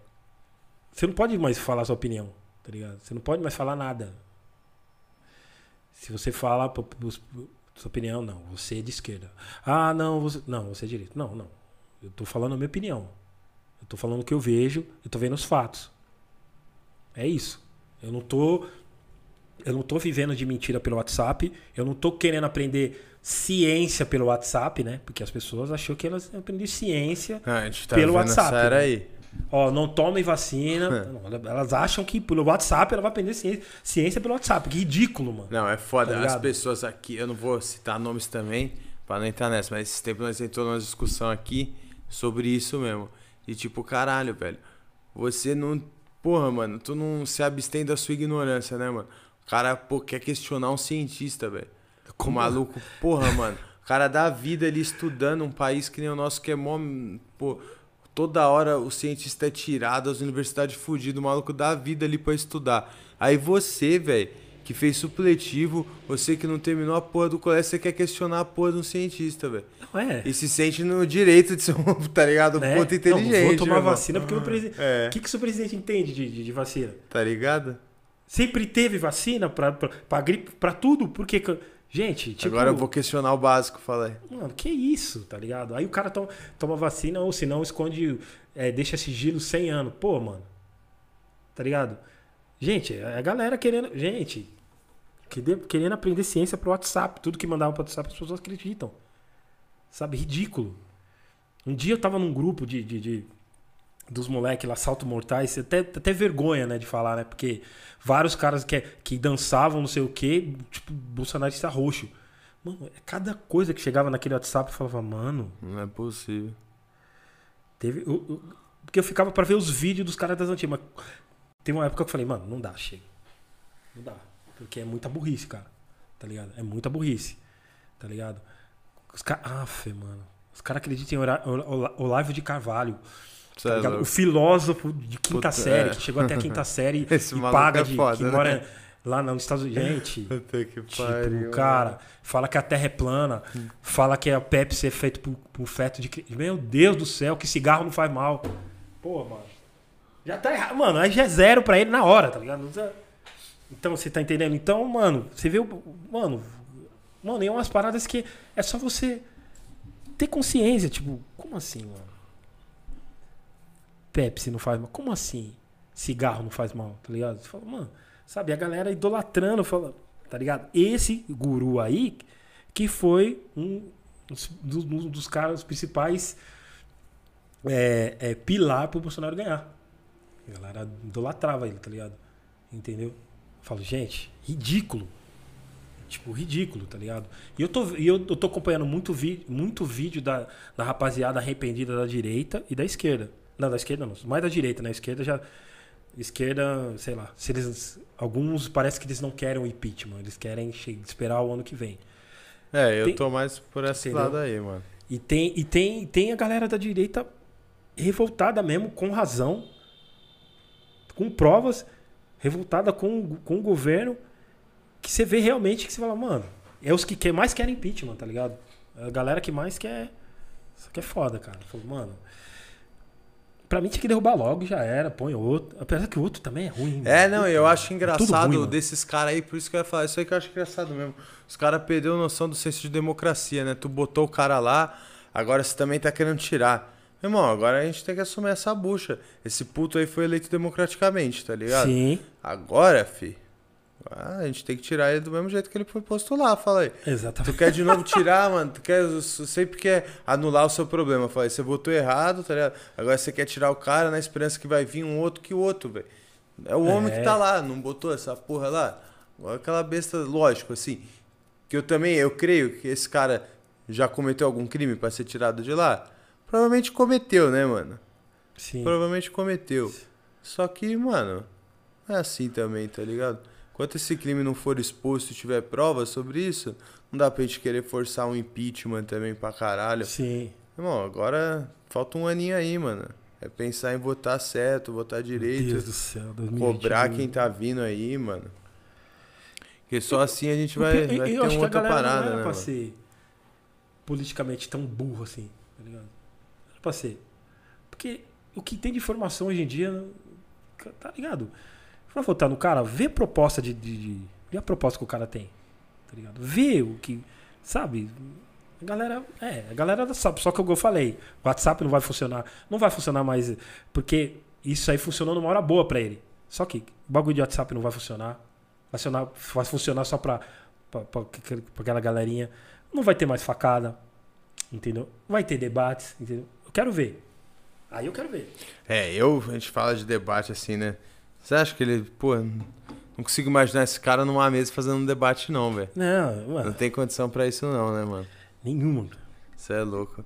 Você não pode mais falar sua opinião, tá ligado? Você não pode mais falar nada. Se você fala sua opinião, não, você é de esquerda. Ah, não, você. Não, você é direita. Não, não. Eu tô falando a minha opinião. Eu tô falando o que eu vejo, eu tô vendo os fatos. É isso. Eu não tô eu não tô vivendo de mentira pelo WhatsApp. Eu não tô querendo aprender ciência pelo WhatsApp, né? Porque as pessoas achou que elas iam aprender ciência. Ah, tá Pelo WhatsApp, essa né? aí. Ó, não tomem vacina. [laughs] Não, elas acham que pelo WhatsApp ela vai aprender ciência, ciência pelo WhatsApp. Que ridículo, mano. Não, é foda. Tá As pessoas aqui, eu não vou citar nomes também, pra não entrar nessa, mas esse tempo nós entramos numa discussão aqui sobre isso mesmo. E tipo, caralho, velho. Você não. Porra, mano, tu não se abstém da sua ignorância, né, mano? O cara, pô, quer questionar um cientista, velho. O maluco, porra, mano. O cara dá a vida ali estudando um país que nem o nosso, que é mó. Pô, toda hora o cientista é tirado, as universidades fudidas, o maluco dá a vida ali pra estudar. Aí você, velho, que fez supletivo, você que não terminou a porra do colégio, você quer questionar a porra de um cientista, velho. Não é. E se sente no direito de ser um, tá ligado? Um né? puta Não, inteligente. vou tomar irmão. vacina porque o presidente. É. O que, que o seu presidente entende de, de, de vacina? Tá ligado? Sempre teve vacina pra gripe, pra tudo. Porque. Gente, tipo. Agora eu vou questionar o básico, falei. Mano, que isso, tá ligado? Aí o cara toma, toma vacina ou se não esconde, é, deixa sigilo 100 anos. Pô, mano. Tá ligado? Gente, é a galera querendo. Gente, querendo aprender ciência pro WhatsApp. Tudo que mandavam pro WhatsApp as pessoas acreditam. Sabe? Ridículo. Um dia eu tava num grupo de. de, de- dos moleques lá, salto mortais, até, até vergonha, né, de falar, né? Porque vários caras que, que dançavam, não sei o quê, tipo, bolsonarista roxo. Mano, é cada coisa que chegava naquele WhatsApp eu falava, mano, Não é possível. teve. eu- eu- porque eu ficava pra ver os vídeos dos caras das antigas. Mas teve uma época que eu falei, mano, não dá, chega. Não dá. Porque é muita burrice, cara. Tá ligado? É muita burrice. Tá ligado? Os caras. Aff, mano. Os caras acreditam em Olavo de Carvalho. Tá é o filósofo de quinta Puta, série, é. que chegou até a quinta [laughs] série Esse e paga é de. foda, que né? mora lá nos Estados Unidos. [laughs] Gente. Puta que Tipo, pariu. cara fala que a Terra é plana, fala que a Pepsi é feito por, por feto de Meu Deus do céu, que cigarro não faz mal. Pô, mano. Já tá errado. Mano, aí já é zero pra ele na hora, tá ligado? Então, você tá entendendo? Então, mano, você vê o. Mano, mano, é umas paradas que é só você ter consciência. Tipo, como assim, mano? Pepsi não faz mal. Como assim? Cigarro não faz mal, tá ligado? Você fala, mano, sabe, a galera idolatrando, fala, tá ligado? Esse guru aí, que foi um dos, um dos caras principais é, é, pilar pro Bolsonaro ganhar. A galera idolatrava ele, tá ligado? Entendeu? Eu falo, gente, ridículo. Tipo, ridículo, tá ligado? E eu tô, eu, eu tô acompanhando muito, vi, muito vídeo da, da rapaziada arrependida da direita e da esquerda. Não, da esquerda não, mais da direita, né? Esquerda já. Esquerda, sei lá. Se eles, alguns parece que eles não querem o impeachment, eles querem esperar o ano que vem. É, eu Tem- tô mais por esse Entendeu? lado aí, mano. E tem, e tem, tem a galera da direita revoltada mesmo, com razão, com provas, revoltada com, o- com o governo, que você vê realmente que você fala, mano, é os que quer, mais querem impeachment, tá ligado? É a galera que mais quer. Isso aqui é foda, cara. Falou, mano. Pra mim tinha que derrubar logo já era, põe outro. Apesar que o outro também é ruim. É, mano. não, eu acho engraçado ruim, mano. desses caras aí, por isso que eu ia falar, isso aí que eu acho engraçado mesmo. Os caras perderam noção do senso de democracia, né? Tu botou o cara lá, agora você também tá querendo tirar. Irmão, agora a gente tem que assumir essa bucha. Esse puto aí foi eleito democraticamente, tá ligado? Sim, Agora, fi, ah, a gente tem que tirar ele do mesmo jeito que ele foi posto lá, fala aí. Tu exatamente. quer de novo tirar, mano? Tu quer, sempre quer anular o seu problema. Falei, você votou errado, tá ligado? Agora você quer tirar o cara na esperança que vai vir um outro que o outro, velho. É o homem É. que tá lá, não botou essa porra lá. Agora aquela besta, lógico, assim. Que eu também, eu creio que esse cara já cometeu algum crime pra ser tirado de lá? Provavelmente cometeu, né, mano? Sim. Provavelmente cometeu. Só que, mano, é assim também, tá ligado? Enquanto esse crime não for exposto e tiver provas sobre isso, não dá pra gente querer forçar um impeachment também pra caralho. Sim. Irmão, agora falta um aninho aí, mano. É pensar em votar certo, votar direito, Deus do céu, 2021. cobrar quem tá vindo aí, mano. Porque só assim a gente vai, Eu- vai eu ter uma outra parada, não era né? pra ser politicamente tão burro assim, tá ligado? Não era pra ser. Porque o que tem de informação hoje em dia, tá ligado? Pra votar no cara, vê proposta de, de, de- vê a proposta que o cara tem, tá ligado? Vê o que, sabe? A galera, é, a galera sabe, só que eu falei, o WhatsApp não vai funcionar, não vai funcionar mais, porque isso aí funcionou numa hora boa pra ele. Só que o bagulho de WhatsApp não vai funcionar, vai funcionar, vai funcionar só pra, pra, pra, pra aquela galerinha. Não vai ter mais facada, entendeu? Vai ter debates, entendeu? Eu quero ver. Aí eu quero ver. É, eu, a gente fala de debate assim, né? Você acha que ele, pô, não consigo imaginar esse cara numa mesa fazendo um debate, não, velho. Não, Não mano, tem condição pra isso, não, né, mano? nenhuma. Você é louco.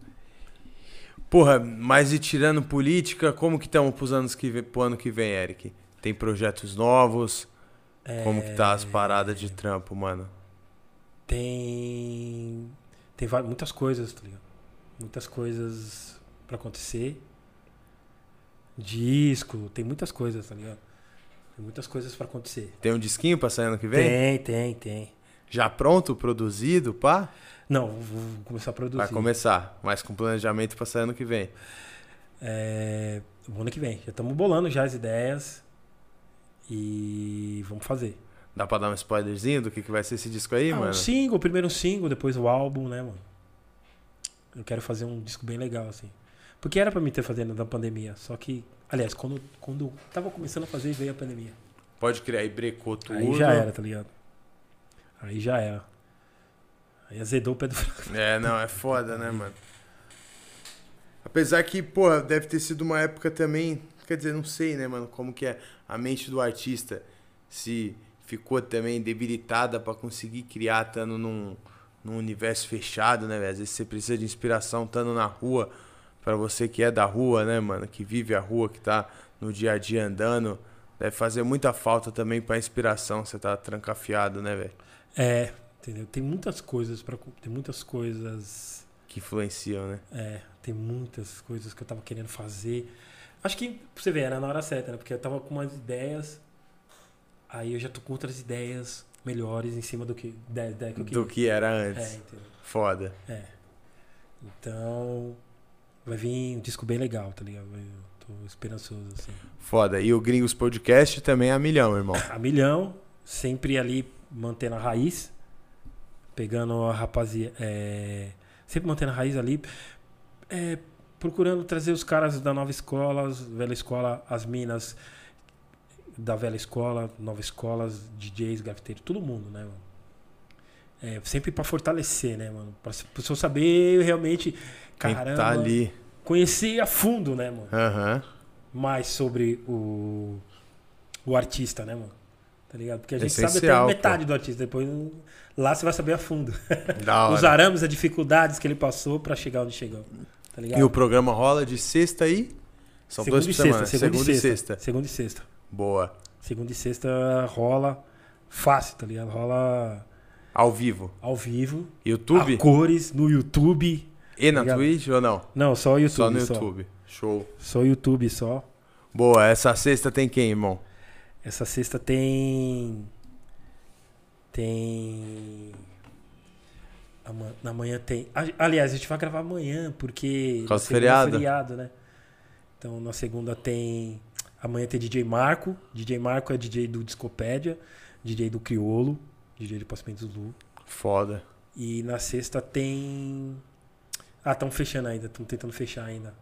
Porra, mas e tirando política, como que estamos pros anos que vem, pro ano que vem, Eric? Tem projetos novos? Como que tá as paradas de trampo, mano? Tem. Tem va- muitas coisas, tá ligado? Muitas coisas pra acontecer. Disco, tem muitas coisas, tá ligado? Tem muitas coisas pra acontecer. Tem um disquinho pra sair ano que vem? Tem, tem, tem. Já pronto, produzido, pá? Não, vou começar a produzir. Vai começar, mas com planejamento pra sair ano que vem. É, o ano que vem. Já estamos bolando já as ideias. E vamos fazer. Dá pra dar um spoilerzinho do que, que vai ser esse disco aí, Ah, mano? um single, primeiro um single, depois o álbum, né, mano? Eu quero fazer um disco bem legal, assim. Porque era pra mim ter fazendo na pandemia. Só que, aliás, quando, quando tava começando a fazer, veio a pandemia. Pode criar aí, brecou tudo. Aí já era, tá ligado? Aí já era. Aí azedou o pé do. [laughs] É, não, é foda, né, mano? Apesar que, pô, deve ter sido uma época também. Quer dizer, não sei, né, mano, como que é a mente do artista. Se ficou também debilitada pra conseguir criar, estando num, num universo fechado, né, velho? Às vezes você precisa de inspiração estando na rua. Pra você que é da rua, né, mano? Que vive a rua, que tá no dia a dia andando. Deve fazer muita falta também pra inspiração. Você tá trancafiado, né, velho? É, entendeu? Tem muitas coisas para Tem muitas coisas. Que influenciam, né? É, tem muitas coisas que eu tava querendo fazer. Acho que, você ver, era na hora certa, né? Porque eu tava com umas ideias. Aí eu já tô com outras ideias melhores em cima do que, da ideia que. Do que era É, antes. entendeu? Foda. É. Então, vai vir um disco bem legal, tá ligado? Eu tô esperançoso, assim. Foda. E o Gringos Podcast também é a milhão, irmão. A milhão, sempre ali mantendo a raiz, pegando a rapaziada. é, sempre mantendo a raiz ali, é, procurando trazer os caras da nova escola, velha escola, as minas da velha escola, nova escola, DJs, grafiteiros, todo mundo, né, mano? É, sempre pra fortalecer, né, mano? Pra pessoa saber realmente, Quem caramba, tá ali. conhecer a fundo, né, mano? Aham. mais sobre o, o artista, né, mano? Tá ligado? Porque a gente sabe até Essencial, metade do artista. Depois lá você vai saber a fundo. [laughs] Os arames, as dificuldades que ele passou pra chegar onde chegou. Tá ligado? E o programa rola de sexta aí? São segunda dois e sexta, segunda, Segunda e e sexta. sexta. Segunda e sexta. Boa. Segunda e sexta rola fácil, tá ligado? Rola Ao vivo. ao vivo, YouTube? a cores, no YouTube. E na Obrigado. Twitch ou não? Não, só o YouTube. Só no YouTube. Show. Só o YouTube só. Boa. Essa sexta tem quem, irmão? Essa sexta tem. Tem. Na manhã tem. Aliás, a gente vai gravar amanhã, porque. Por é feriado? feriado, né? Então na segunda tem. Amanhã tem DJ Marco. DJ Marco é DJ do Discopédia, DJ do Criolo, DJ de Passamento do Lu. Foda. E na sexta tem. Ah, estão fechando ainda, estão tentando fechar ainda.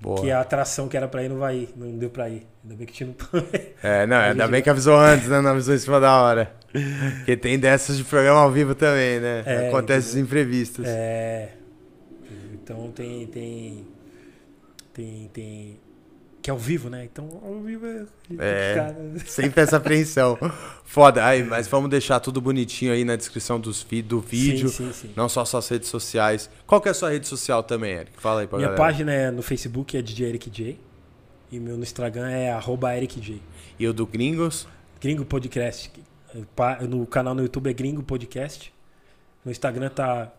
Boa. Que a atração que era pra ir não vai ir, não deu pra ir. Ainda bem que tinha [laughs] não. É, não, ainda bem que avisou antes, né? Não avisou em cima da hora. Porque tem dessas de programa ao vivo também, né? É, Acontece os imprevistos. É. Então tem. Tem. Tem. tem que é ao vivo, né? Então, ao vivo é. É. Sempre essa apreensão. [laughs] Foda. Aí, mas vamos deixar tudo bonitinho aí na descrição dos vi- do vídeo. Sim, sim, sim. Não só suas redes sociais. Qual que é a sua rede social também, Eric? Fala aí pra Minha galera. página é no Facebook é DJ Eric J. E meu no Instagram é arroba Eric J. E o do Gringos? Gringo Podcast. No canal no YouTube é Gringo Podcast. No Instagram tá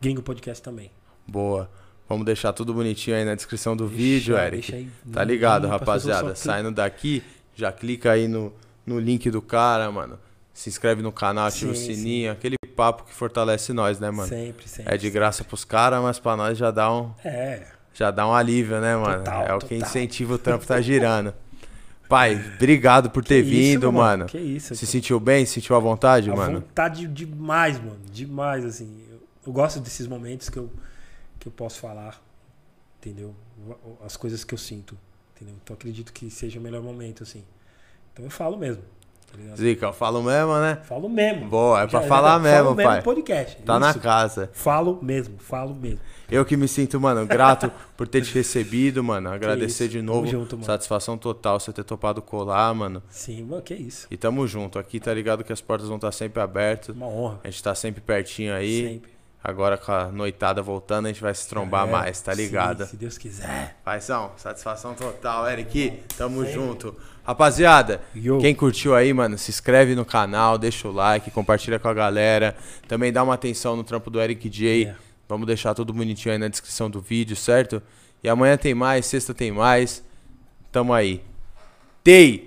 Gringo Podcast também. Boa. Vamos deixar tudo bonitinho aí na descrição do Deixa- vídeo, Eric. deixa aí Tá ligado, rapaziada? Saindo daqui, já clica aí no, no link do cara, mano. Se inscreve no canal, ativa o Sim, sininho. Aquele papo que fortalece nós, né, mano? Sempre, sempre. É de graça pros caras, mas pra nós já dá um, É. já dá um alívio, né, mano? Total, é o que total. incentiva o trampo tá girando. [laughs] Pai, obrigado por ter Que vindo, isso, mano. Que isso. Se sentiu bem? Se sentiu à vontade, A mano? vontade demais, mano. Demais, assim. Eu, eu gosto desses momentos que eu, que eu posso falar, entendeu? As coisas que eu sinto, entendeu? Então acredito que seja o melhor momento, assim. Então eu falo mesmo, tá? Zica, eu falo mesmo, né? Falo mesmo. Boa, é pra Já- falar mesmo, falo mesmo pai. no podcast. Tá na Isso. casa. Falo mesmo, falo mesmo. Eu que me sinto, mano, grato por ter te recebido, mano. Agradecer de Tamo novo. junto, mano. Satisfação total você ter topado colar, mano. Sim, mano, que isso. E tamo junto. Aqui tá ligado que as portas vão estar sempre abertas. Uma honra. A gente tá sempre pertinho aí. Sempre. Agora com a noitada voltando, a gente vai se trombar É, mais, tá ligado? se Deus quiser. Paizão, satisfação total, Eric. Tamo junto. Rapaziada, Yo. quem curtiu aí, mano, se inscreve no canal, deixa o like, compartilha com a galera. Também dá uma atenção no trampo do Eric J. Yeah. Vamos deixar tudo bonitinho aí na descrição do vídeo, certo? E amanhã tem mais, sexta tem mais. Tamo aí. Tei!